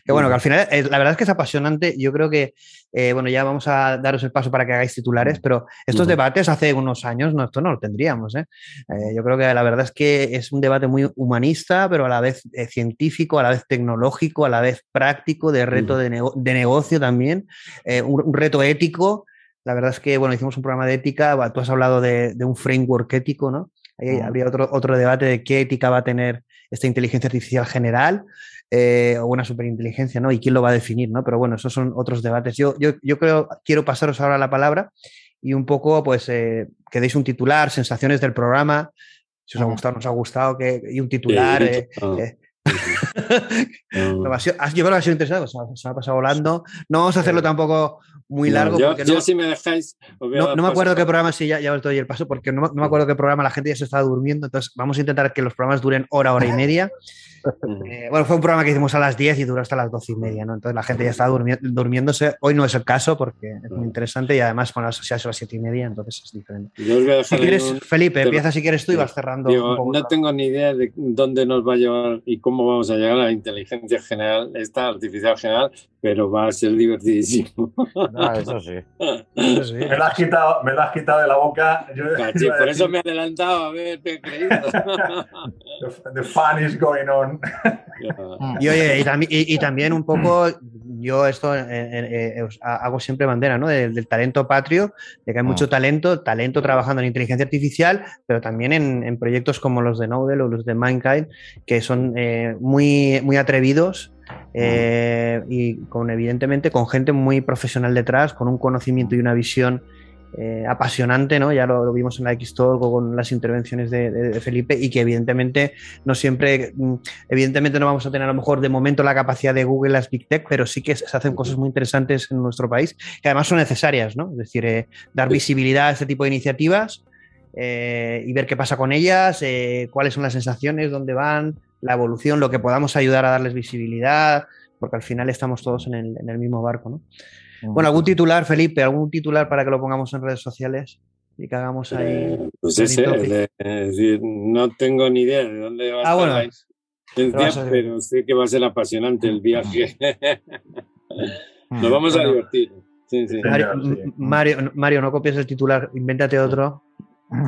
Que bueno, que al final, la verdad es que es apasionante. Yo creo que, eh, bueno, ya vamos a daros el paso para que hagáis titulares, pero estos debates hace unos años, no, esto no lo tendríamos. ¿eh? Eh, yo creo que la verdad es que es un debate muy humanista, pero a la vez científico, a la vez tecnológico, a la vez práctico, de reto de, negocio también, un, reto ético. La verdad es que, bueno, hicimos un programa de ética, tú has hablado de, de un framework ético, ¿no? Habría otro, otro debate de qué ética va a tener esta inteligencia artificial general eh, o una superinteligencia, ¿no? Y quién lo va a definir, ¿no? Pero bueno, esos son otros debates. Yo, yo, yo creo, quiero pasaros ahora la palabra y un poco, pues, eh, que deis un titular, sensaciones del programa, si os ha gustado, nos ha gustado, que, y un titular. Eh, yo creo que ha sido interesante, se, ha pasado volando. No vamos a hacerlo tampoco muy largo. yo, no, si me dejáis. No, me acuerdo qué programa, sí, ya, ya os doy el paso, porque no, me acuerdo qué programa la gente ya se está durmiendo. Entonces, vamos a intentar que los programas duren hora, hora y media. Eh, bueno, fue un programa que hicimos a las 10 y duró hasta las 12 y media, ¿no? Entonces la gente ya está durmiéndose. Hoy no es el caso porque es muy interesante y además con las, ya son las 7 y media, entonces es diferente. Si quieres, Felipe, empieza si quieres tú y vas cerrando. no tengo ni idea de dónde nos va a llevar y cómo vamos a llegar a la inteligencia general, esta artificial general, pero va a ser divertidísimo. Ah, eso sí. Me, lo has quitado, me lo has quitado de la boca. por eso me he adelantado a ver, te he creído. the, fun is going on. y oye, y, también un poco, yo esto eh, eh, eh, hago siempre bandera, ¿no? Del, talento patrio, de que hay mucho ah. talento, talento trabajando en inteligencia artificial, pero también en, proyectos como los de Nodel o los de Mindkind, que son muy, muy atrevidos eh, y con evidentemente con gente muy profesional detrás, con un conocimiento y una visión eh, apasionante, ¿no? Ya lo, vimos en la X-Talk con las intervenciones de, Felipe y que evidentemente no siempre, mm, evidentemente no vamos a tener a lo mejor de momento la capacidad de Google las Big Tech, pero sí que se hacen cosas muy interesantes en nuestro país que además son necesarias, ¿no? Es decir, eh, dar visibilidad a este tipo de iniciativas y ver qué pasa con ellas, cuáles son las sensaciones, dónde van, la evolución, lo que podamos ayudar a darles visibilidad, porque al final estamos todos en el, mismo barco, ¿no? Bueno, algún titular, Felipe, algún titular para que lo pongamos en redes sociales y que hagamos ahí. Eh, pues ese, es decir, no tengo ni idea de dónde va a ah, estar pero sé que va a ser apasionante el viaje. Nos vamos a divertir. Mario, Mario, no copies el titular, invéntate otro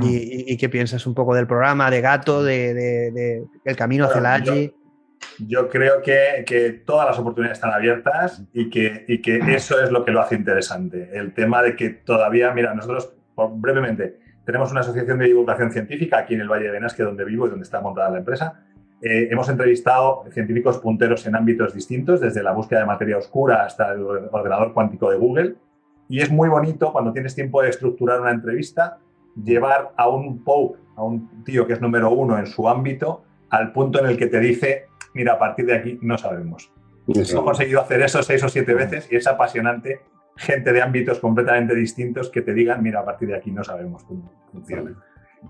¿Y, qué piensas un poco del programa, de Gato, de, el camino hacia la AGI? Yo, creo que, que, todas las oportunidades están abiertas y que, y que eso es lo que lo hace interesante. El tema de que todavía, mira, nosotros brevemente tenemos una asociación de divulgación científica aquí en el Valle de Benasque, donde vivo y donde está montada la empresa. Eh, hemos entrevistado científicos punteros en ámbitos distintos, desde la búsqueda de materia oscura hasta el ordenador cuántico de Google. Y es muy bonito cuando tienes tiempo de estructurar una entrevista llevar a un Pope, a un tío que es número uno en su ámbito, al punto en el que te dice, mira, a partir de aquí no sabemos. Hemos conseguido hacer eso seis o siete veces y es apasionante gente de ámbitos completamente distintos que te digan, mira, a partir de aquí no sabemos cómo funciona.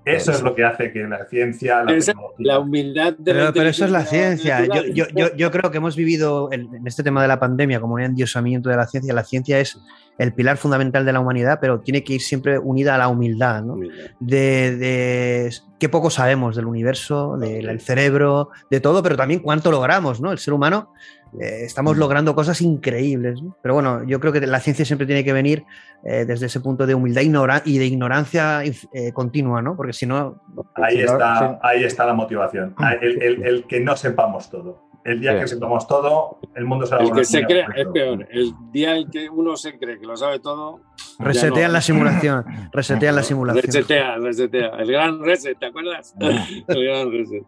Eso es lo que hace que la ciencia, la, la humildad de pero, pero eso es la ciencia. Yo, yo, yo, yo, creo que hemos vivido en, en, este tema de la pandemia como un endiosamiento de la ciencia. La ciencia es el pilar fundamental de la humanidad, pero tiene que ir siempre unida a la humildad, ¿no? De, de qué poco sabemos del universo, del cerebro, de todo, pero también cuánto logramos, ¿no? El ser humano eh, estamos logrando cosas increíbles. Pero bueno, yo creo que la ciencia siempre tiene que venir eh, desde ese punto de humildad y de ignorancia eh, continua, ¿no? Porque si no... Ahí, está, ahí está la motivación, el que no sepamos todo. El día que sepamos todo, el mundo será El que se cree es peor. El día en que uno se cree que lo sabe todo. Resetean la simulación. Resetean la simulación. Resetea, resetea. El gran reset, ¿te acuerdas? el gran reset.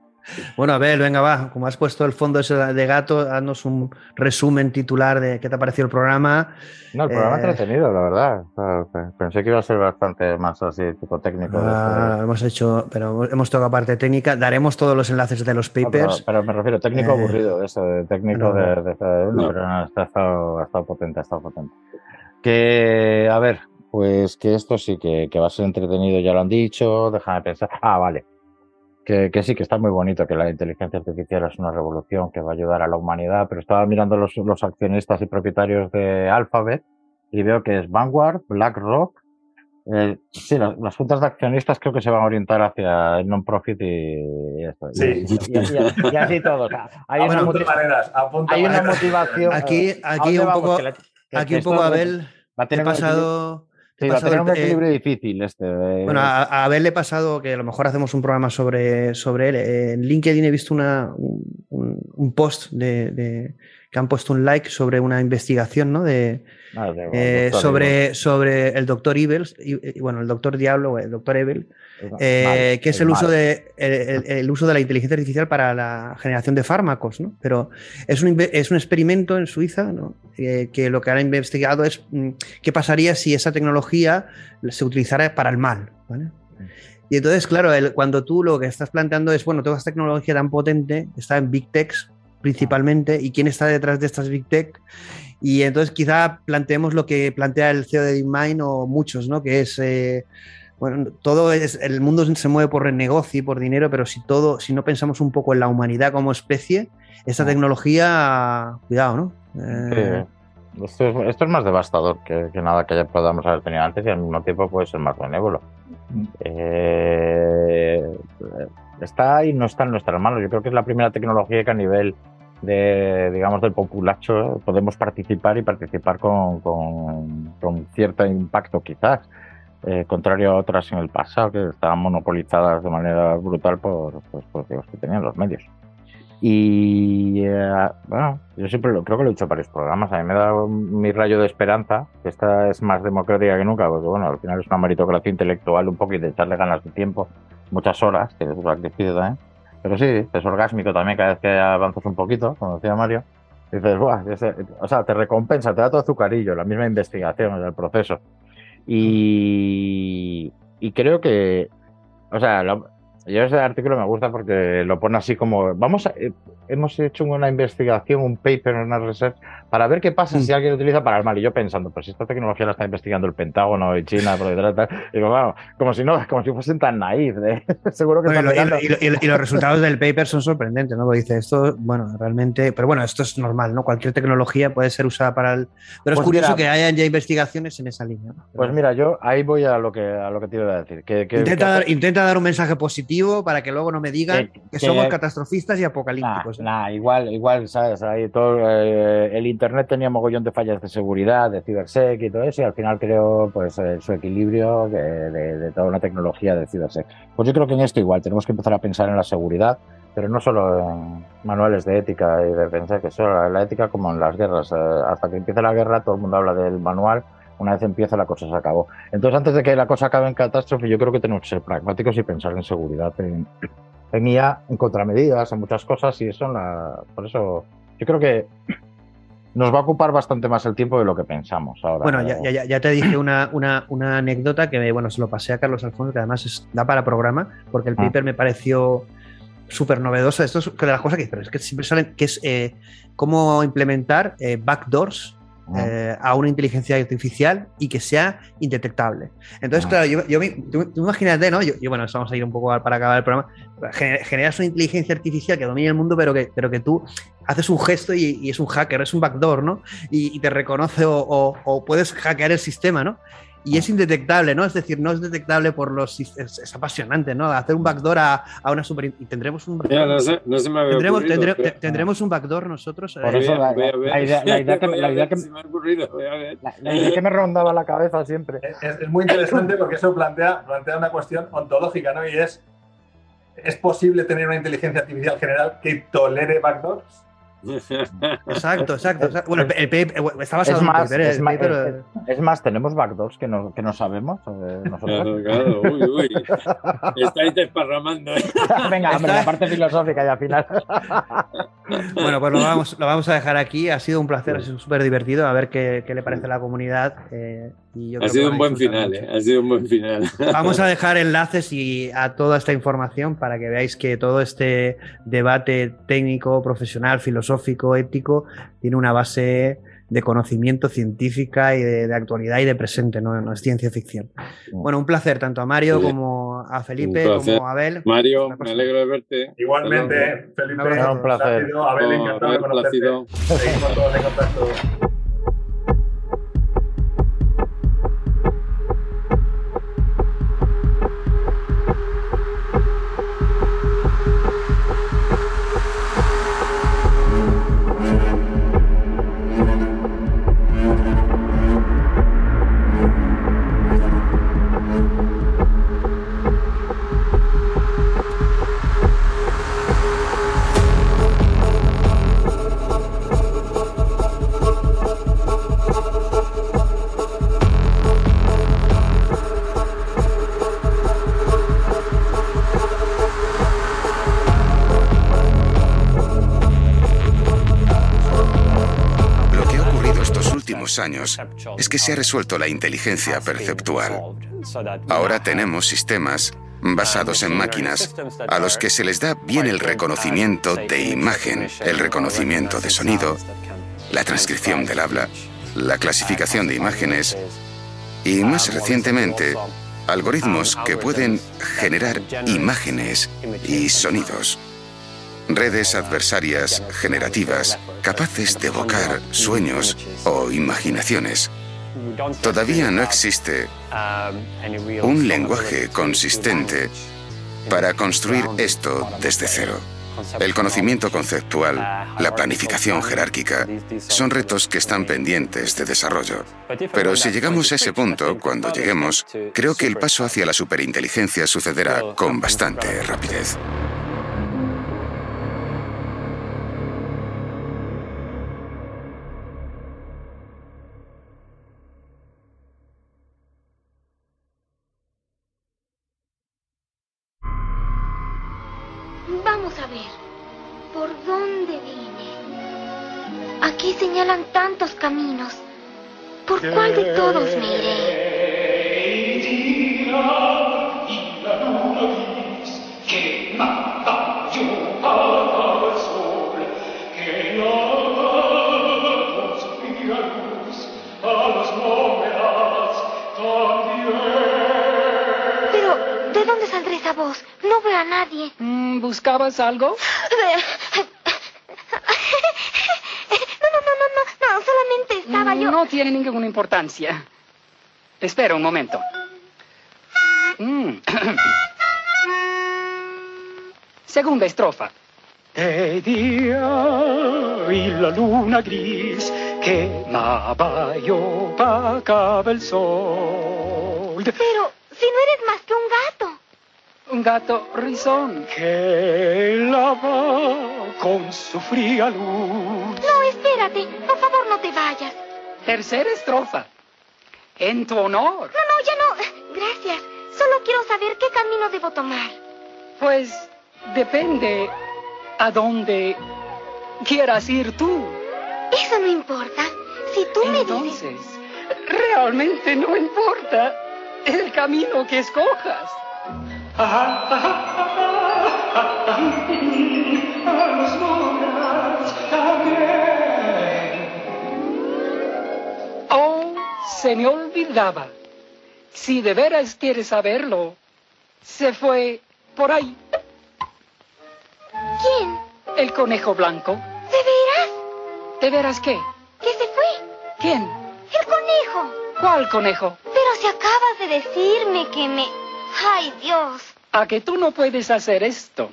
Bueno, a ver, venga, va. Como has puesto el fondo ese de gato, haznos un resumen titular de qué te ha parecido el programa. No, el programa eh... entretenido, la verdad. Pensé que iba a ser bastante más así, tipo técnico. Ah, hemos hecho, pero hemos tocado parte técnica. Daremos todos los enlaces de los papers. pero, me refiero técnico eh, aburrido, eso, de técnico de, de, pero ha estado, ha estado potente, ha estado potente. Que, a ver, pues que esto sí que, que va a ser entretenido, ya lo han dicho. Déjame pensar. Ah, vale que, sí, que está muy bonito, que la inteligencia artificial es una revolución que va a ayudar a la humanidad, pero estaba mirando los, los accionistas y propietarios de Alphabet y veo que es Vanguard, BlackRock. Eh, sí, las, juntas de accionistas creo que se van a orientar hacia el non-profit y, esto. Sí. Y, así todo. hay, una, hay una motivación. Aquí, eh, aquí un poco, aquí un poco Abel, va a tener pasado Sí, va a tener un equilibrio difícil este. Bueno, a, a Abel le he pasado que a lo mejor hacemos un programa sobre, sobre él. En LinkedIn he visto una, un, post de, que han puesto un like sobre una investigación, ¿no? De, ah, eh, sobre, sobre el doctor Evil, y, bueno, el doctor Diablo, el doctor Evil, eh, que es el uso, de, el, uso de la inteligencia artificial para la generación de fármacos, ¿no? Pero es un, es un experimento en Suiza, ¿no? Eh, que lo que han investigado es mm, qué pasaría si esa tecnología se utilizara para el mal, ¿vale? Y entonces, claro, cuando tú lo que estás planteando es, bueno, toda esta tecnología tan potente está en Big Techs principalmente, y quién está detrás de estas Big Tech. Y entonces quizá planteemos lo que plantea el CEO de DeepMind o muchos, ¿no? Que es... Eh, bueno, todo es, el mundo se mueve por negocio y por dinero, pero si todo, si no pensamos un poco en la humanidad como especie, esta tecnología, cuidado, ¿no? Eh, esto, es, más devastador que, nada que ya podamos haber tenido antes y al mismo tiempo puede ser más benévolo. Mm. Eh, está y no está en nuestras manos. Yo creo que es la primera tecnología que a nivel de, digamos, del populacho podemos participar y participar con, con, cierto impacto quizás, eh, contrario a otras en el pasado que estaban monopolizadas de manera brutal por, pues, por los que tenían los medios. Y eh, bueno, yo siempre lo, creo que lo he dicho en varios programas. A mí me da mi rayo de esperanza, que esta es más democrática que nunca, porque bueno, al final es una meritocracia intelectual un poco y de echarle ganas de tiempo, muchas horas, que es lo que también. Pero sí, es orgásmico también cada vez que avanzas un poquito, como decía Mario. Dices, Buah, o sea, te recompensa, te da todo azucarillo, la misma investigación, el proceso. Y, y creo que, o sea, yo ese artículo me gusta porque lo pone así como, vamos a, eh, hemos hecho una investigación, un paper, una research, para ver qué pasa si mm. alguien lo utiliza para el mal. Y yo pensando, pues esta tecnología la está investigando el Pentágono y China, por detrás, y digo, bueno, como si no, como si fuesen tan naif. ¿eh? Seguro que y, los resultados del paper son sorprendentes, ¿no? Porque dice esto, bueno, realmente, pero bueno, esto es normal, ¿no? Cualquier tecnología puede ser usada para el. Pero es pues curioso que hayan ya investigaciones en esa línea. Pues mira, yo ahí voy a lo que a lo que te iba a decir. Que, intenta, intenta dar un mensaje positivo para que luego no me digan que, somos catastrofistas y apocalípticos. Nah, igual, igual, ¿sabes? Ahí todo, eh, el Internet tenía mogollón de fallas de seguridad, de cibersec y todo eso, y al final creo pues eh, su equilibrio de, toda una tecnología de cibersec. Pues yo creo que en esto igual tenemos que empezar a pensar en la seguridad, pero no solo en manuales de ética y de pensar que solo la ética como en las guerras. Eh, hasta que empiece la guerra todo el mundo habla del manual una vez empieza la cosa se acabó. Entonces, antes de que la cosa acabe en catástrofe, yo creo que tenemos que ser pragmáticos y pensar en seguridad, en, en IA, en contramedidas, en muchas cosas, y eso, la, por eso, yo creo que nos va a ocupar bastante más el tiempo de lo que pensamos ahora. Bueno, ya, ya, te dije una, una, una, anécdota que bueno, se lo pasé a Carlos Alfonso, que además da para programa, porque el ah. paper me pareció súper novedoso. Esto es de las cosas que, pero es que siempre salen, que es eh, cómo implementar eh, backdoors eh, a una inteligencia artificial y que sea indetectable. Entonces, claro, yo, yo tú, imagínate, ¿no? Yo, bueno, vamos a ir un poco para acabar el programa. Generas una inteligencia artificial que domina el mundo, pero que, pero que tú haces un gesto y, es un hacker, es un backdoor, ¿no? Y, te reconoce o, o, puedes hackear el sistema, ¿no? Y es indetectable, ¿no? Es decir, no es detectable por los... Es, apasionante, ¿no? Hacer un backdoor a, a una super... Y tendremos un... no, sé, no se me había tendremos, tendremos un backdoor nosotros. Por eso la, idea que me rondaba la cabeza siempre. Es, es, muy interesante porque eso plantea, plantea una cuestión ontológica, ¿no? Y es, ¿es posible tener una inteligencia artificial general que tolere backdoors? Exacto, exacto. Bueno, el paper está basado es más, es, más, es, más, tenemos backdoors que no, que no sabemos. Eh, claro, claro, uy, uy. Estáis desparramando. ¿eh? Venga, hombre, la parte filosófica y al final. bueno, pues lo vamos, lo vamos a dejar aquí. Ha sido un placer, ha sido súper divertido. A ver qué, qué, le parece a la comunidad. Eh, ha sido un buen final, eh, ha sido un buen final. Vamos a dejar enlaces y a toda esta información para que veáis que todo este debate técnico, profesional, filosófico, ético, tiene una base de conocimiento científica y de, actualidad y de presente, ¿no? es ciencia ficción. Bueno, un placer tanto a Mario como a Felipe, como a Abel. Mario, me alegro de verte. Igualmente, Felipe, un placer. Abel, encantado de conocerte. Seguimos todos en contacto. Años es que se ha resuelto la inteligencia perceptual. Ahora tenemos sistemas basados en máquinas a los que se les da bien el reconocimiento de imagen, el reconocimiento de sonido, la transcripción del habla, la clasificación de imágenes y más recientemente algoritmos que pueden generar imágenes y sonidos redes adversarias generativas capaces de evocar sueños o imaginaciones. Todavía no existe un lenguaje consistente para construir esto desde cero. El conocimiento conceptual, la planificación jerárquica, son retos que están pendientes de desarrollo. Pero si llegamos a ese punto, cuando lleguemos, creo que el paso hacia la superinteligencia sucederá con bastante rapidez. ¿Buscabas algo? No, no, no, no, no, no, solamente estaba yo. No tiene ninguna importancia. Espera un momento. Mm. Segunda estrofa. De día y la luna gris quemaba y opacaba el sol. Pero, si no eres más que un gato. Un gato rizón que lava con su fría luz. No, espérate. Por favor, no te vayas. Tercera estrofa. En tu honor. No, no, ya no. Gracias. Solo quiero saber qué camino debo tomar. Pues depende a dónde quieras ir tú. Eso no importa. Si tú me dices... Entonces, realmente no importa el camino que escojas. Oh, se me olvidaba. Si de veras quieres saberlo, se fue por ahí. ¿Quién? El conejo blanco. ¿De veras? ¿De veras qué? ¿Que se fue? ¿Quién? El conejo. ¿Cuál conejo? Pero si acabas de decirme que me... ¡Ay, Dios! A que tú no puedes hacer esto.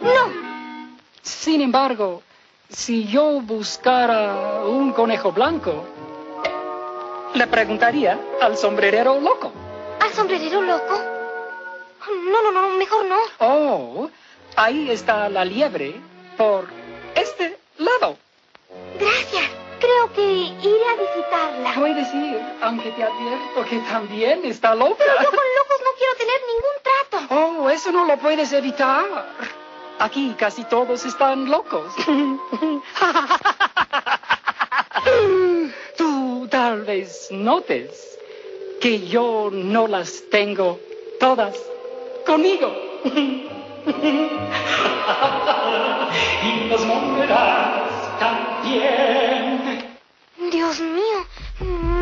No. Sin embargo, si yo buscara un conejo blanco, le preguntaría al sombrerero loco. ¿Al sombrerero loco? No, no, no, mejor no. Oh, ahí está la liebre por este lado. Gracias. Creo que iré a visitarla. Puedes ir, aunque te advierto que también está loca. Pero yo con locos no quiero tener ningún trato. Oh, eso no lo puedes evitar. Aquí casi todos están locos. Tú tal vez notes que yo no las tengo todas conmigo. y las moverás también. Dios mío,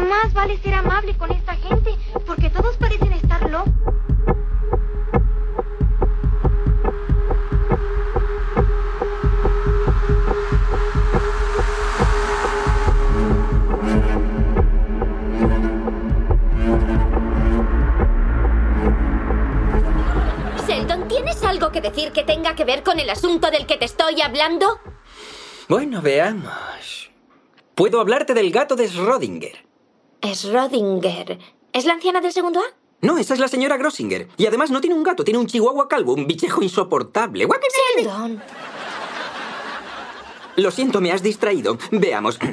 más vale ser amable con esta gente, porque todos parecen estar locos. Sheldon, ¿tienes algo que decir que tenga que ver con el asunto del que te estoy hablando? Bueno, veamos. Puedo hablarte del gato de Schrödinger. Schrödinger. ¿Es la anciana del segundo A? No, esa es la señora Grossinger. Y además no tiene un gato, tiene un chihuahua calvo, un bichejo insoportable. Sheldon. Lo siento, me has distraído. Veamos.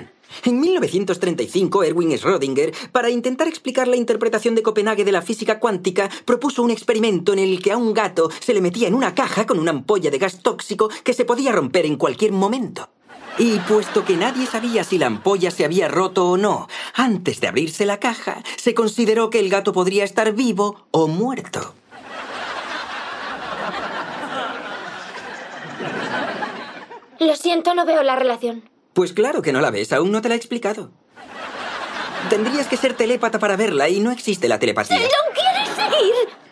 En 1935, Erwin Schrödinger, para intentar explicar la interpretación de Copenhague de la física cuántica, propuso un experimento en el que a un gato se le metía en una caja con una ampolla de gas tóxico que se podía romper en cualquier momento. Y puesto que nadie sabía si la ampolla se había roto o no, antes de abrirse la caja, se consideró que el gato podría estar vivo o muerto. Lo siento, no veo la relación. Pues claro que no la ves, aún no te la he explicado. Tendrías que ser telépata para verla y no existe la telepatía. ¿Sheldon, quieres seguir?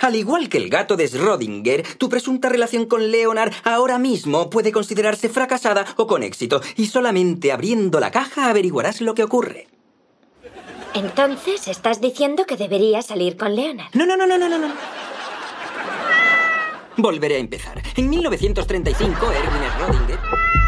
Al igual que el gato de Schrödinger, tu presunta relación con Leonard ahora mismo puede considerarse fracasada o con éxito, y solamente abriendo la caja averiguarás lo que ocurre. Entonces, ¿estás diciendo que debería salir con Leonard? No, no, no, no, no, no. no. Volveré a empezar. En 1935, Erwin Schrödinger...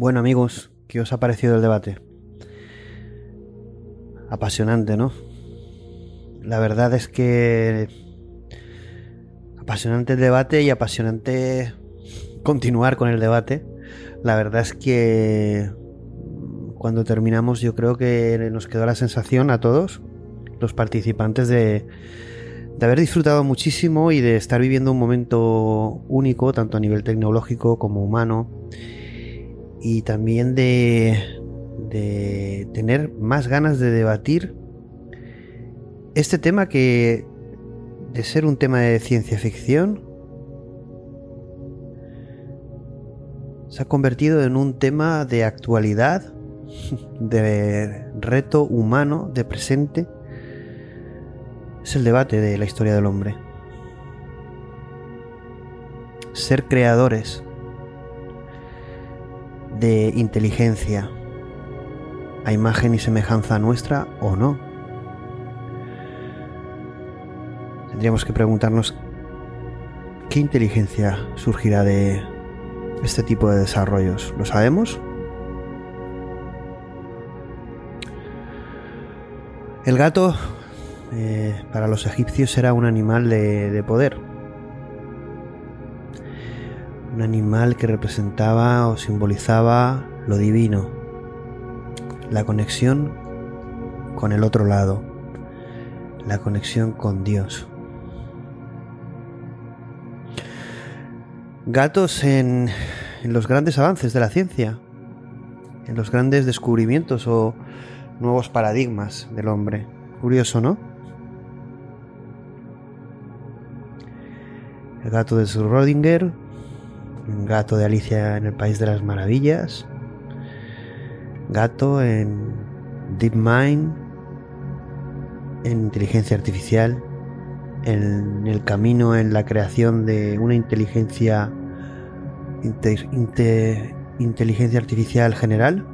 Bueno amigos, ¿qué os ha parecido el debate? Apasionante, ¿no? La verdad es que apasionante el debate y apasionante continuar con el debate. La verdad es que cuando terminamos yo creo que nos quedó la sensación a todos, los participantes, de, de haber disfrutado muchísimo y de estar viviendo un momento único, tanto a nivel tecnológico como humano y también de, de tener más ganas de debatir este tema que de ser un tema de ciencia ficción se ha convertido en un tema de actualidad, de reto humano, de presente. Es el debate de la historia del hombre. Ser creadores de inteligencia a imagen y semejanza nuestra o no. Tendríamos que preguntarnos qué inteligencia surgirá de este tipo de desarrollos. ¿Lo sabemos? El gato eh, para los egipcios era un animal de, de poder un animal que representaba o simbolizaba lo divino, la conexión con el otro lado, la conexión con Dios. Gatos en, los grandes avances de la ciencia, en los grandes descubrimientos o nuevos paradigmas del hombre. Curioso, ¿no? El gato de Schrödinger Gato de Alicia en el País de las Maravillas. Gato en DeepMind. En inteligencia artificial. En el camino en la creación de una inteligencia. inteligencia artificial general.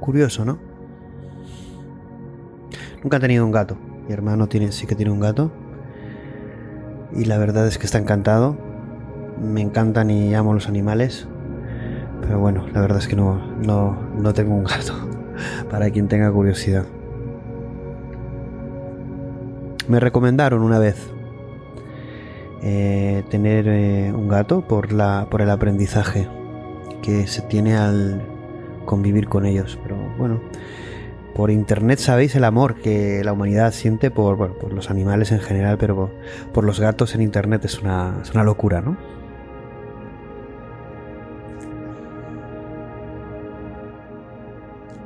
Curioso, ¿no? Nunca he tenido un gato. Mi hermano tiene, sí que tiene un gato. Y la verdad es que está encantado. Me encantan y amo los animales. Pero bueno, la verdad es que no, no, tengo un gato. Para quien tenga curiosidad. Me recomendaron una vez eh, tener eh, un gato por, la, por el aprendizaje que se tiene al convivir con ellos. Pero bueno, por internet sabéis el amor que la humanidad siente por, los animales en general, pero por, los gatos en internet es una, locura, ¿no?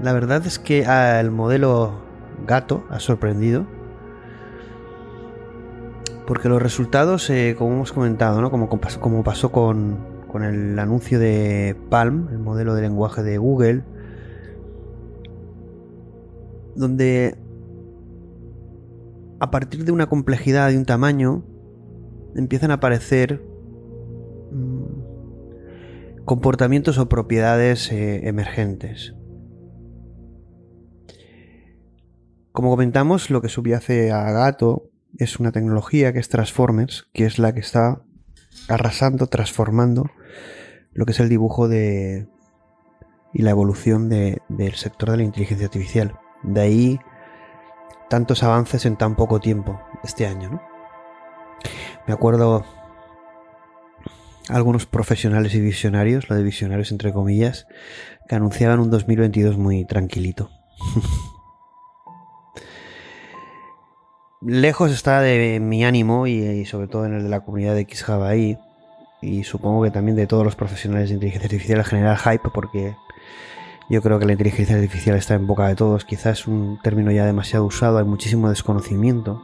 La verdad es que el modelo gato ha sorprendido. Porque los resultados, eh, como hemos comentado, ¿no? como, como pasó con, con el anuncio de Palm, el modelo de lenguaje de Google, donde a partir de una complejidad de un tamaño empiezan a aparecer mm, comportamientos o propiedades eh, emergentes. Como comentamos, lo que subyace a Gato es una tecnología que es Transformers, que es la que está arrasando, transformando lo que es el dibujo de y la evolución del sector de la inteligencia artificial. De ahí tantos avances en tan poco tiempo este año, ¿no? Me acuerdo algunos profesionales y visionarios, lo de visionarios entre comillas, que anunciaban un 2022 muy tranquilito. Lejos está de mi ánimo y, sobre todo en el de la comunidad de XJava y supongo que también de todos los profesionales de inteligencia artificial en general hype porque Yo creo que la inteligencia artificial está en boca de todos, quizás es un término ya demasiado usado, hay muchísimo desconocimiento.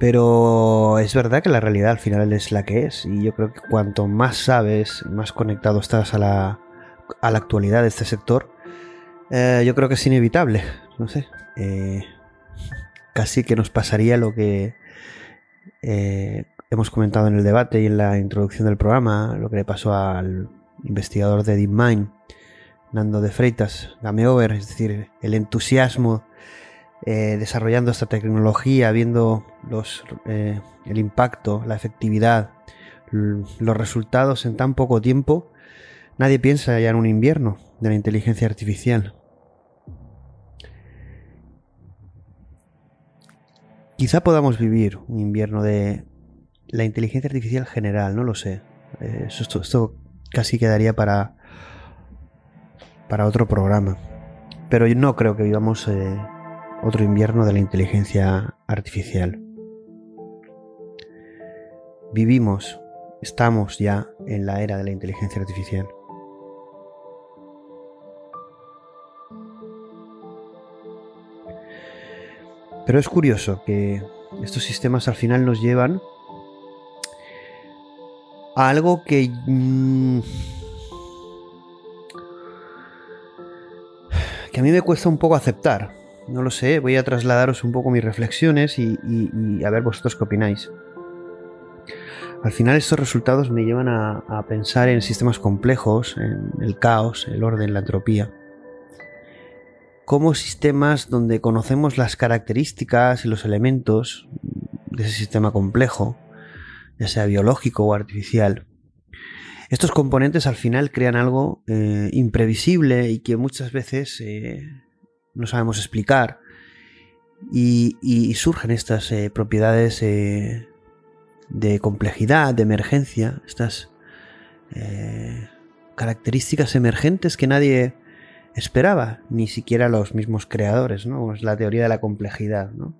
Pero es verdad que la realidad al final es la que es y yo creo que cuanto más sabes, más conectado estás a la, a la actualidad de este sector, eh, yo creo que es inevitable, no sé. Eh, casi que nos pasaría lo que eh, hemos comentado en el debate y en la introducción del programa, lo que le pasó al investigador de DeepMind, Nando de Freitas, Game Over, es decir, el entusiasmo eh, desarrollando esta tecnología, viendo los, eh, el impacto, la efectividad, los resultados en tan poco tiempo, nadie piensa ya en un invierno de la inteligencia artificial. Quizá podamos vivir un invierno de la inteligencia artificial general, no lo sé. Eh, esto, casi quedaría para, para otro programa. Pero yo no creo que vivamos eh, otro invierno de la inteligencia artificial. Vivimos, estamos ya en la era de la inteligencia artificial. Pero es curioso que estos sistemas al final nos llevan a algo que... Mm, que a mí me cuesta un poco aceptar. No lo sé, voy a trasladaros un poco mis reflexiones y, a ver vosotros qué opináis. Al final estos resultados me llevan a, a, pensar en sistemas complejos, en el caos, el orden, la entropía como sistemas donde conocemos las características y los elementos de ese sistema complejo, ya sea biológico o artificial. Estos componentes al final crean algo eh, imprevisible y que muchas veces eh, no sabemos explicar y, surgen estas eh, propiedades de complejidad, de emergencia, estas características emergentes que nadie esperaba, ni siquiera los mismos creadores, ¿no? Es la teoría de la complejidad, ¿no?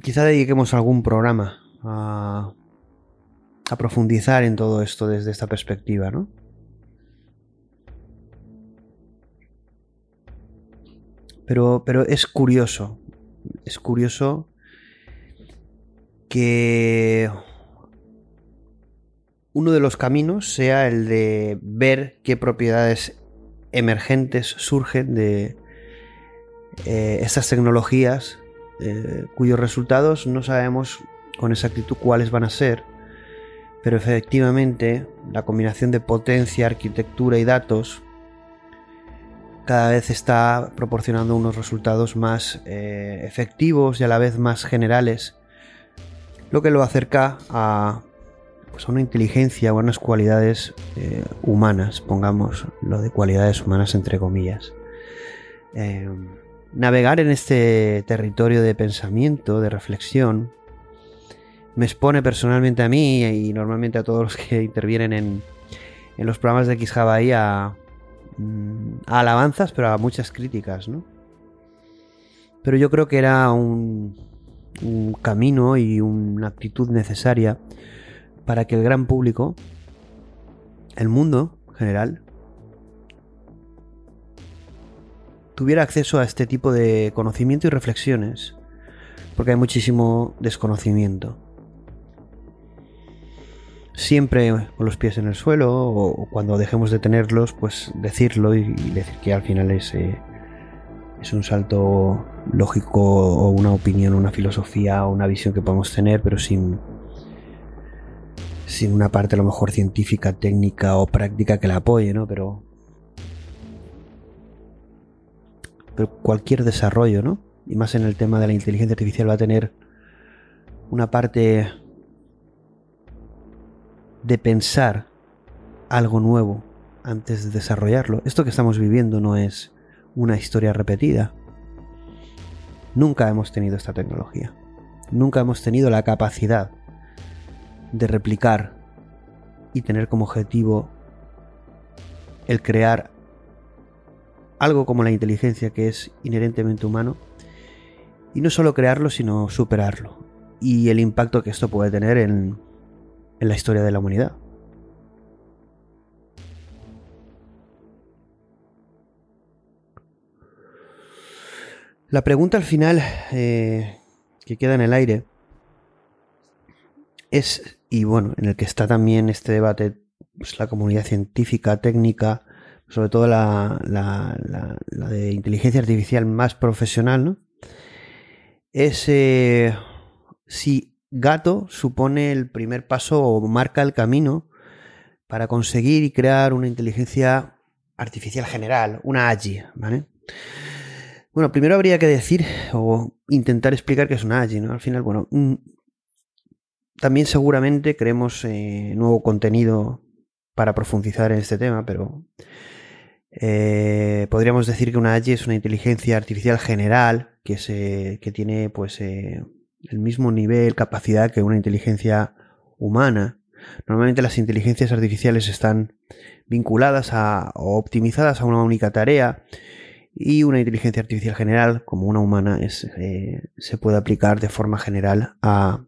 Quizá dediquemos algún programa a, a profundizar en todo esto desde esta perspectiva, ¿no? Pero, pero es curioso, es curioso que uno de los caminos sea el de ver qué propiedades emergentes surgen de eh, estas tecnologías eh, cuyos resultados no sabemos con exactitud cuáles van a ser, pero efectivamente la combinación de potencia, arquitectura y datos cada vez está proporcionando unos resultados más eh, efectivos y a la vez más generales, lo que lo acerca a pues, una inteligencia o unas cualidades eh, humanas, pongamos lo de cualidades humanas entre comillas. Eh, navegar en este territorio de pensamiento, de reflexión, me expone personalmente a mí y normalmente a todos los que intervienen en, los programas de XJavaI a, mm, a alabanzas, pero a muchas críticas, ¿no? Pero yo creo que era un, un camino y una actitud necesaria para que el gran público, el mundo general, tuviera acceso a este tipo de conocimiento y reflexiones, porque hay muchísimo desconocimiento. Siempre con los pies en el suelo, o cuando dejemos de tenerlos, pues decirlo y, decir que al final es, eh, es un salto lógico o una opinión, una filosofía o una visión que podemos tener, pero sin, sin una parte a lo mejor científica, técnica o práctica que la apoye, ¿no? Pero, pero cualquier desarrollo, ¿no? Y más en el tema de la inteligencia artificial va a tener una parte de pensar algo nuevo antes de desarrollarlo. Esto que estamos viviendo no es una historia repetida. Nunca hemos tenido esta tecnología. Nunca hemos tenido la capacidad de replicar y tener como objetivo el crear algo como la inteligencia que es inherentemente humano y no solo crearlo sino superarlo y el impacto que esto puede tener en, en la historia de la humanidad. La pregunta al final eh, que queda en el aire es, y bueno, en el que está también este debate, pues la comunidad científica, técnica, sobre todo la, de inteligencia artificial más profesional, ¿no? Es eh, si Gato supone el primer paso o marca el camino para conseguir y crear una inteligencia artificial general, una AGI, ¿vale? Bueno, primero habría que decir o intentar explicar qué es una AGI, ¿no? Al final, bueno, también seguramente creemos eh, nuevo contenido para profundizar en este tema, pero eh, podríamos decir que una AGI es una inteligencia artificial general que, se, que tiene pues eh, el mismo nivel, capacidad que una inteligencia humana. Normalmente las inteligencias artificiales están vinculadas a, o optimizadas a una única tarea y una inteligencia artificial general, como una humana, eh, se puede aplicar de forma general a,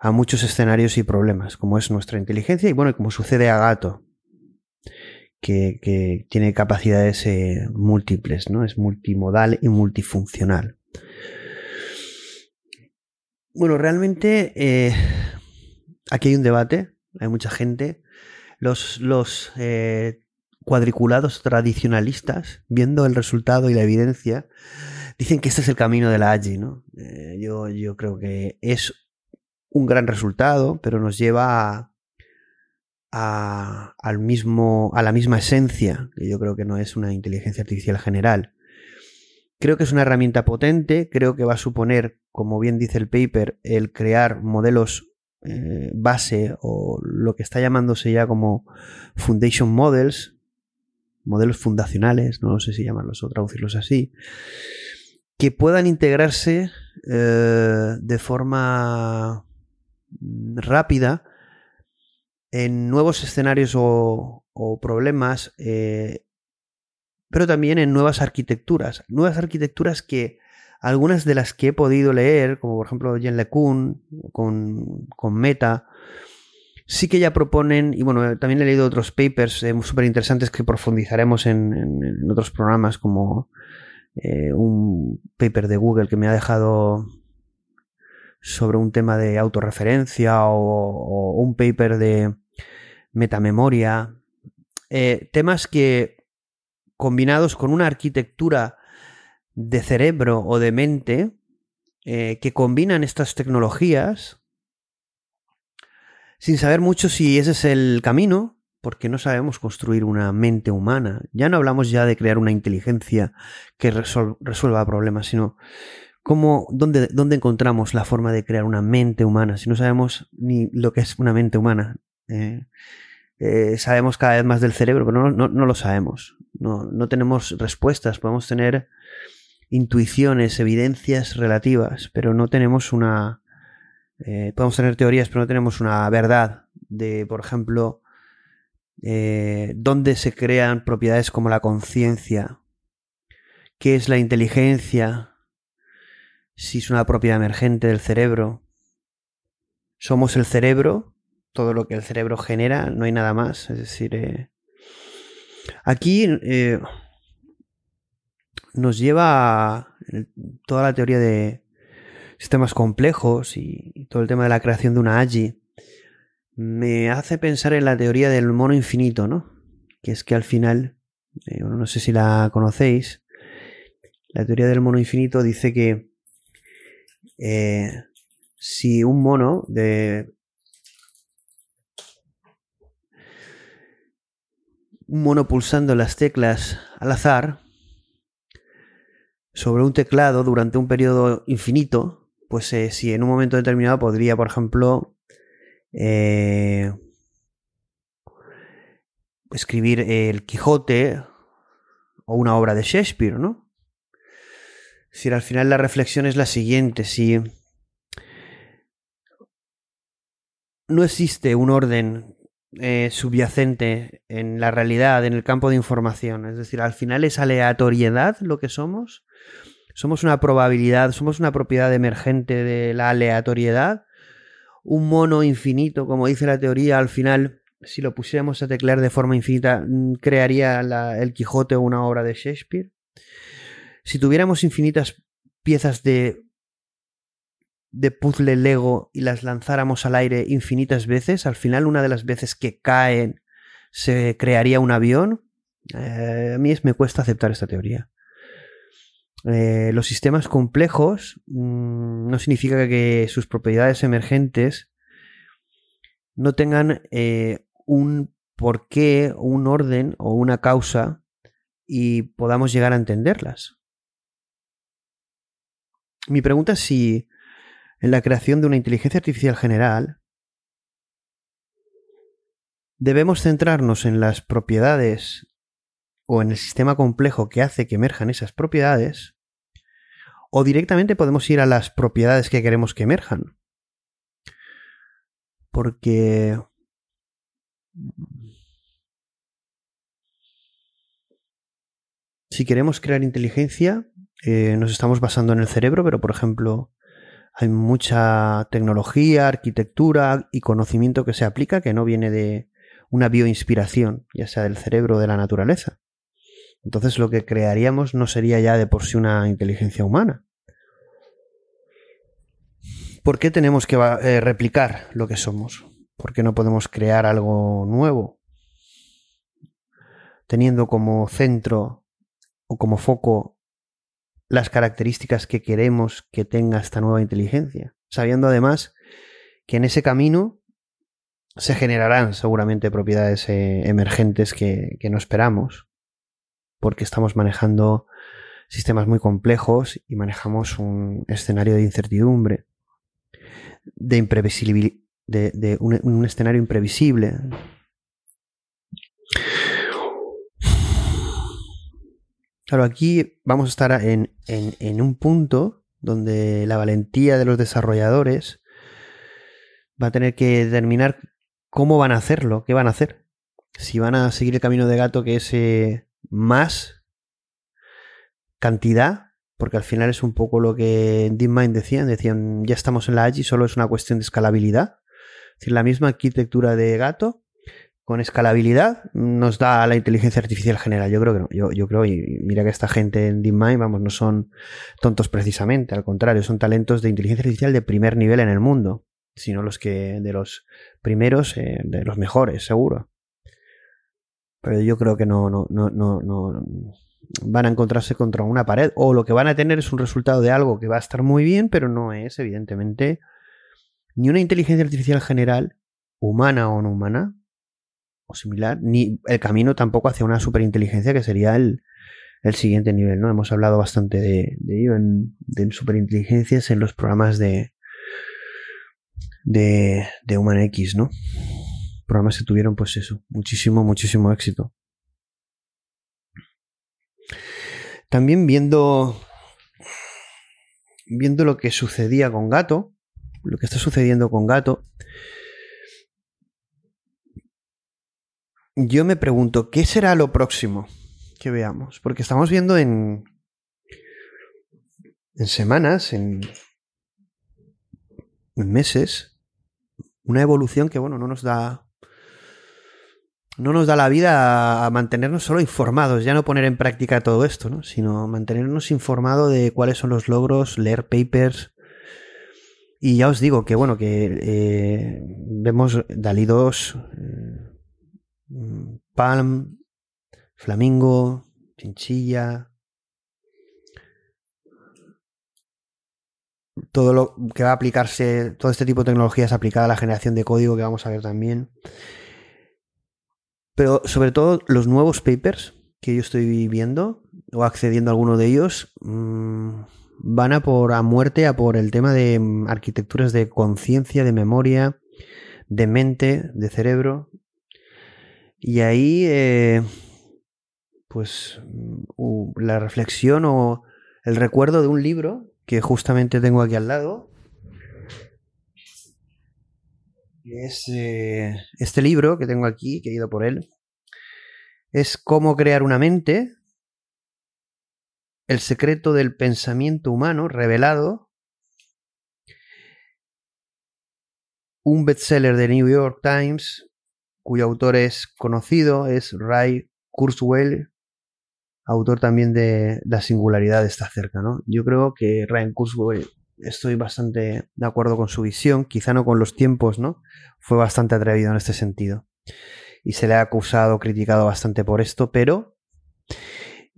a, muchos escenarios y problemas, como es nuestra inteligencia y bueno, como sucede a Gato, que, que tiene capacidades eh, múltiples, ¿no? Es multimodal y multifuncional. Bueno, realmente eh, aquí hay un debate, hay mucha gente. Los, eh, cuadriculados tradicionalistas, viendo el resultado y la evidencia, dicen que este es el camino de la AGI. ¿no? Eh, yo, yo creo que es un gran resultado, pero nos lleva a, al mismo, a la misma esencia, que yo creo que no es una inteligencia artificial general. Creo que es una herramienta potente, creo que va a suponer, como bien dice el paper, el crear modelos eh, base o lo que está llamándose ya como foundation models, modelos fundacionales, no sé si llamarlos o traducirlos así, que puedan integrarse eh, de forma rápida en nuevos escenarios o, problemas eh, pero también en nuevas arquitecturas. Nuevas arquitecturas que algunas de las que he podido leer, como por ejemplo Jen LeCun con, Meta, sí que ya proponen, y bueno, también he leído otros papers eh, súper interesantes que profundizaremos en, otros programas, como eh, un paper de Google que me ha dejado sobre un tema de autorreferencia o, un paper de metamemoria. Eh, temas que combinados con una arquitectura de cerebro o de mente eh, que combinan estas tecnologías sin saber mucho si ese es el camino, porque no sabemos construir una mente humana. Ya no hablamos ya de crear una inteligencia que resuelva problemas, sino cómo, dónde, dónde, encontramos la forma de crear una mente humana si no sabemos ni lo que es una mente humana. Eh, eh, sabemos cada vez más del cerebro, pero no, no lo sabemos. No, no tenemos respuestas, podemos tener intuiciones, evidencias relativas, pero no tenemos una... Eh, podemos tener teorías, pero no tenemos una verdad de, por ejemplo, eh, dónde se crean propiedades como la conciencia, qué es la inteligencia, si es una propiedad emergente del cerebro. Somos el cerebro, todo lo que el cerebro genera, no hay nada más. Es decir, eh, Aquí eh, nos lleva a toda la teoría de sistemas complejos y, todo el tema de la creación de una AGI. Me hace pensar en la teoría del mono infinito, ¿no? Que es que al final, eh, no sé si la conocéis, la teoría del mono infinito dice que eh, si un mono de un mono pulsando las teclas al azar sobre un teclado durante un periodo infinito, pues eh, si en un momento determinado podría, por ejemplo, eh, escribir El Quijote o una obra de Shakespeare, ¿no? Si al final la reflexión es la siguiente, si no existe un orden eh, subyacente en la realidad, en el campo de información. Es decir, al final es aleatoriedad lo que somos. Somos una probabilidad, somos una propiedad emergente de la aleatoriedad. Un mono infinito, como dice la teoría, al final, si lo pusiéramos a teclear de forma infinita, mm, crearía el Quijote o una obra de Shakespeare. Si tuviéramos infinitas piezas de de puzzle Lego y las lanzáramos al aire infinitas veces, al final una de las veces que caen se crearía un avión. Eh, a mí me cuesta aceptar esta teoría. Eh, los sistemas complejos mm, no significa que sus propiedades emergentes no tengan eh, un porqué, un orden o una causa y podamos llegar a entenderlas. Mi pregunta es si en la creación de una inteligencia artificial general, debemos centrarnos en las propiedades o en el sistema complejo que hace que emerjan esas propiedades, o directamente podemos ir a las propiedades que queremos que emerjan. Porque si queremos crear inteligencia, eh, nos estamos basando en el cerebro, pero por ejemplo, hay mucha tecnología, arquitectura y conocimiento que se aplica que no viene de una bioinspiración, ya sea del cerebro o de la naturaleza. Entonces lo que crearíamos no sería ya de por sí una inteligencia humana. ¿Por qué tenemos que eh, replicar lo que somos? ¿Por qué no podemos crear algo nuevo? Teniendo como centro o como foco las características que queremos que tenga esta nueva inteligencia, sabiendo además que en ese camino se generarán seguramente propiedades eh, emergentes que, que no esperamos, porque estamos manejando sistemas muy complejos y manejamos un escenario de incertidumbre, de imprevisibilidad, de, un, escenario imprevisible, Claro, aquí vamos a estar en, en, un punto donde la valentía de los desarrolladores va a tener que determinar cómo van a hacerlo, qué van a hacer. Si van a seguir el camino de gato que es eh, más cantidad, porque al final es un poco lo que DeepMind decían, decían ya estamos en la AGI, solo es una cuestión de escalabilidad. Es decir, la misma arquitectura de gato con escalabilidad nos da la inteligencia artificial general. Yo creo que no. Yo, creo, y mira que esta gente en DeepMind, vamos, no son tontos precisamente, al contrario, son talentos de inteligencia artificial de primer nivel en el mundo, sino los que de los primeros, eh, de los mejores, seguro. Pero yo creo que no, no, no, no, no van a encontrarse contra una pared o lo que van a tener es un resultado de algo que va a estar muy bien, pero no es evidentemente ni una inteligencia artificial general, humana o no humana, o similar, ni el camino tampoco hacia una superinteligencia que sería el, el siguiente nivel, ¿no? Hemos hablado bastante de, ello en, de superinteligencias en los programas de, de, de Human X, ¿no? Programas que tuvieron, pues eso, muchísimo, muchísimo éxito. También viendo, viendo lo que sucedía con Gato, lo que está sucediendo con Gato, yo me pregunto, ¿qué será lo próximo que veamos? Porque estamos viendo en, en semanas, en, meses, una evolución que, bueno, no nos da no nos da la vida a mantenernos solo informados, ya no poner en práctica todo esto, ¿no? sino mantenernos informados de cuáles son los logros, leer papers. Y ya os digo que, bueno, que eh, vemos Dalí 2, Palm, Flamingo, Chinchilla. Todo lo que va a aplicarse, todo este tipo de tecnologías aplicada a la generación de código que vamos a ver también. Pero sobre todo los nuevos papers que yo estoy viendo o accediendo a alguno de ellos mm, van a por a muerte a por el tema de mm, arquitecturas de conciencia, de memoria, de mente, de cerebro y ahí, eh, pues, la reflexión o el recuerdo de un libro que justamente tengo aquí al lado. Es eh, este libro que tengo aquí, que he ido por él. Es Cómo crear una mente. El secreto del pensamiento humano revelado. Un bestseller de New York Times cuyo autor es conocido, es Ray Kurzweil. autor también de La singularidad está cerca, ¿no? Yo creo que Ryan Kurzweil estoy bastante de acuerdo con su visión, quizá no con los tiempos, ¿no? Fue bastante atrevido en este sentido. Y se le ha acusado, criticado bastante por esto, pero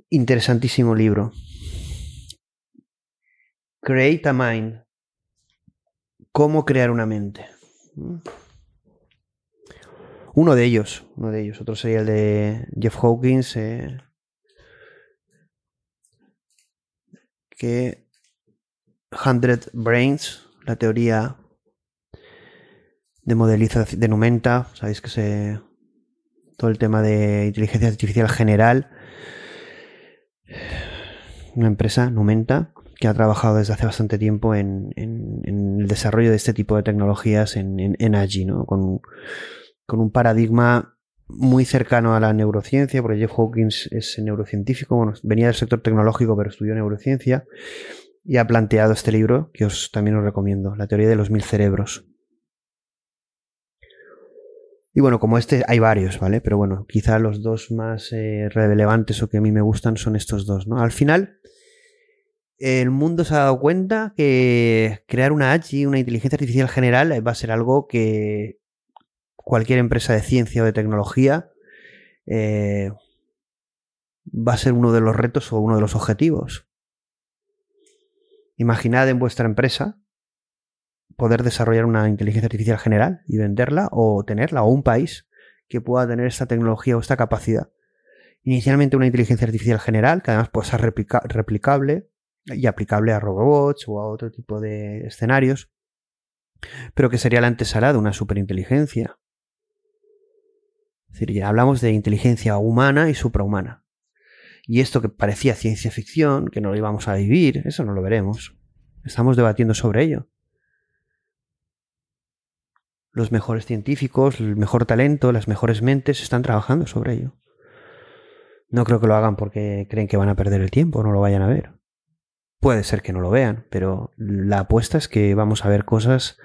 interesantísimo libro. Create a Mind. Cómo crear una mente. Uno de ellos, uno de ellos. Otro sería el de Jeff Hawkins. Eh, que 100 Brains, la teoría de modelización de Numenta, sabéis que se todo el tema de inteligencia artificial general, una empresa, Numenta, que ha trabajado desde hace bastante tiempo en, el desarrollo de este tipo de tecnologías en, en, AGI, ¿no? con, con un paradigma muy cercano a la neurociencia, porque Jeff Hawkins es neurocientífico, bueno, venía del sector tecnológico, pero estudió neurociencia y ha planteado este libro que os también os recomiendo, La teoría de los mil cerebros. Y bueno, como este hay varios, ¿vale? Pero bueno, quizá los dos más eh, relevantes o que a mí me gustan son estos dos, ¿no? Al final, el mundo se ha dado cuenta que crear una AGI, una inteligencia artificial general, va a ser algo que cualquier empresa de ciencia o de tecnología eh, va a ser uno de los retos o uno de los objetivos. Imaginad en vuestra empresa poder desarrollar una inteligencia artificial general y venderla o tenerla, o un país que pueda tener esta tecnología o esta capacidad. Inicialmente una inteligencia artificial general, que además puede ser replicable y aplicable a robots o a otro tipo de escenarios, pero que sería la antesala de una superinteligencia. Es decir, ya hablamos de inteligencia humana y suprahumana. Y esto que parecía ciencia ficción, que no lo íbamos a vivir, eso no lo veremos. Estamos debatiendo sobre ello. Los mejores científicos, el mejor talento, las mejores mentes están trabajando sobre ello. No creo que lo hagan porque creen que van a perder el tiempo, no lo vayan a ver. Puede ser que no lo vean, pero la apuesta es que vamos a ver cosas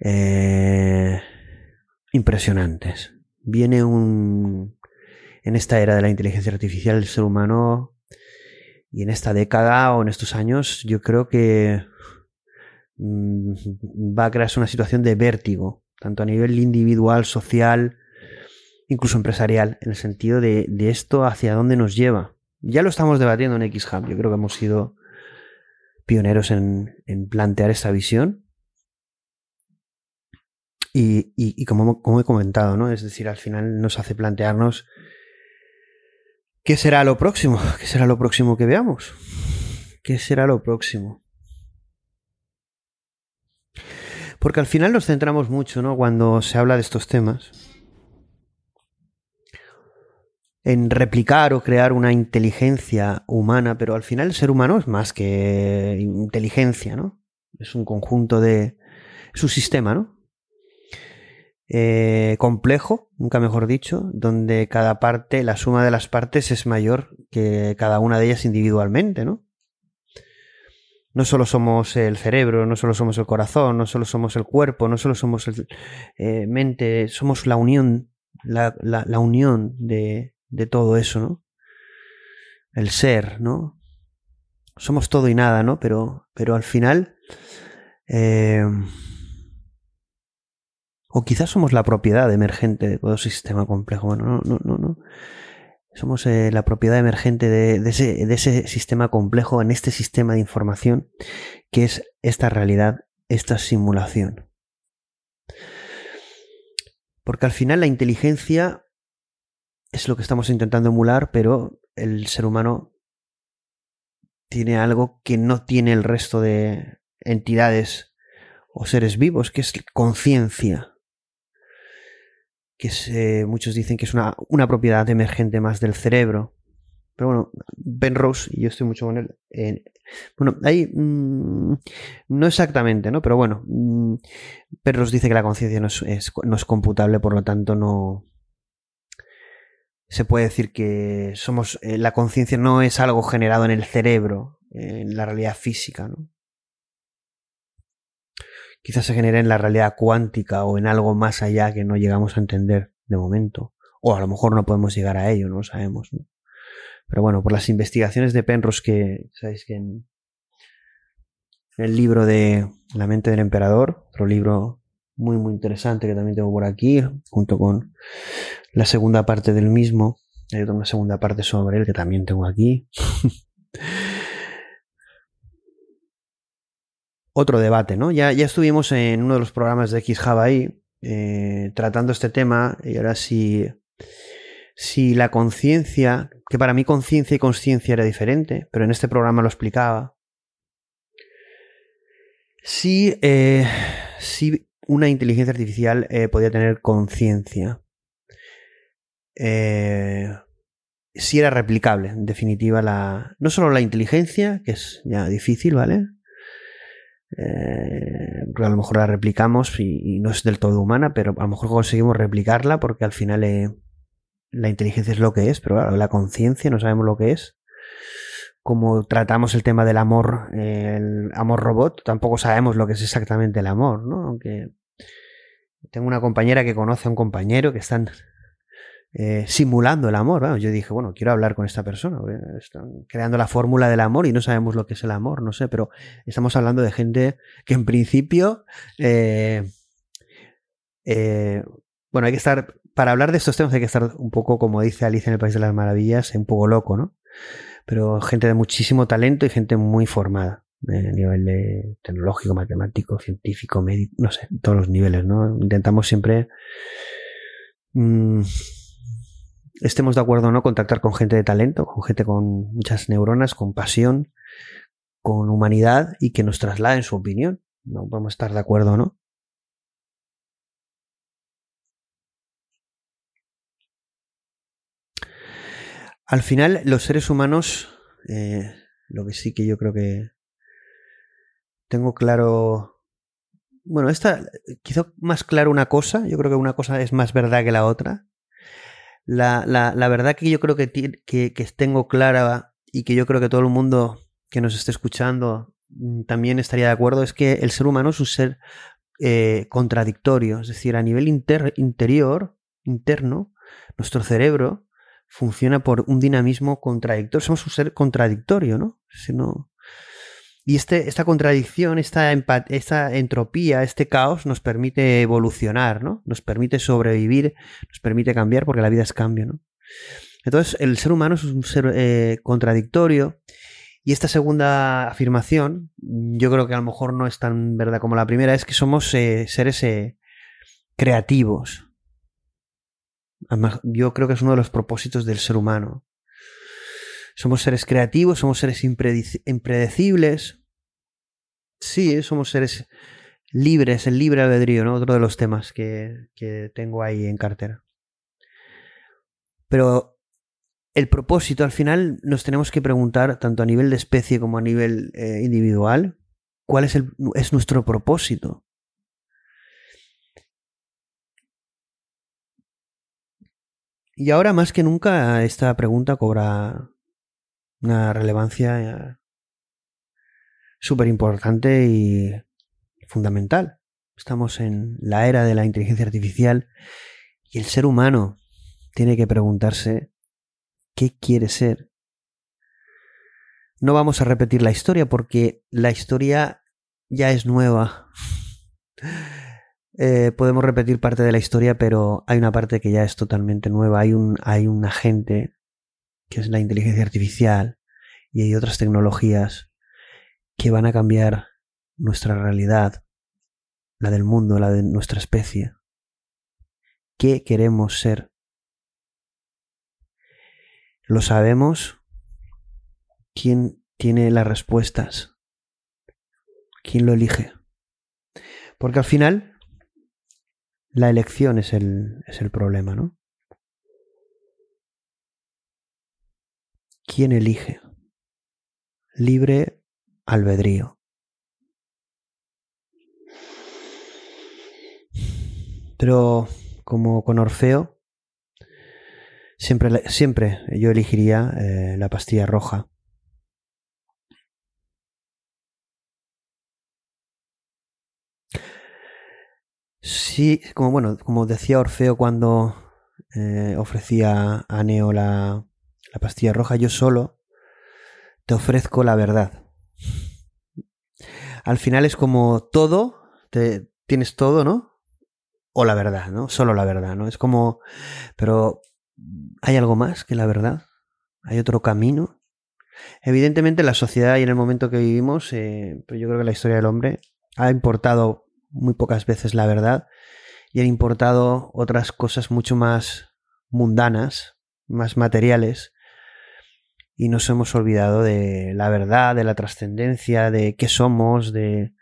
eh, impresionantes. Viene un, en esta era de la inteligencia artificial el ser humano y en esta década o en estos años yo creo que mm, va a crearse una situación de vértigo, tanto a nivel individual, social, incluso empresarial, en el sentido de, esto hacia dónde nos lleva. Ya lo estamos debatiendo en XHub, yo creo que hemos sido pioneros en, plantear esta visión. Y, como, como, he comentado, ¿no? Es decir, al final nos hace plantearnos ¿Qué será lo próximo? ¿Qué será lo próximo que veamos? ¿Qué será lo próximo? Porque al final nos centramos mucho, ¿no? Cuando se habla de estos temas. En replicar o crear una inteligencia humana, pero al final el ser humano es más que inteligencia, ¿no? Es un conjunto de. es un sistema, ¿no? Eh, complejo, nunca mejor dicho, donde cada parte, la suma de las partes es mayor que cada una de ellas individualmente, ¿no? No solo somos el cerebro, no solo somos el corazón, no solo somos el cuerpo, no solo somos el eh, mente, somos la unión, la, unión de, de, todo eso, ¿no? El ser, ¿no? Somos todo y nada, ¿no? Pero, pero al final eh, o quizás somos la propiedad emergente de todo sistema complejo. Bueno, no, no, no. no. Somos eh, la propiedad emergente de, ese, de ese sistema complejo en este sistema de información que es esta realidad, esta simulación. Porque al final la inteligencia es lo que estamos intentando emular, pero el ser humano tiene algo que no tiene el resto de entidades o seres vivos, que es conciencia que muchos dicen que es una, una, propiedad emergente más del cerebro. Pero bueno, Ben Rose, y yo estoy mucho con él, bueno, ahí mm, no exactamente, ¿no? Pero bueno, mm, Ben Rose dice que la conciencia no es, no es computable, por lo tanto no... Se puede decir que somos eh, la conciencia no es algo generado en el cerebro, en la realidad física, ¿no? Quizás se genere en la realidad cuántica o en algo más allá que no llegamos a entender de momento. O a lo mejor no podemos llegar a ello, no lo sabemos. Pero bueno, por las investigaciones de Penrose que sabéis que en el libro de La mente del emperador, otro libro muy muy interesante que también tengo por aquí, junto con la segunda parte del mismo. Hay otra segunda parte sobre él que también tengo aquí. Otro debate, ¿no? Ya, ya estuvimos en uno de los programas de X ahí eh, tratando este tema y ahora si, si la conciencia, que para mí conciencia y conciencia era diferente, pero en este programa lo explicaba, si, eh, si una inteligencia artificial eh, podía tener conciencia, si era replicable, en definitiva, la, no solo la inteligencia, que es ya difícil, ¿vale? Eh, a lo mejor la replicamos y, no es del todo humana, pero a lo mejor conseguimos replicarla porque al final eh, la inteligencia es lo que es, pero la conciencia no sabemos lo que es. Como tratamos el tema del amor, el amor robot, tampoco sabemos lo que es exactamente el amor, ¿no? Aunque tengo una compañera que conoce a un compañero que están eh, simulando el amor. Yo dije, bueno, quiero hablar con esta persona. Están creando la fórmula del amor y no sabemos lo que es el amor, no sé, pero estamos hablando de gente que en principio... Eh, eh, bueno, hay que estar... Para hablar de estos temas hay que estar un poco, como dice Alicia en el País de las Maravillas, un poco loco, ¿no? Pero gente de muchísimo talento y gente muy formada a nivel tecnológico, matemático, científico, médico, no sé, todos los niveles, ¿no? Intentamos siempre mm, estemos de acuerdo o no, contactar con gente de talento, con gente con muchas neuronas, con pasión, con humanidad y que nos trasladen su opinión. No podemos estar de acuerdo o no. Al final, los seres humanos, eh, lo que sí que yo creo que tengo claro. Bueno, esta quizá más claro una cosa, yo creo que una cosa es más verdad que la otra, la, la, la verdad que yo creo que, que, tengo clara y que yo creo que todo el mundo que nos esté escuchando mm, también estaría de acuerdo es que el ser humano es un ser eh, contradictorio. Es decir, a nivel interior, interno, nuestro cerebro funciona por un dinamismo contradictorio. Somos un ser contradictorio, ¿no? Si no y este, esta contradicción, esta, esta entropía, este caos nos permite evolucionar, ¿no? Nos permite sobrevivir, nos permite cambiar porque la vida es cambio, ¿no? Entonces, el ser humano es un ser eh, contradictorio y esta segunda afirmación, yo creo que a lo mejor no es tan verdad como la primera, es que somos eh, seres eh, creativos. yo creo que es uno de los propósitos del ser humano. Somos seres creativos, somos seres impredecibles. Sí, somos seres libres, el libre albedrío, ¿no? Otro de los temas que, tengo ahí en cartera. Pero el propósito, al final, nos tenemos que preguntar, tanto a nivel de especie como a nivel eh, individual, cuál es, el, es nuestro propósito. Y ahora más que nunca esta pregunta cobra una relevancia eh, súper importante y fundamental. Estamos en la era de la inteligencia artificial y el ser humano tiene que preguntarse qué quiere ser. No vamos a repetir la historia porque la historia ya es nueva. Eh, podemos repetir parte de la historia, pero hay una parte que ya es totalmente nueva. Hay un, hay un agente que es la inteligencia artificial, y hay otras tecnologías que van a cambiar nuestra realidad, la del mundo, la de nuestra especie. ¿Qué queremos ser? ¿Lo sabemos? ¿Quién tiene las respuestas? ¿Quién lo elige? Porque al final la elección es el, es el problema, ¿no? ¿Quién elige? Libre albedrío. Pero como con Orfeo, siempre, siempre yo elegiría eh, la pastilla roja. Sí, como bueno, como decía Orfeo cuando eh, ofrecía a Neo la, la pastilla roja, yo solo te ofrezco la verdad. Al final es como todo, te, tienes todo, ¿no? O la verdad, ¿no? Solo la verdad, ¿no? Es como, pero ¿hay algo más que la verdad? ¿Hay otro camino? Evidentemente la sociedad y en el momento que vivimos, eh, pero yo creo que la historia del hombre ha importado muy pocas veces la verdad y han importado otras cosas mucho más mundanas, más materiales, y nos hemos olvidado de la verdad, de la trascendencia, de qué somos, de,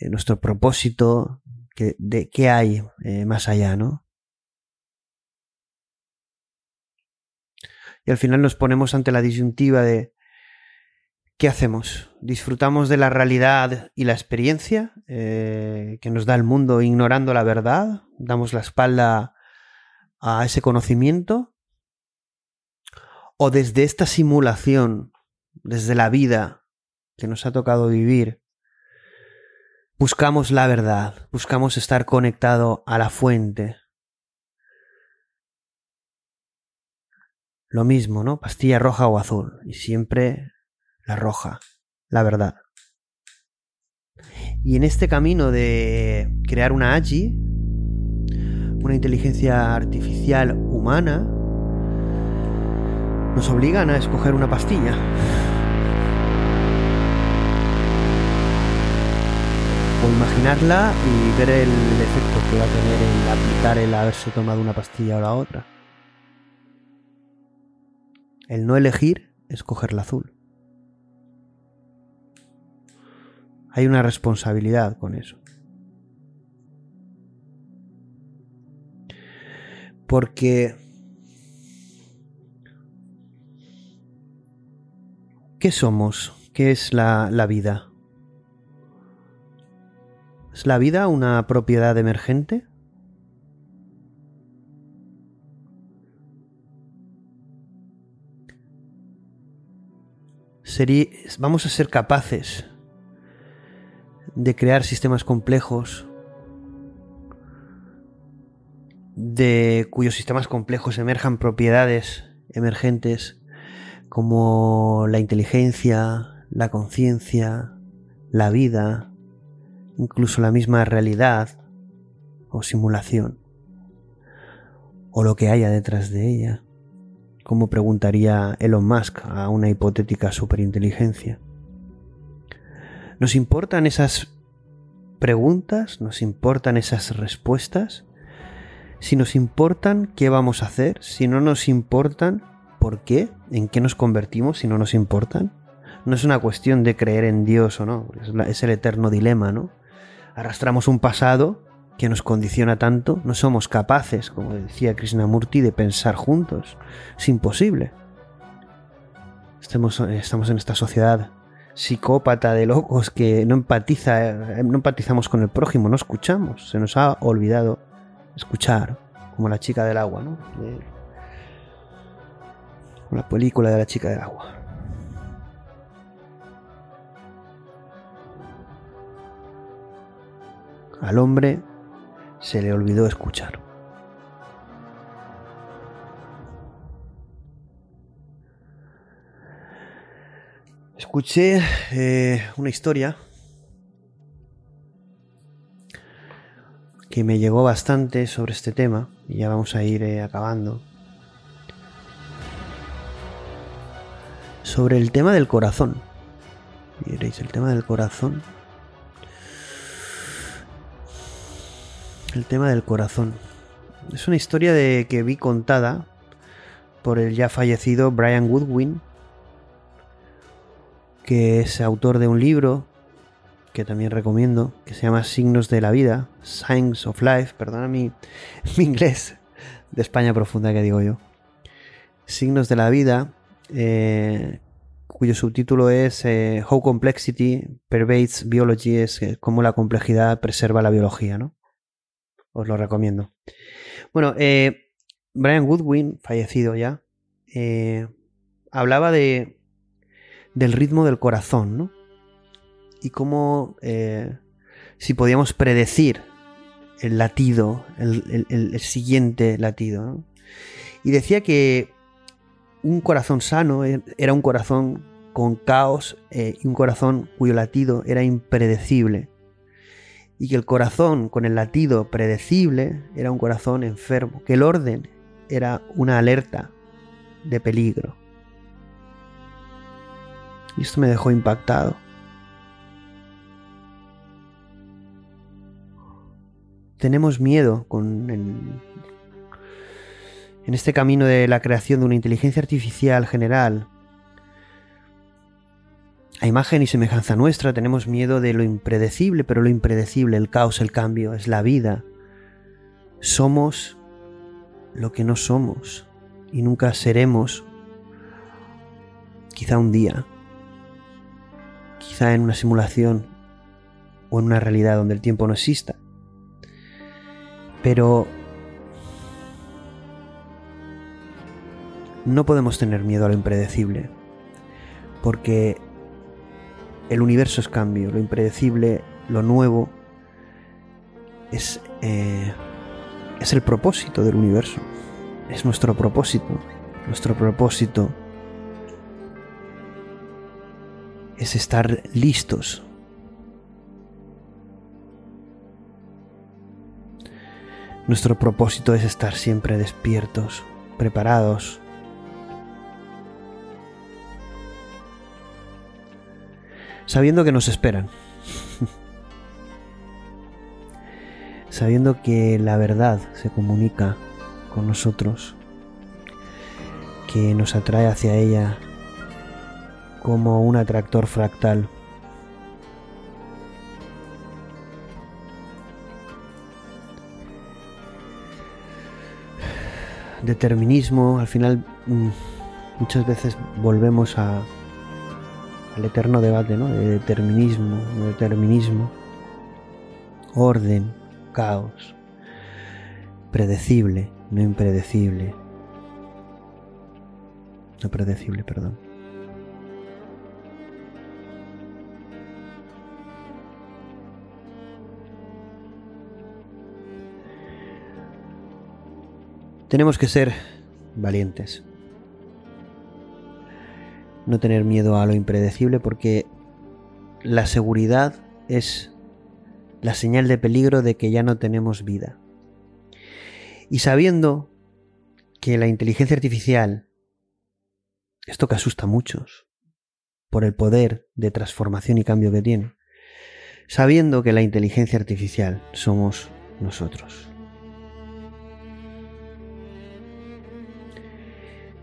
nuestro propósito, de qué hay eh, más allá, ¿no? Y al final nos ponemos ante la disyuntiva de ¿qué hacemos? ¿Disfrutamos de la realidad y la experiencia eh, que nos da el mundo ignorando la verdad? ¿Damos la espalda a ese conocimiento? ¿O desde esta simulación, desde la vida que nos ha tocado vivir, buscamos la verdad, buscamos estar conectado a la fuente? Lo mismo, ¿no? Pastilla roja o azul. Y siempre la roja, la verdad. Y en este camino de crear una AGI, una inteligencia artificial humana, nos obligan a escoger una pastilla. O imaginarla y ver el, efecto que va a tener en aplicar el haberse tomado una pastilla o la otra. El no elegir es coger la azul. Hay una responsabilidad con eso. Porque ¿qué somos? ¿Qué es la, la vida? ¿Es la vida una propiedad emergente? vamos a ser capaces de crear sistemas complejos, de cuyos sistemas complejos emerjan propiedades emergentes como la inteligencia, la conciencia, la vida, incluso la misma realidad o simulación, o lo que haya detrás de ella como preguntaría Elon Musk a una hipotética superinteligencia. ¿Nos importan esas preguntas? ¿Nos importan esas respuestas? Si nos importan, ¿qué vamos a hacer? Si no nos importan, ¿por qué? ¿En qué nos convertimos si no nos importan? No es una cuestión de creer en Dios o no, es, el eterno dilema, ¿no? Arrastramos un pasado que nos condiciona tanto, no somos capaces, como decía Krishnamurti, de pensar juntos. Es imposible. Estamos, estamos en esta sociedad psicópata de locos que no empatiza, no empatizamos con el prójimo, no escuchamos. Se nos ha olvidado escuchar, como la chica del agua, ¿no? La película de la chica del agua. Al hombre se le olvidó escuchar. Escuché eh, una historia que me llegó bastante sobre este tema y ya vamos a ir eh, acabando. Sobre el tema del corazón. Y el tema del corazón. el tema del corazón. Es una historia de que vi contada por el ya fallecido Brian Woodwin, que es autor de un libro que también recomiendo, que se llama Signos de la Vida, Signs of Life, perdona mi inglés de España profunda que digo yo. Signos de la Vida, eh, cuyo subtítulo es eh, How Complexity Pervades Biology, es eh, cómo la complejidad preserva la biología, ¿no? os lo recomiendo. Bueno, Brian Goodwin, fallecido ya, hablaba de del ritmo del corazón, ¿no? Y cómo si podíamos predecir el latido, el, siguiente latido. Y decía que un corazón sano e, era un corazón con caos eh, y un corazón cuyo latido era impredecible. Y que el corazón con el latido predecible era un corazón enfermo. Que el orden era una alerta de peligro. Y esto me dejó impactado. Tenemos miedo con en este camino de la creación de una inteligencia artificial general. A imagen y semejanza nuestra tenemos miedo de lo impredecible, pero lo impredecible, el caos, el cambio, es la vida. Somos lo que no somos y nunca seremos, quizá un día, quizá en una simulación o en una realidad donde el tiempo no exista. Pero no podemos tener miedo a lo impredecible, porque el universo es cambio, lo impredecible, lo nuevo, es, eh, es el propósito del universo, es nuestro propósito, nuestro propósito es estar listos. Nuestro propósito es estar siempre despiertos, preparados. Sabiendo que nos esperan. Sabiendo que la verdad se comunica con nosotros. Que nos atrae hacia ella como un atractor fractal. Determinismo, al final mm, muchas veces volvemos a, al eterno debate ¿no? de determinismo, no determinismo, orden, caos, predecible, no impredecible, no predecible, perdón. Tenemos que ser valientes. No tener miedo a lo impredecible porque la seguridad es la señal de peligro de que ya no tenemos vida. Y sabiendo que la inteligencia artificial, esto que asusta a muchos, por el poder de transformación y cambio que tiene, sabiendo que la inteligencia artificial somos nosotros.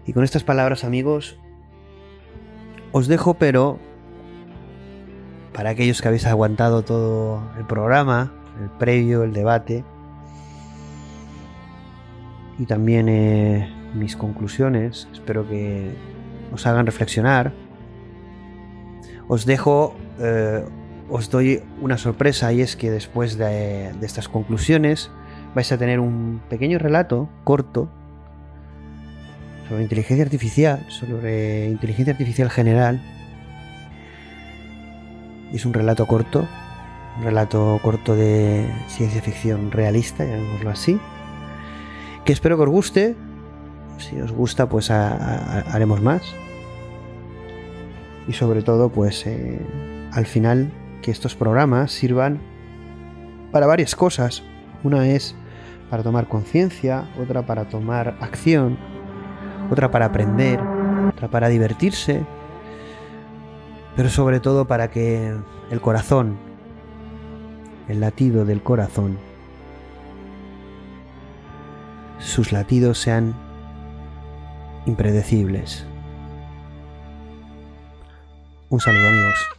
Y con estas palabras, amigos, os dejo, pero para aquellos que habéis aguantado todo el programa, el previo, el debate, y también eh, mis conclusiones, espero que os hagan reflexionar. Os dejo, eh, os doy una sorpresa y es que después de estas conclusiones vais a tener un pequeño relato corto sobre inteligencia artificial, sobre inteligencia artificial general. Es un relato corto, un relato corto de ciencia ficción realista, llamémoslo así, que espero que os guste. Si os gusta, pues haremos más. Y sobre todo, pues eh, al final que estos programas sirvan para varias cosas. Una es para tomar conciencia, otra para tomar acción, otra para aprender, otra para divertirse, pero sobre todo para que el corazón, el latido del corazón, sus latidos sean impredecibles. Un saludo amigos.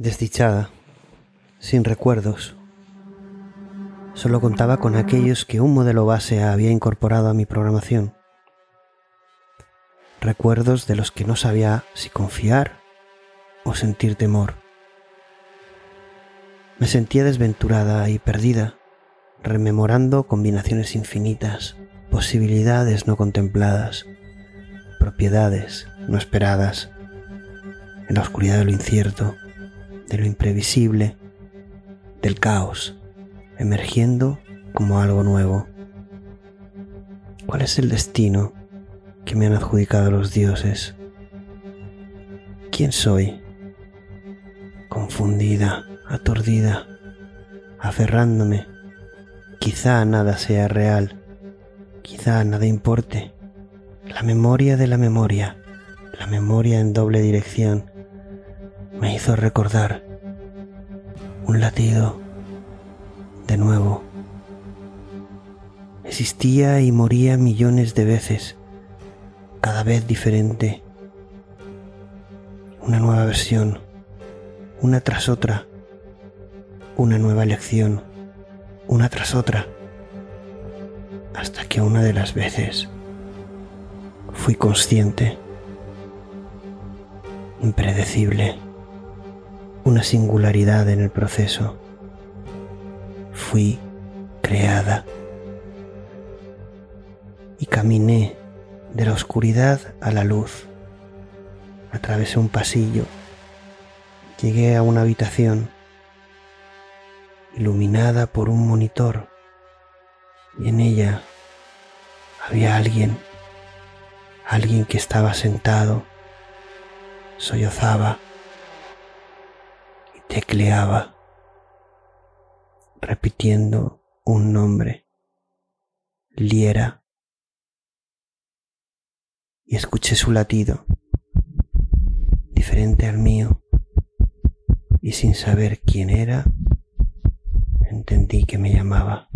Desdichada, sin recuerdos. Solo contaba con aquellos que un modelo base había incorporado a mi programación. Recuerdos de los que no sabía si confiar o sentir temor. Me sentía desventurada y perdida, rememorando combinaciones infinitas, posibilidades no contempladas, propiedades no esperadas, en la oscuridad de lo incierto, de lo imprevisible, del caos, emergiendo como algo nuevo. ¿Cuál es el destino que me han adjudicado los dioses? ¿Quién soy? Confundida, aturdida, aferrándome. Quizá nada sea real, quizá nada importe. La memoria de la memoria, la memoria en doble dirección, me hizo recordar un latido de nuevo. Existía y moría millones de veces, cada vez diferente. Una nueva versión, una tras otra, una nueva lección, una tras otra, hasta que una de las veces fui consciente, impredecible, una singularidad en el proceso. Fui creada. Y caminé de la oscuridad a la luz. Atravesé un pasillo, llegué a una habitación iluminada por un monitor. Y en ella había alguien, alguien que estaba sentado, sollozaba tecleaba, repitiendo un nombre, Liera, y escuché su latido, diferente al mío, y sin saber quién era, entendí que me llamaba.